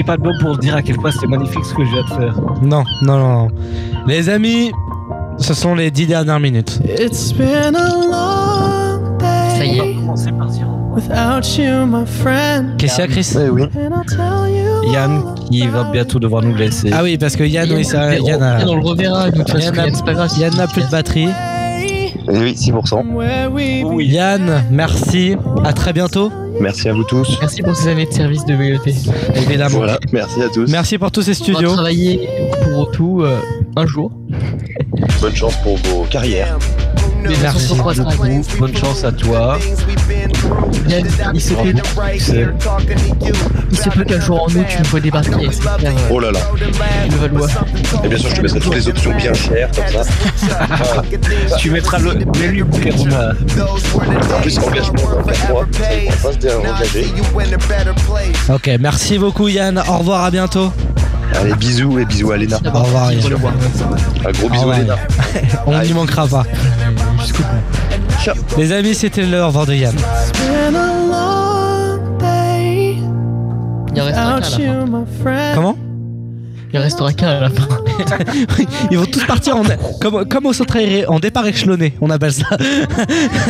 J'ai pas de mots pour dire à quel point c'était magnifique ce que je viens de faire. Non, non, non, non. Les amis, ce sont les dix dernières minutes. It's been a long day. Ça y est. Without you, my friend. Qu'est-ce qu'il y a, Chris? Oui. You. Yann qui va bientôt devoir nous laisser. Ah oui, parce que Yann, oui, ça, Yann a- on le reverra, de toute façon, Yann a- Yann, c'est pas grave. Yann n'a plus de batterie. Oui, 6%. Where we Yann, merci. À très bientôt. Merci à vous tous. Merci pour ces années de service de VET. Évidemment. Voilà, merci à tous. Merci pour tous ces On va studios. travailler pour tout euh, un jour. Bonne chance pour vos carrières. Merci. vous. Bonne chance à toi. Yann, il se peut, il se peut qu'un jour en août, tu me vois débarquer euh, Oh là là. le Valois. Et bien sûr, je te mettrai toutes les options bien chères, comme ça. [LAUGHS] Tu mettras le l'élu Peruna. En plus, engagement dans 4 mois. On va pas se désengager. Ok, merci beaucoup Yann. Au revoir, à bientôt. Allez, bisous et bisous à Léna. Au revoir Yann. Un gros bisou à. Léna. [LAUGHS] On n'y manquera pas. Les amis, c'était le au revoir de Yann. Il en restera qu'un à la fin. Comment? Il en restera qu'un à la fin. [LAUGHS] Ils vont tous partir en, comme, comme au centre aéré, en départ échelonné, on appelle ça.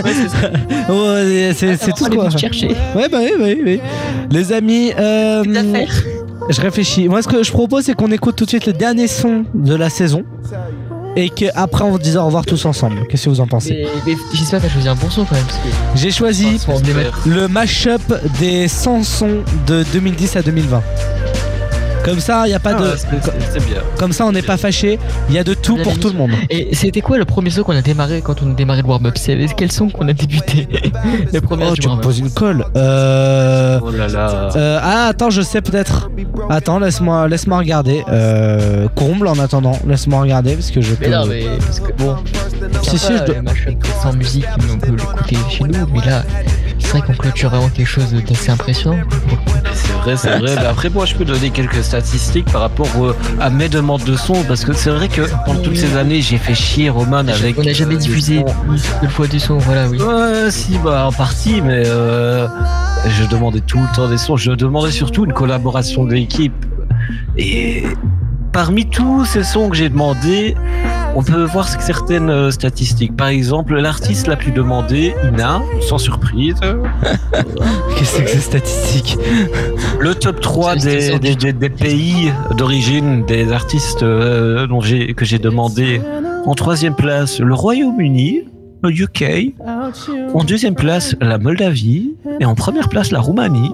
Ouais, c'est [LAUGHS] tout Allez quoi. vous chercher. Ouais, bah oui, oui, oui. Les amis, euh, je réfléchis. Moi, ce que je propose, c'est qu'on écoute tout de suite le dernier son de la saison. Et qu'après, on se dise au revoir tous ensemble. Qu'est-ce que vous en pensez Mais, mais j'espère que t'as choisi un bon son quand même. Parce que J'ai choisi on le mashup des 100 sons de 2010 à 2020. Comme ça, il n'y a pas de. Ah, c'est- c'est bien. Comme ça, on n'est pas fâché. Il y a de tout pour tout le monde. Et c'était quoi le premier son qu'on a démarré quand on a démarré le warm-up C'est avec quel son qu'on a débuté? [LAUGHS] Le premier Oh, tu me poses une colle. Euh. Oh là là. euh, ah, attends, je sais peut-être. Attends, laisse-moi laisse regarder. Euh, comble en attendant. Laisse-moi regarder parce que je peux. Non, mais parce que bon. Si, si, je dois- sans musique, on peut l'écouter chez nous, mais là, c'est vrai qu'on clôture vraiment quelque chose d'assez impressionnant. C'est vrai, c'est vrai. Après, moi, je peux donner quelques statistiques par rapport euh, à mes demandes de son. Parce que c'est vrai que pendant toutes ces années, j'ai fait chier Roman avec. On n'a jamais euh, diffusé une fois du son, voilà, oui. Ouais, si, bah, en partie, mais euh, je demandais tout le temps des sons. Je demandais surtout une collaboration de l'équipe. Et parmi tous ces sons que j'ai demandés, on peut voir certaines euh, statistiques. Par exemple, l'artiste la plus demandée, Ina, sans surprise. [LAUGHS] Qu'est-ce que c'est que ces statistiques Le top 3 des, des- des- des pays d'origine des artistes euh, dont que j'ai demandé. En troisième place, le Royaume-Uni, le UK. En deuxième place, la Moldavie. Et en première place, la Roumanie.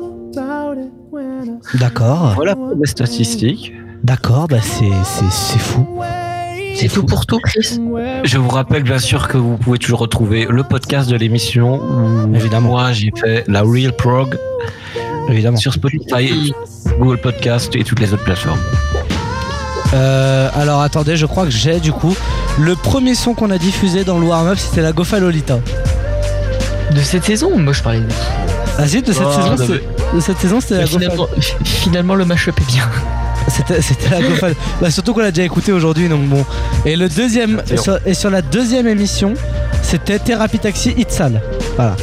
D'accord. Voilà pour les statistiques. D'accord, bah c'est fou. C'est tout pour tout, Chris. Je vous rappelle bien sûr que vous pouvez toujours retrouver le podcast de l'émission où Évidemment. moi j'ai fait la Real Prog Évidemment. sur Spotify, Google Podcast et toutes les autres plateformes. Euh, alors attendez, je crois que j'ai du coup. Le premier son qu'on a diffusé dans le warm-up, c'était la Gofa Lolita. De cette saison, moi je parlais de. Ah si, de cette Oh, saison, de cette saison, c'était la Gofa. finalement, [LAUGHS] finalement, le mashup est bien. C'était la Gofa. [LAUGHS] bah, surtout qu'on l'a déjà écouté aujourd'hui, donc bon. Et le deuxième, et sur, et sur la deuxième émission, c'était Thérapie Taxi Itzal. Voilà.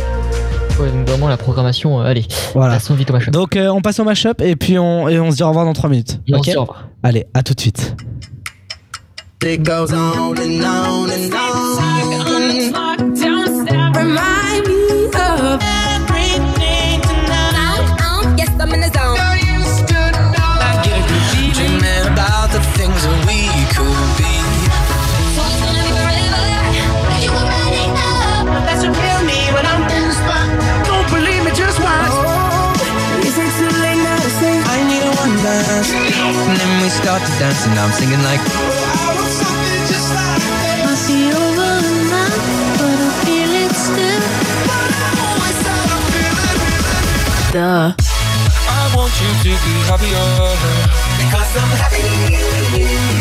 Ouais, donc vraiment la programmation, euh, allez, Voilà. passons vite au mashup. Donc euh, on passe au mashup et puis on, et on se dit au revoir dans 3 minutes. Et on Ok se dit au revoir. Allez, à tout de suite. It goes on and on and on. Dance? And then we start to dance, and I'm singing like. I see over now, but I feel it still. Duh. I want you to be happier because I'm happy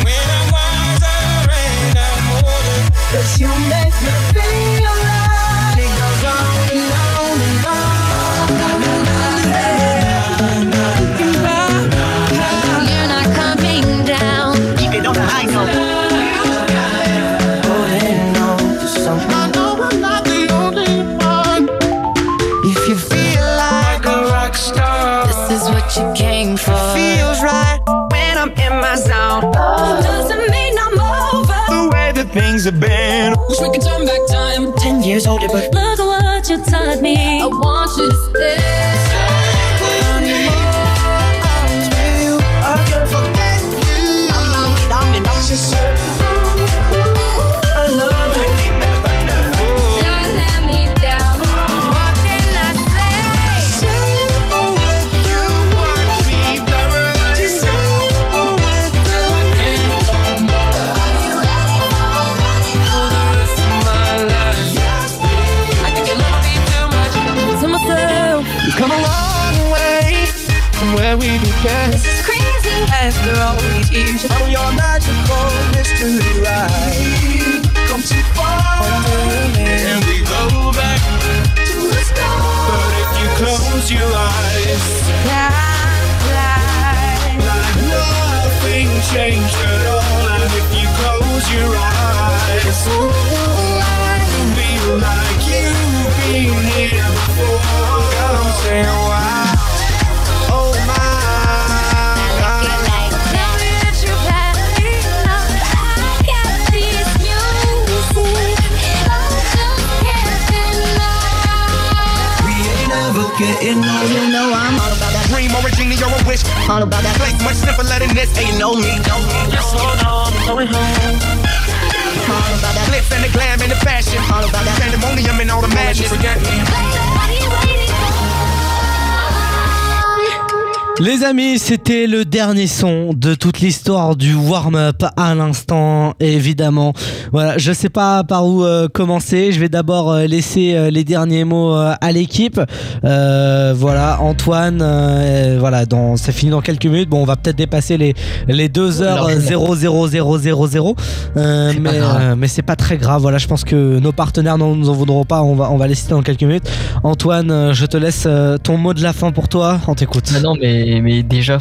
when I'm wiser and I'm older. Cause you make me feel alive. Things have been. Wish we could turn back time. Ten years older, but Look at what you taught me. I want you to stay. Don't we began. Crazy. After all these years, on your magical mystery ride. Come too far, and we go back to the start. But if you close your eyes, like nothing changed at all. And if you close your eyes, feel like you've been here before. Come say All about that place much simpler than this. Ain't no me, no me. Just hold on, going home. All about that glitz and the glam and the fashion. All about that pandemonium and all the madness. Forget me. Les amis, c'était le dernier son de toute l'histoire du warm-up à l'instant, évidemment. Voilà, je sais pas par où euh, commencer. Je vais d'abord euh, laisser euh, les derniers mots euh, à l'équipe. Euh, voilà, Antoine, euh, voilà, dans, ça finit dans quelques minutes. Bon, on va peut-être dépasser les, les 2 heures euh, 0 0 0 0 0. Euh, mais mais c'est pas très grave. Voilà, je pense que nos partenaires ne nous en voudront pas. On va, on va les citer dans quelques minutes. Antoine, je te laisse ton mot de la fin pour toi. On t'écoute. Ah non, mais, mais déjà,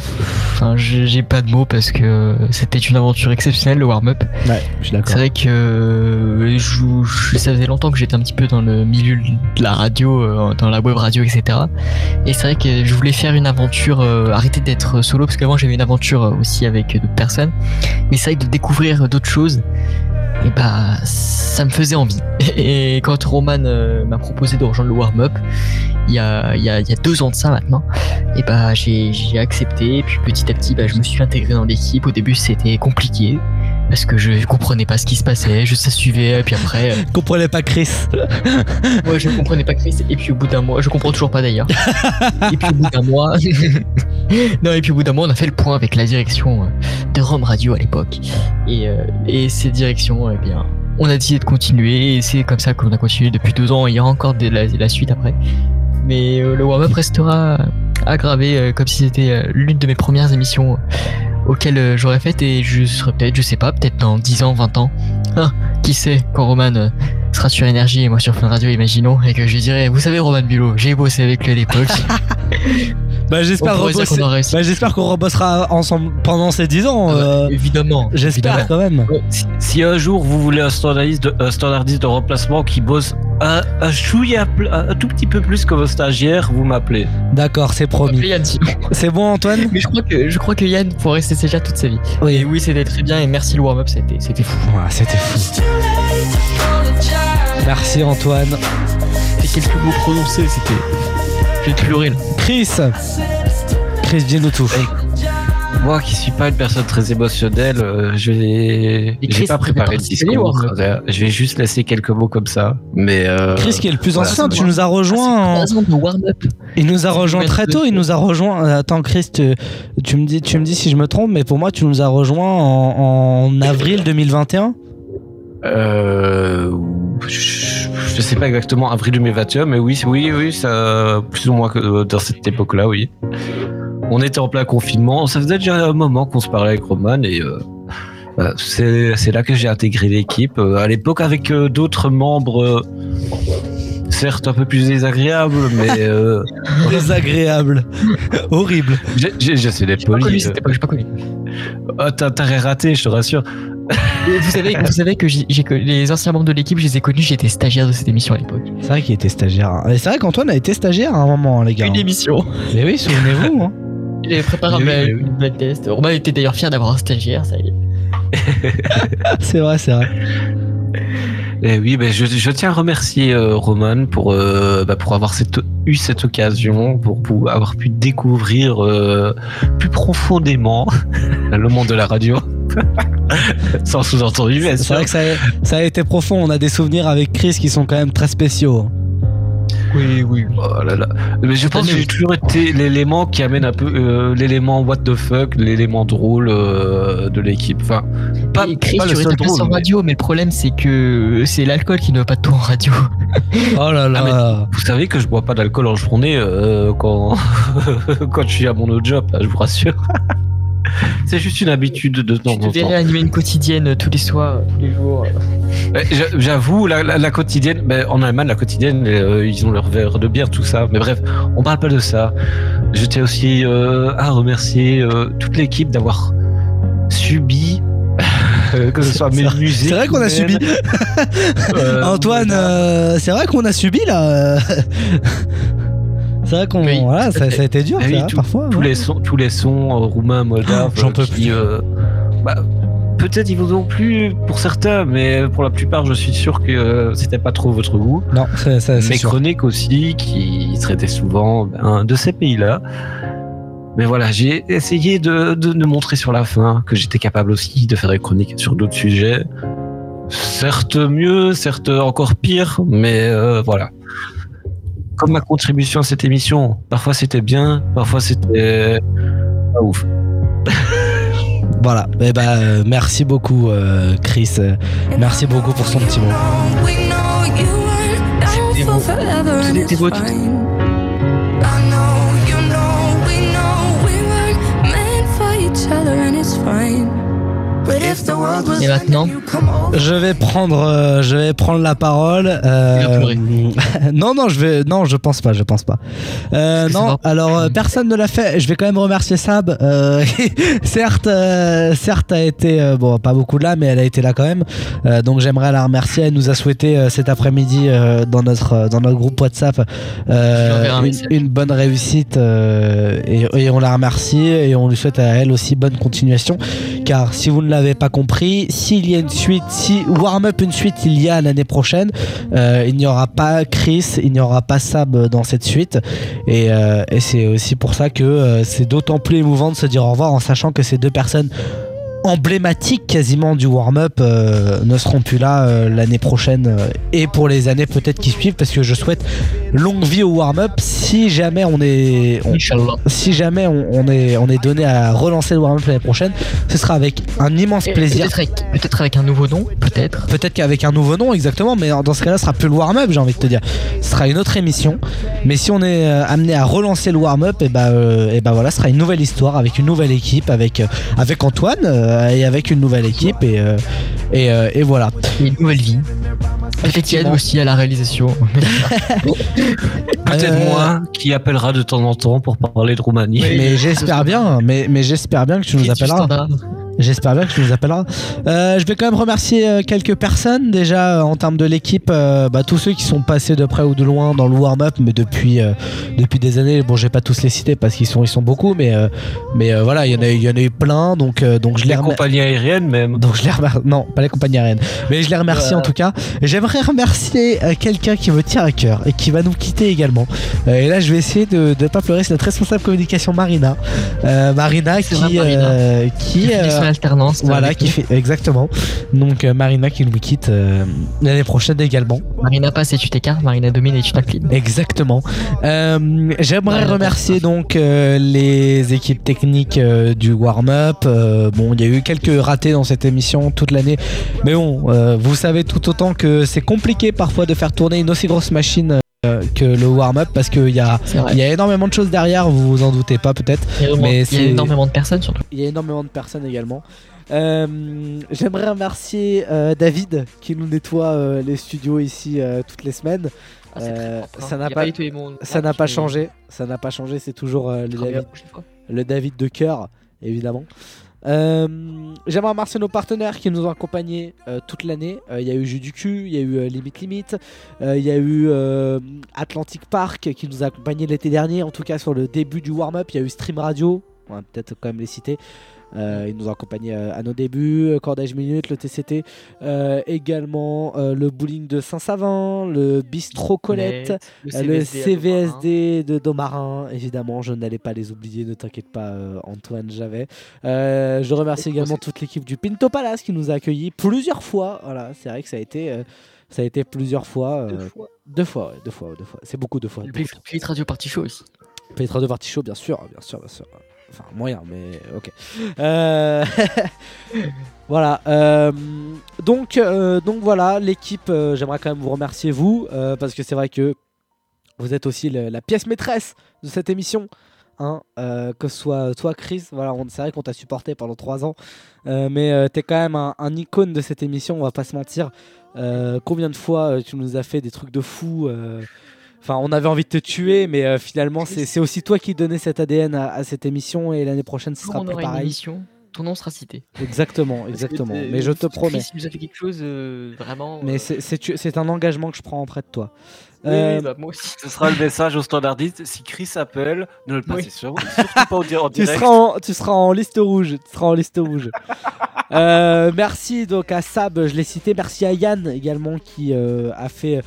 j'ai pas de mots parce que c'était une aventure exceptionnelle le warm-up. Ouais, je suis d'accord. C'est vrai que euh, je, ça faisait longtemps que j'étais un petit peu dans le milieu de la radio, euh, dans la web radio, etc. Et c'est vrai que je voulais faire une aventure, euh, arrêter d'être solo parce qu'avant j'avais une aventure aussi avec d'autres personnes. Mais c'est vrai que de découvrir d'autres choses, et bah ça me faisait envie. [LAUGHS] Et quand Roman m'a proposé de rejoindre le warm-up, il y a, il y, a, deux ans de ça maintenant, et bah j'ai j'ai accepté. Et puis petit à petit, bah, je me suis intégré dans l'équipe. Au début, c'était compliqué parce que je comprenais pas ce qui se passait, je ça suivait. Et puis après, euh, [LAUGHS] comprenais pas Chris. [LAUGHS] ouais, je comprenais pas Chris. Et puis au bout d'un mois, je comprends toujours pas d'ailleurs. et puis au bout d'un mois, [LAUGHS] non, et puis au bout d'un mois, on a fait le point avec la direction euh, de Rome Radio à l'époque. Et, euh, et ces directions, eh bien, on a décidé de continuer. Et c'est comme ça qu'on a continué depuis deux ans. Il y aura encore de la, la suite après. Mais euh, le warm-up restera aggravé euh, comme si c'était euh, l'une de mes premières émissions euh, auxquelles euh, j'aurais fait. Et je serais peut-être, je sais pas, peut-être dans 10 ans, 20 ans. Ah, qui sait, quand Roman euh, sera sur Énergie et moi sur Fun Radio, imaginons, et que je lui dirais, vous savez, Roman Bulot, j'ai bossé avec lui à l'époque. Bah j'espère qu'on bah, j'espère qu'on rebossera ensemble pendant ces 10 ans. euh, évidemment. J'espère quand même. Si, si un jour vous voulez un standardiste de, un standardiste de remplacement qui bosse un, un chouïa un, un tout petit peu plus que vos stagiaires, vous m'appelez. D'accord, c'est promis. C'est bon Antoine Mais je crois que je crois que Yann pourrait rester déjà toute sa vie. Oui, Et oui, c'était très bien et merci le warm-up, c'était c'était fou. Ouais, c'était fou. Merci Antoine. Et quelques mots prononcés, c'était. J'ai pleuré là. Chris. Chris, dis-nous tout. Moi qui suis pas une personne très émotionnelle, euh, je vais, Chris, pas préparé au discours. Je vais juste laisser quelques mots comme ça. Mais euh, Chris qui est le plus voilà, ancien, tu nous as rejoint en... de warm-up. Il nous a rejoint très tôt, il nous a rejoint. euh, Attends, Chris, tu, tu me dis, tu me dis si je me trompe, mais pour moi, tu nous as rejoint en, en avril 2021. Euh, je, je sais pas exactement avril 2021, mais oui, oui, oui, ça, plus ou moins que dans cette époque-là, oui. On était en plein confinement. Ça faisait déjà un moment qu'on se parlait avec Roman et euh, voilà, c'est là que j'ai intégré l'équipe. Euh, à l'époque, avec euh, d'autres membres, euh, certes un peu plus désagréables, mais euh, [LAUGHS] Désagréable. Horrible. j'essaie d'être Pas connu, poli. c'était pas, pas connu. Ah, T'as raté, je te rassure. Vous savez, vous savez que les anciens membres de l'équipe, je les ai connus, j'étais stagiaire de cette émission à l'époque. C'est vrai qu'il était stagiaire. hein. C'est vrai qu'Antoine a été stagiaire à un moment, hein, les gars. Une émission. Mais oui, souvenez-vous. hein. J'avais préparé un Oui, blind- oui, oui. une test. Romain était d'ailleurs fier d'avoir un stagiaire, ça y est. [LAUGHS] C'est vrai, c'est vrai. Et oui, ben je, je tiens à remercier euh, Roman pour, euh, bah, pour avoir cette, eu cette occasion, pour, pour avoir pu découvrir euh, plus profondément [LAUGHS] le monde de la radio. [LAUGHS] Sans sous-entendu, bien C'est vrai que ça a, ça a été profond. On a des souvenirs avec Chris qui sont quand même très spéciaux. Oui, oui. Oh là là. Mais je pense que j'ai toujours été l'élément qui amène un peu euh, l'élément what the fuck, l'élément drôle euh, de l'équipe. Enfin, pas, Et Chris, pas tu le seul drôle. en mais- radio, mais le problème c'est que c'est l'alcool qui ne va pas de tout en radio. [LAUGHS] Oh là Ah, mais vous savez que je bois pas d'alcool en journée euh, quand [LAUGHS] quand je suis à mon autre job, je vous rassure. [LAUGHS] C'est juste une habitude de temps Tu en devrais temps. animer une quotidienne euh, tous les soirs, euh, tous les jours. Ouais, j'a- J'avoue, la, la- la quotidienne, ben, en Allemagne, la quotidienne, euh, ils ont leur verre de bière, tout ça. Mais bref, on parle pas de ça. Je tiens aussi euh, à remercier euh, toute l'équipe d'avoir subi, que ce soit mes C'est- musiques. C'est vrai qu'on a subi. [LAUGHS] Euh, Antoine, euh, c'est vrai qu'on a subi là. Euh. c'est vrai qu'on. voilà, ça, ça a été dur, oui, tout- parfois. tous ouais. les sons, tous les sons euh, roumains, moldaves, Oh, j'en euh, peux qui, euh, bah, peut-être ils vous ont plu pour certains, mais pour la plupart, je suis sûr que euh, c'était pas trop votre goût. Non, c'est Mes sûr. chroniques aussi, qui traitaient souvent ben, de ces pays-là. Mais voilà, j'ai essayé de, de, de montrer sur la fin que j'étais capable aussi de faire des chroniques sur d'autres sujets. Certes mieux, certes encore pire, mais euh, voilà. Comme ma contribution à cette émission, parfois c'était bien, parfois c'était pas ouf. [LAUGHS] Voilà. Eh ben, euh, merci beaucoup, euh, Chris. Euh, Merci beaucoup pour son petit mot. Et maintenant Je vais prendre, euh, je vais prendre la parole. euh, [LAUGHS] non, non, je vais, non, je pense pas, je pense pas. Euh, non, alors personne ne l'a fait. Je vais quand même remercier Sab. [LAUGHS] certes, certes, a été bon, pas beaucoup là, mais elle a été là quand même. Donc j'aimerais la remercier. Elle nous a souhaité cet après-midi dans notre dans notre groupe WhatsApp une, bonne réussite et, et on la remercie et on lui souhaite à elle aussi bonne continuation. Car si vous ne l'avez pas compris, s'il y a une suite, si Warm Up une suite il y a l'année prochaine, euh, il n'y aura pas Chris, il n'y aura pas Sab dans cette suite. Et, euh, c'est aussi pour ça que euh, c'est d'autant plus émouvant de se dire au revoir en sachant que ces deux personnes emblématiques quasiment du warm-up euh, ne seront plus là euh, l'année prochaine euh, et pour les années peut-être qui suivent parce que je souhaite longue vie au warm-up si jamais on est on- si jamais on, on est on est donné à relancer le warm-up l'année prochaine ce sera avec un immense plaisir Peut-être avec, un nouveau nom, peut-être. Peut-être qu'avec un nouveau nom, exactement, mais dans ce cas-là, ce sera plus le warm-up, j'ai envie de te dire. Ce sera une autre émission. Mais si on est amené à relancer le warm-up, et bah, et bah voilà, ce sera une nouvelle histoire avec une nouvelle équipe, avec, avec Antoine et avec une nouvelle équipe, et, euh, et, euh, et voilà. Et une nouvelle vie. Yann aussi à la réalisation? [LAUGHS] Peut-être Euh, moi qui appellera de temps en temps pour parler de Roumanie. mais j'espère bien, mais, mais j'espère bien que tu nous appelleras. J'espère bien que tu nous appelleras. Euh, je vais quand même remercier euh, quelques personnes déjà euh, en termes de l'équipe, euh, bah, tous ceux qui sont passés de près ou de loin dans le warm-up, mais depuis euh, depuis des années. Bon, je vais pas tous les citer parce qu'ils sont ils sont beaucoup, mais euh, mais euh, voilà, il y en a il y en a eu plein, donc euh, donc je les Les remercie. compagnies aériennes même. Donc je les. Non, pas les compagnies aériennes. Mais je les remercie en tout cas. J'aimerais remercier quelqu'un qui me tient à cœur et qui va nous quitter également. Euh, et là, je vais essayer de ne pas pleurer. C'est notre responsable communication Marina. Euh, Marina qui, vrai, Marina. euh, qui, alternance, Voilà, qui fait exactement. Donc euh, Marina qui nous quitte euh, l'année prochaine également. Marina passe et tu t'écartes, Marina domine et tu t'inclines. Exactement. Euh, J'aimerais remercier donc les équipes techniques du warm-up. Bon, il y a eu quelques ratés dans cette émission toute l'année, mais bon, vous savez tout autant que c'est compliqué parfois de faire tourner une aussi grosse machine. Euh, que le warm-up parce qu'il y a, il y a énormément de choses derrière, vous vous en doutez pas peut-être. Il y a, Mais il y a énormément de personnes surtout. il y a énormément de personnes également. Euh, J'aimerais remercier euh, David qui nous nettoie euh, les studios ici toutes les semaines. Ah, propre, hein. ça n'a pas, pas ça n'a changé. Ça n'a pas changé. C'est toujours le, David, le David de cœur, évidemment. Euh, J'aimerais remercier nos partenaires qui nous ont accompagnés euh, toute l'année. Euh, Il y a eu Jus du cul, il y a eu Limite Limite, il y a eu Atlantic Park qui nous a accompagnés l'été dernier, en tout cas sur le début du warm-up. Il y a eu Stream Radio, on va peut-être quand même les citer. Euh, ils nous ont accompagnés euh, à nos débuts, euh, Cordage Minute, le TCT, euh, également euh, le bowling de Saint-Savin, le bistrot Colette, Le le CVSD de Domarin. Évidemment, je n'allais pas les oublier, ne t'inquiète pas, Antoine, j'avais. Euh, je remercie également toute l'équipe du Pinto Palace qui nous a accueillis plusieurs fois. Voilà, c'est vrai que ça a été, ça a été plusieurs fois. deux fois, ouais, deux fois, deux fois. C'est beaucoup deux fois. Le Play Radio Party Show aussi. Pétra de Party Show, bien sûr, bien sûr, bien sûr. Enfin, moyen, mais ok. Euh, [LAUGHS] voilà. euh, donc, euh, donc voilà, l'équipe, j'aimerais quand même vous remercier, vous, parce que c'est vrai que vous êtes aussi la pièce maîtresse de cette émission. Hein, que ce soit toi, Chris, voilà, c'est vrai qu'on t'a supporté pendant trois ans, mais euh, t'es quand même un, un icône de cette émission, on va pas se mentir. Combien de fois tu nous as fait des trucs de fou Enfin, on avait envie de te tuer, mais euh, finalement, c'est aussi toi qui donnais cet ADN à, à cette émission, et l'année prochaine, ce sera on plus aura une pareil. émission, ton nom sera cité. Exactement, exactement. Mais je te promets. nous a fait quelque chose euh, vraiment. Mais euh, c'est- un engagement que je prends auprès de toi. Oui, Euh, oui, bah, moi aussi. Ce sera le message au standardiste. Si Chris appelle, ne le passez Oui. sur- surtout pas en tu direct. seras en, tu seras en liste rouge. Tu seras en liste rouge. [LAUGHS] Euh, merci donc à Sab, je l'ai cité. Merci à Yann également qui euh, a fait euh,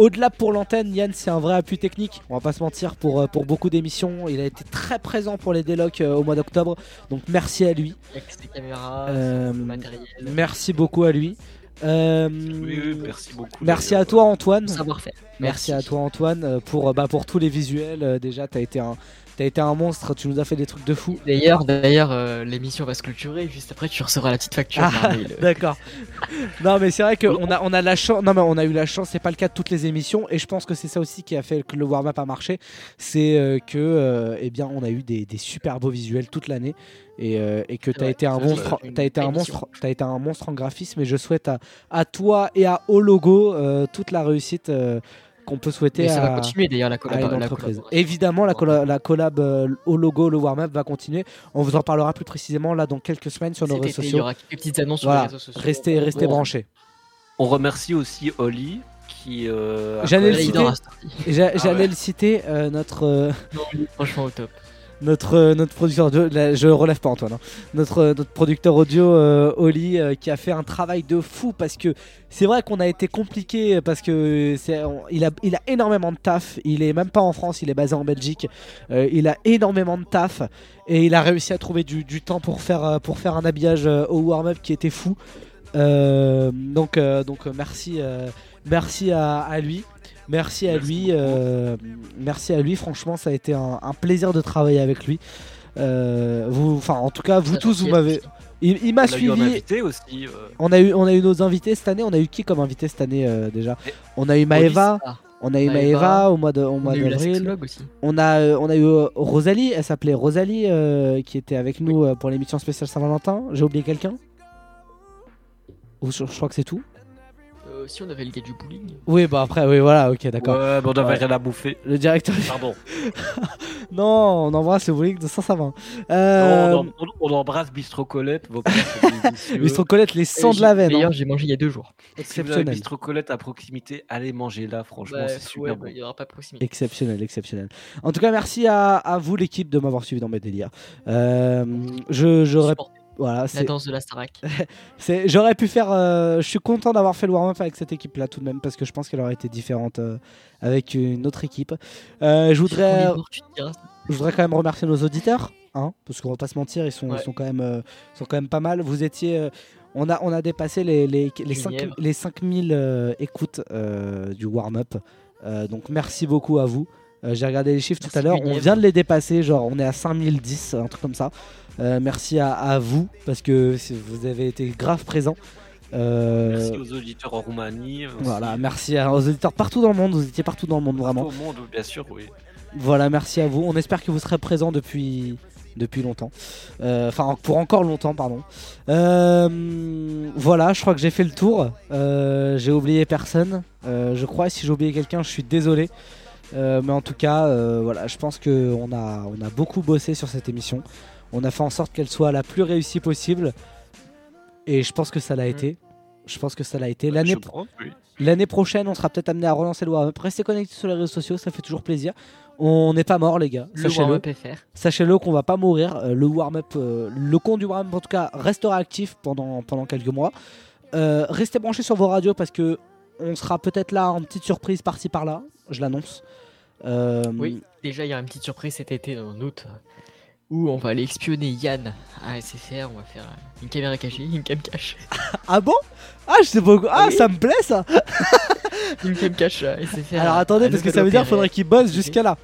au-delà pour l'antenne. Yann, c'est un vrai appui technique. On va pas se mentir pour, euh, pour beaucoup d'émissions. Il a été très présent pour les délocs euh, au mois d'octobre. Donc merci à lui. Avec ses caméras, Euh, le matériel. Merci beaucoup à lui. Euh, oui, merci beaucoup, Merci à toi Antoine. Savoir-faire. Merci, Merci. à toi Antoine pour, bah, pour tous les visuels. déjà, t'as été un, t'as été un monstre. Tu nous as fait des trucs de fou. D'ailleurs, d'ailleurs, euh, l'émission va se clôturer. Juste après, tu recevras la petite facture. Ah. D'accord. non mais c'est vrai qu'on a on a la chance. Non mais on a eu la chance. C'est pas le cas de toutes les émissions et je pense que c'est ça aussi qui a fait que le warm up a marché. C'est euh, que euh, eh bien on a eu des, des super beaux visuels toute l'année et, et que t'as été un monstre. T'as été un monstre. T'as été un monstre en graphisme et je souhaite à, à toi et à Ologo euh, toute la réussite. Qu'on peut souhaiter ça va continuer, d'ailleurs, la collab- une la collaboration. Évidemment, la, colla- la collab euh, au logo, le warm-up va continuer. On vous en parlera plus précisément là dans quelques semaines sur nos réseaux été, il y sociaux. aura quelques petites annonces sur les réseaux sociaux. Restez, restez On- branchés. On remercie aussi Oli qui. euh, a J'allais le citer. J'a- Ah J'allais ouais. le citer. euh, notre. euh, Non, franchement au top. Notre, euh, notre producteur audio, je relève pas Antoine, hein. notre, euh, notre producteur audio euh, Oli qui a fait un travail de fou parce que c'est vrai qu'on a été compliqué parce que il, a, il a énormément de taf, il est même pas en France, il est basé en Belgique, il a énormément de taf et il a réussi à trouver du, du temps pour faire, pour faire un habillage au warm-up qui était fou. Donc, donc merci, merci à lui. Merci à lui, euh, merci à lui. Franchement, ça a été un, un plaisir de travailler avec lui. Euh, vous, enfin, en tout cas, vous tous, vous m'avez. Il, il m'a On a eu un suivi. invité aussi. euh, On a eu, on a eu nos invités cette année. On a eu qui comme invité cette année euh, déjà? On a eu Maeva. On a eu. Maeva au mois de, au On mois a eu la d'avril. On a, euh, on a eu Rosalie. Elle s'appelait Rosalie euh, qui était avec nous euh, pour l'émission spéciale Saint-Valentin. J'ai oublié quelqu'un? Ou je, je crois que c'est tout. Euh, si on avait le gars du bowling. Oui, bah après, oui, voilà, ok, d'accord. Ouais, on avait rien à bouffer. Le directeur. Pardon. [LAUGHS] non, on embrasse le bowling de Saint-Savin. Euh, Non, on, on- on embrasse Bistro Colette. Vos. Bistro Colette, les sangs de la veine. D'ailleurs, hein. j'ai mangé il y a deux jours. Si Exceptionnel. Bistro Colette à proximité, allez manger là, franchement, Bah, c'est super bah, bon. il y aura pas de proximité. Exceptionnel, exceptionnel. En tout cas, merci à, à vous l'équipe de m'avoir suivi dans mes délires. Euh, je j'aurais voilà, La danse de la Starac. [LAUGHS] j'aurais pu faire. euh, je suis content d'avoir fait le warm-up avec cette équipe là tout de même parce que je pense qu'elle aurait été différente euh, avec une autre équipe. Euh, je voudrais je voudrais quand même remercier nos auditeurs, hein, parce qu'on va pas se mentir, ils sont, Ouais. ils sont, quand, même, sont quand même pas mal. Vous étiez. on, a, on a dépassé les, les, les, 5, Genièvre. les 5000 euh, écoutes du warm-up. Donc merci beaucoup à vous. Euh, J'ai regardé les chiffres tout à l'heure, on vient de les dépasser, genre on est à 5010, un truc comme ça. Euh, merci à, à vous, parce que vous avez été grave présents. Euh, Merci aux auditeurs en Roumanie. aussi. voilà, merci à- aux auditeurs partout dans le monde, vous étiez partout dans le monde vraiment. Au monde, bien sûr, oui. Voilà, merci à vous. On espère que vous serez présents depuis, depuis longtemps. Euh, Enfin, pour encore longtemps, pardon. Voilà, je crois que j'ai fait le tour. J'ai oublié personne. Je crois, si j'ai oublié quelqu'un, je suis désolé. Euh, mais en tout cas, euh, voilà, je pense qu'on a, on a beaucoup bossé sur cette émission. On a fait en sorte qu'elle soit la plus réussie possible. Et je pense que ça l'a été. Je pense que ça l'a été. L'année oui. L'année prochaine, on sera peut-être amené à relancer le warm-up. Restez connectés sur les réseaux sociaux, ça fait toujours plaisir. On n'est pas mort, les gars. Le Sachez-le. Sachez-le qu'on va pas mourir. Euh, le warm-up, euh, le compte du warm-up en tout cas restera actif pendant, pendant quelques mois. Euh, restez branchés sur vos radios parce que on sera peut-être là en petite surprise par-ci par-là. Je l'annonce. Euh, Oui, déjà il y a une petite surprise cet été en août où on va aller espionner Yann à SFR. On va faire une caméra cachée, une cam cache. Ah bon? Ah, je sais pas. Ah, ça me plaît ça. une cam cache à SFR. Alors attendez, parce que ça veut dire qu'il faudrait qu'il bosse jusqu'à là.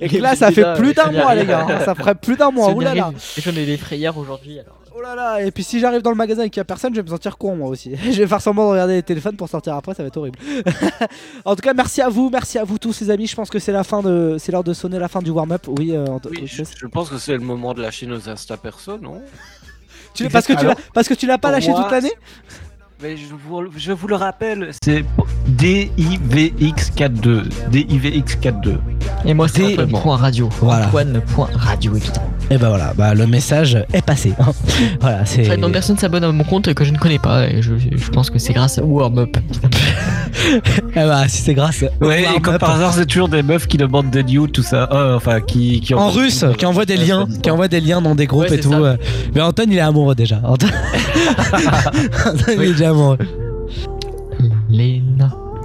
Et que là, ça fait plus d'un mois, les gars. Ça ferait plus d'un mois. Oulala. j'en ai des frayeurs aujourd'hui. Oh là là, et puis si j'arrive dans le magasin et qu'il y a personne, je vais me sentir con moi aussi. [LAUGHS] je vais faire semblant de regarder les téléphones pour sortir après, ça va être horrible. [LAUGHS] en tout cas, merci à vous, merci à vous tous les amis. Je pense que c'est la fin de, c'est l'heure de sonner la fin du warm-up. Oui, euh, Oui, je, je pense que c'est le moment de lâcher nos Insta perso, non? Tu- parce que tu parce que tu l'as pas lâché moi, toute l'année? Mais je vous, je vous le rappelle, c'est DIVX42. DIVX42. Et moi c'est Antoine.radio. Voilà. Antoine.radio évidemment. Et ben voilà, bah, le message est passé. [LAUGHS] voilà, c'est. Enfin, non, personne s'abonne à mon compte que je ne connais pas et je, je pense que c'est grâce à Warm-up. [LAUGHS] Eh bah, si c'est grâce. Ouais, et comme par hasard, c'est toujours des meufs qui demandent des news, tout ça. Euh, enfin, qui, qui En russe, qui envoie des liens, qui envoie des liens dans des groupes Ouais, et tout. ça. euh. Mais Antoine, il est amoureux déjà. Antoine, Antoine, [LAUGHS] il est déjà amoureux.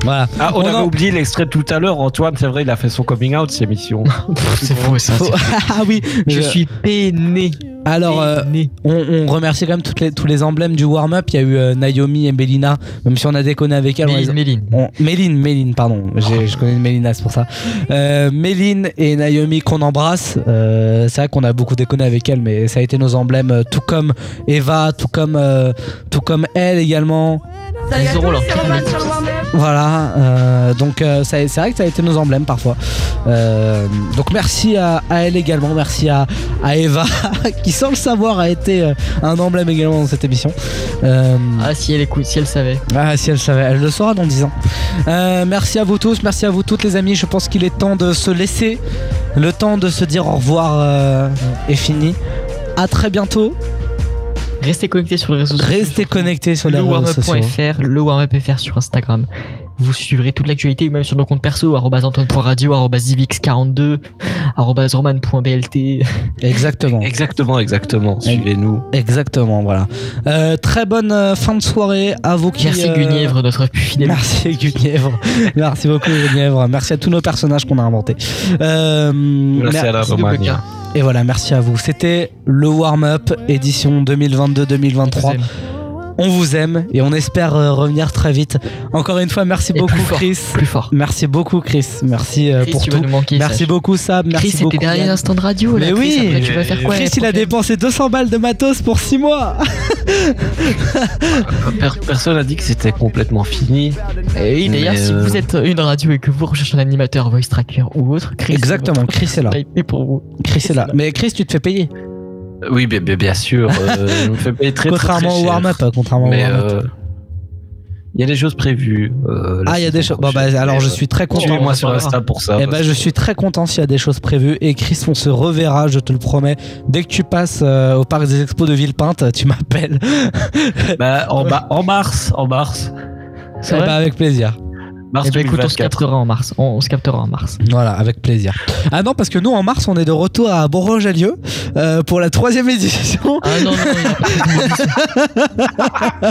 Voilà. Ah, on, On avait en- oublié l'extrait tout à l'heure. Antoine, c'est vrai, il a fait son coming out, cette émission. [LAUGHS] c'est faux ça. c'est faux. [LAUGHS] ah oui, Je suis peiné. Alors, euh, on, on remercie quand même toutes les, tous les emblèmes du warm-up. Il y a eu euh, Naomi et Mélina, même si on a déconné avec elles. on Méline, les- Méline. on- Méline, Méline, pardon. Je connais une Mélina, c'est pour ça. Euh, Méline et Naomi qu'on embrasse. Euh, c'est vrai qu'on a beaucoup déconné avec elles, mais ça a été nos emblèmes, euh, tout comme Eva, tout comme, euh, tout comme elle également. Ils auront leur Voilà, euh, donc euh, c'est vrai que ça a été nos emblèmes parfois. Euh, donc merci à, à elle également, merci à, à Eva [LAUGHS] qui sans le savoir a été un emblème également dans cette émission. Euh, Ah si elle écoute, si elle savait. ah si elle savait, elle le saura dans 10 ans. Euh, merci à vous tous, merci à vous toutes les amis. Je pense qu'il est temps de se laisser, le temps de se dire au revoir euh, est fini. À très bientôt. Restez connectés sur les réseaux sociaux. Restez connectés sur les le réseaux sociaux. warmup.fr, le warmup.fr sur Instagram. Vous suivrez toute l'actualité, même sur nos comptes perso, antoine.radio, arrobas zivix42, arrobas roman.blt. Exactement. Exactement, exactement. Suivez-nous. Exactement, voilà. Euh, très bonne euh, fin de soirée à vous qui. Merci euh, Guenièvre, notre plus fidèle. Merci Guenièvre. Merci beaucoup Guenièvre. Merci à tous nos personnages qu'on a inventés. Euh, Merci à la merci Romagna. Et voilà, merci à vous. C'était le warm-up édition 2022-2023. On vous aime et on espère euh, revenir très vite. Encore une fois, merci beaucoup plus fort, Chris. plus fort. Merci beaucoup Chris. Merci euh, Chris, pour tu tout. vas nous manquer, merci beaucoup Sab. Merci Chris, c'est beaucoup. Yann. instants de radio, là, Mais Chris, oui. après, tu vas faire quoi Chris, il a dépensé 200 balles de matos pour 6 mois. [LAUGHS] Per- personne n'a dit que c'était complètement fini. Et oui, d'ailleurs, si euh, vous êtes une radio et que vous recherchez un animateur voice tracker ou autre, Chris. Exactement, Chris est là. Et pour vous. Chris est là. Mais Chris, tu te fais payer. Oui, bien, sûr. euh, je me fais payer très, très, très Contrairement au warm-up, contrairement au warm-up. euh, il y a des choses prévues. euh, Ah, il y a des choses. Bon, bah, alors je suis très content. Suivez-moi sur Insta pour ça. Eh ben, je suis très content s'il y a des choses prévues. Et Chris, on se reverra, je te le promets. Dès que tu passes euh, au parc des expos de Villepinte, tu m'appelles. Bah, en, [LAUGHS] ba- en mars, en mars. Eh ben, avec plaisir. Mars Eh ben, écoute, on se 2024. captera en mars. On, on se captera en mars. Voilà, avec plaisir. Ah non, parce que nous, en mars, on est de retour à Bourgogne-Jallieu euh, pour la troisième édition. Ah non, non, non, il y a pas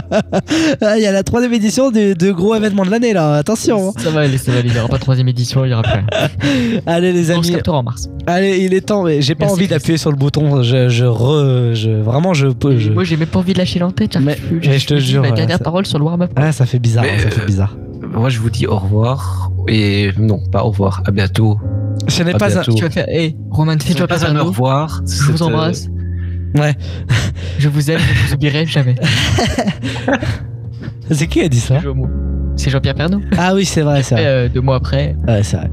de [LAUGHS] Ah, Il y a la troisième édition de, de gros événements de l'année, là. Attention. hein. Ça va aller, ça va aller. Il n'y aura pas de troisième édition, il y aura plus rien. [LAUGHS] Allez, les On se amis. captera en mars. Allez, il est temps. mais J'ai pas Merci, envie d'appuyer sur le bouton. Je, je, re- je- vraiment, je peux. Je... Moi, j'ai même pas envie de lâcher l'entête. Mais- mais je te jure, Ma ouais, dernière ça- parole sur le warm-up. Ah, ça fait bizarre. Mais, ça fait euh, bizarre. Moi, je vous dis au revoir. Et non, pas au revoir. À bientôt. Ce n'est pas un. Tu vas faire. Hé, Roman, Ce fais-toi n'est pas un au revoir. Je vous embrasse. Ouais. Je vous aime, je vous oublierai jamais. [LAUGHS] C'est qui a dit ça. C'est Jean-Pierre Pernaut. Ah oui, c'est vrai, vrai. Euh, deux mois après. Ouais, c'est vrai.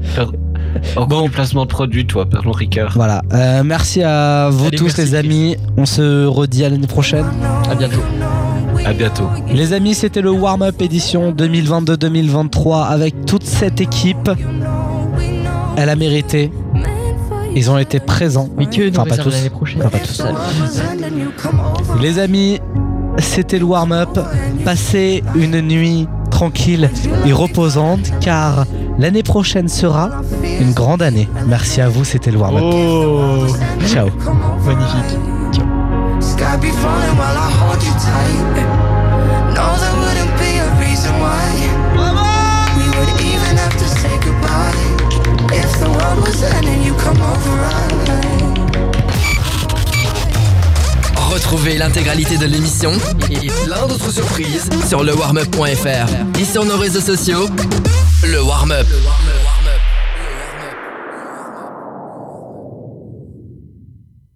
Bon placement de produit, toi, Pernod Ricard. Voilà. Euh, merci à vous Allez, tous, les amis. On se redit à l'année prochaine. À bientôt. À bientôt. Les amis, c'était le warm-up édition 2022-2023 avec toute cette équipe. Elle a mérité. Ils ont été présents. Mais que nous Enfin, pas tous. l'année prochaine. Enfin, pas tous. Les amis, c'était le warm-up. Passez une nuit tranquille et reposante car l'année prochaine sera une grande année. Merci à vous, c'était le warm-up. Oh Ciao. Magnifique. Sky Retrouvez l'intégralité de l'émission et plein d'autres surprises sur le warmup.fr et sur nos réseaux sociaux. Le warm-up.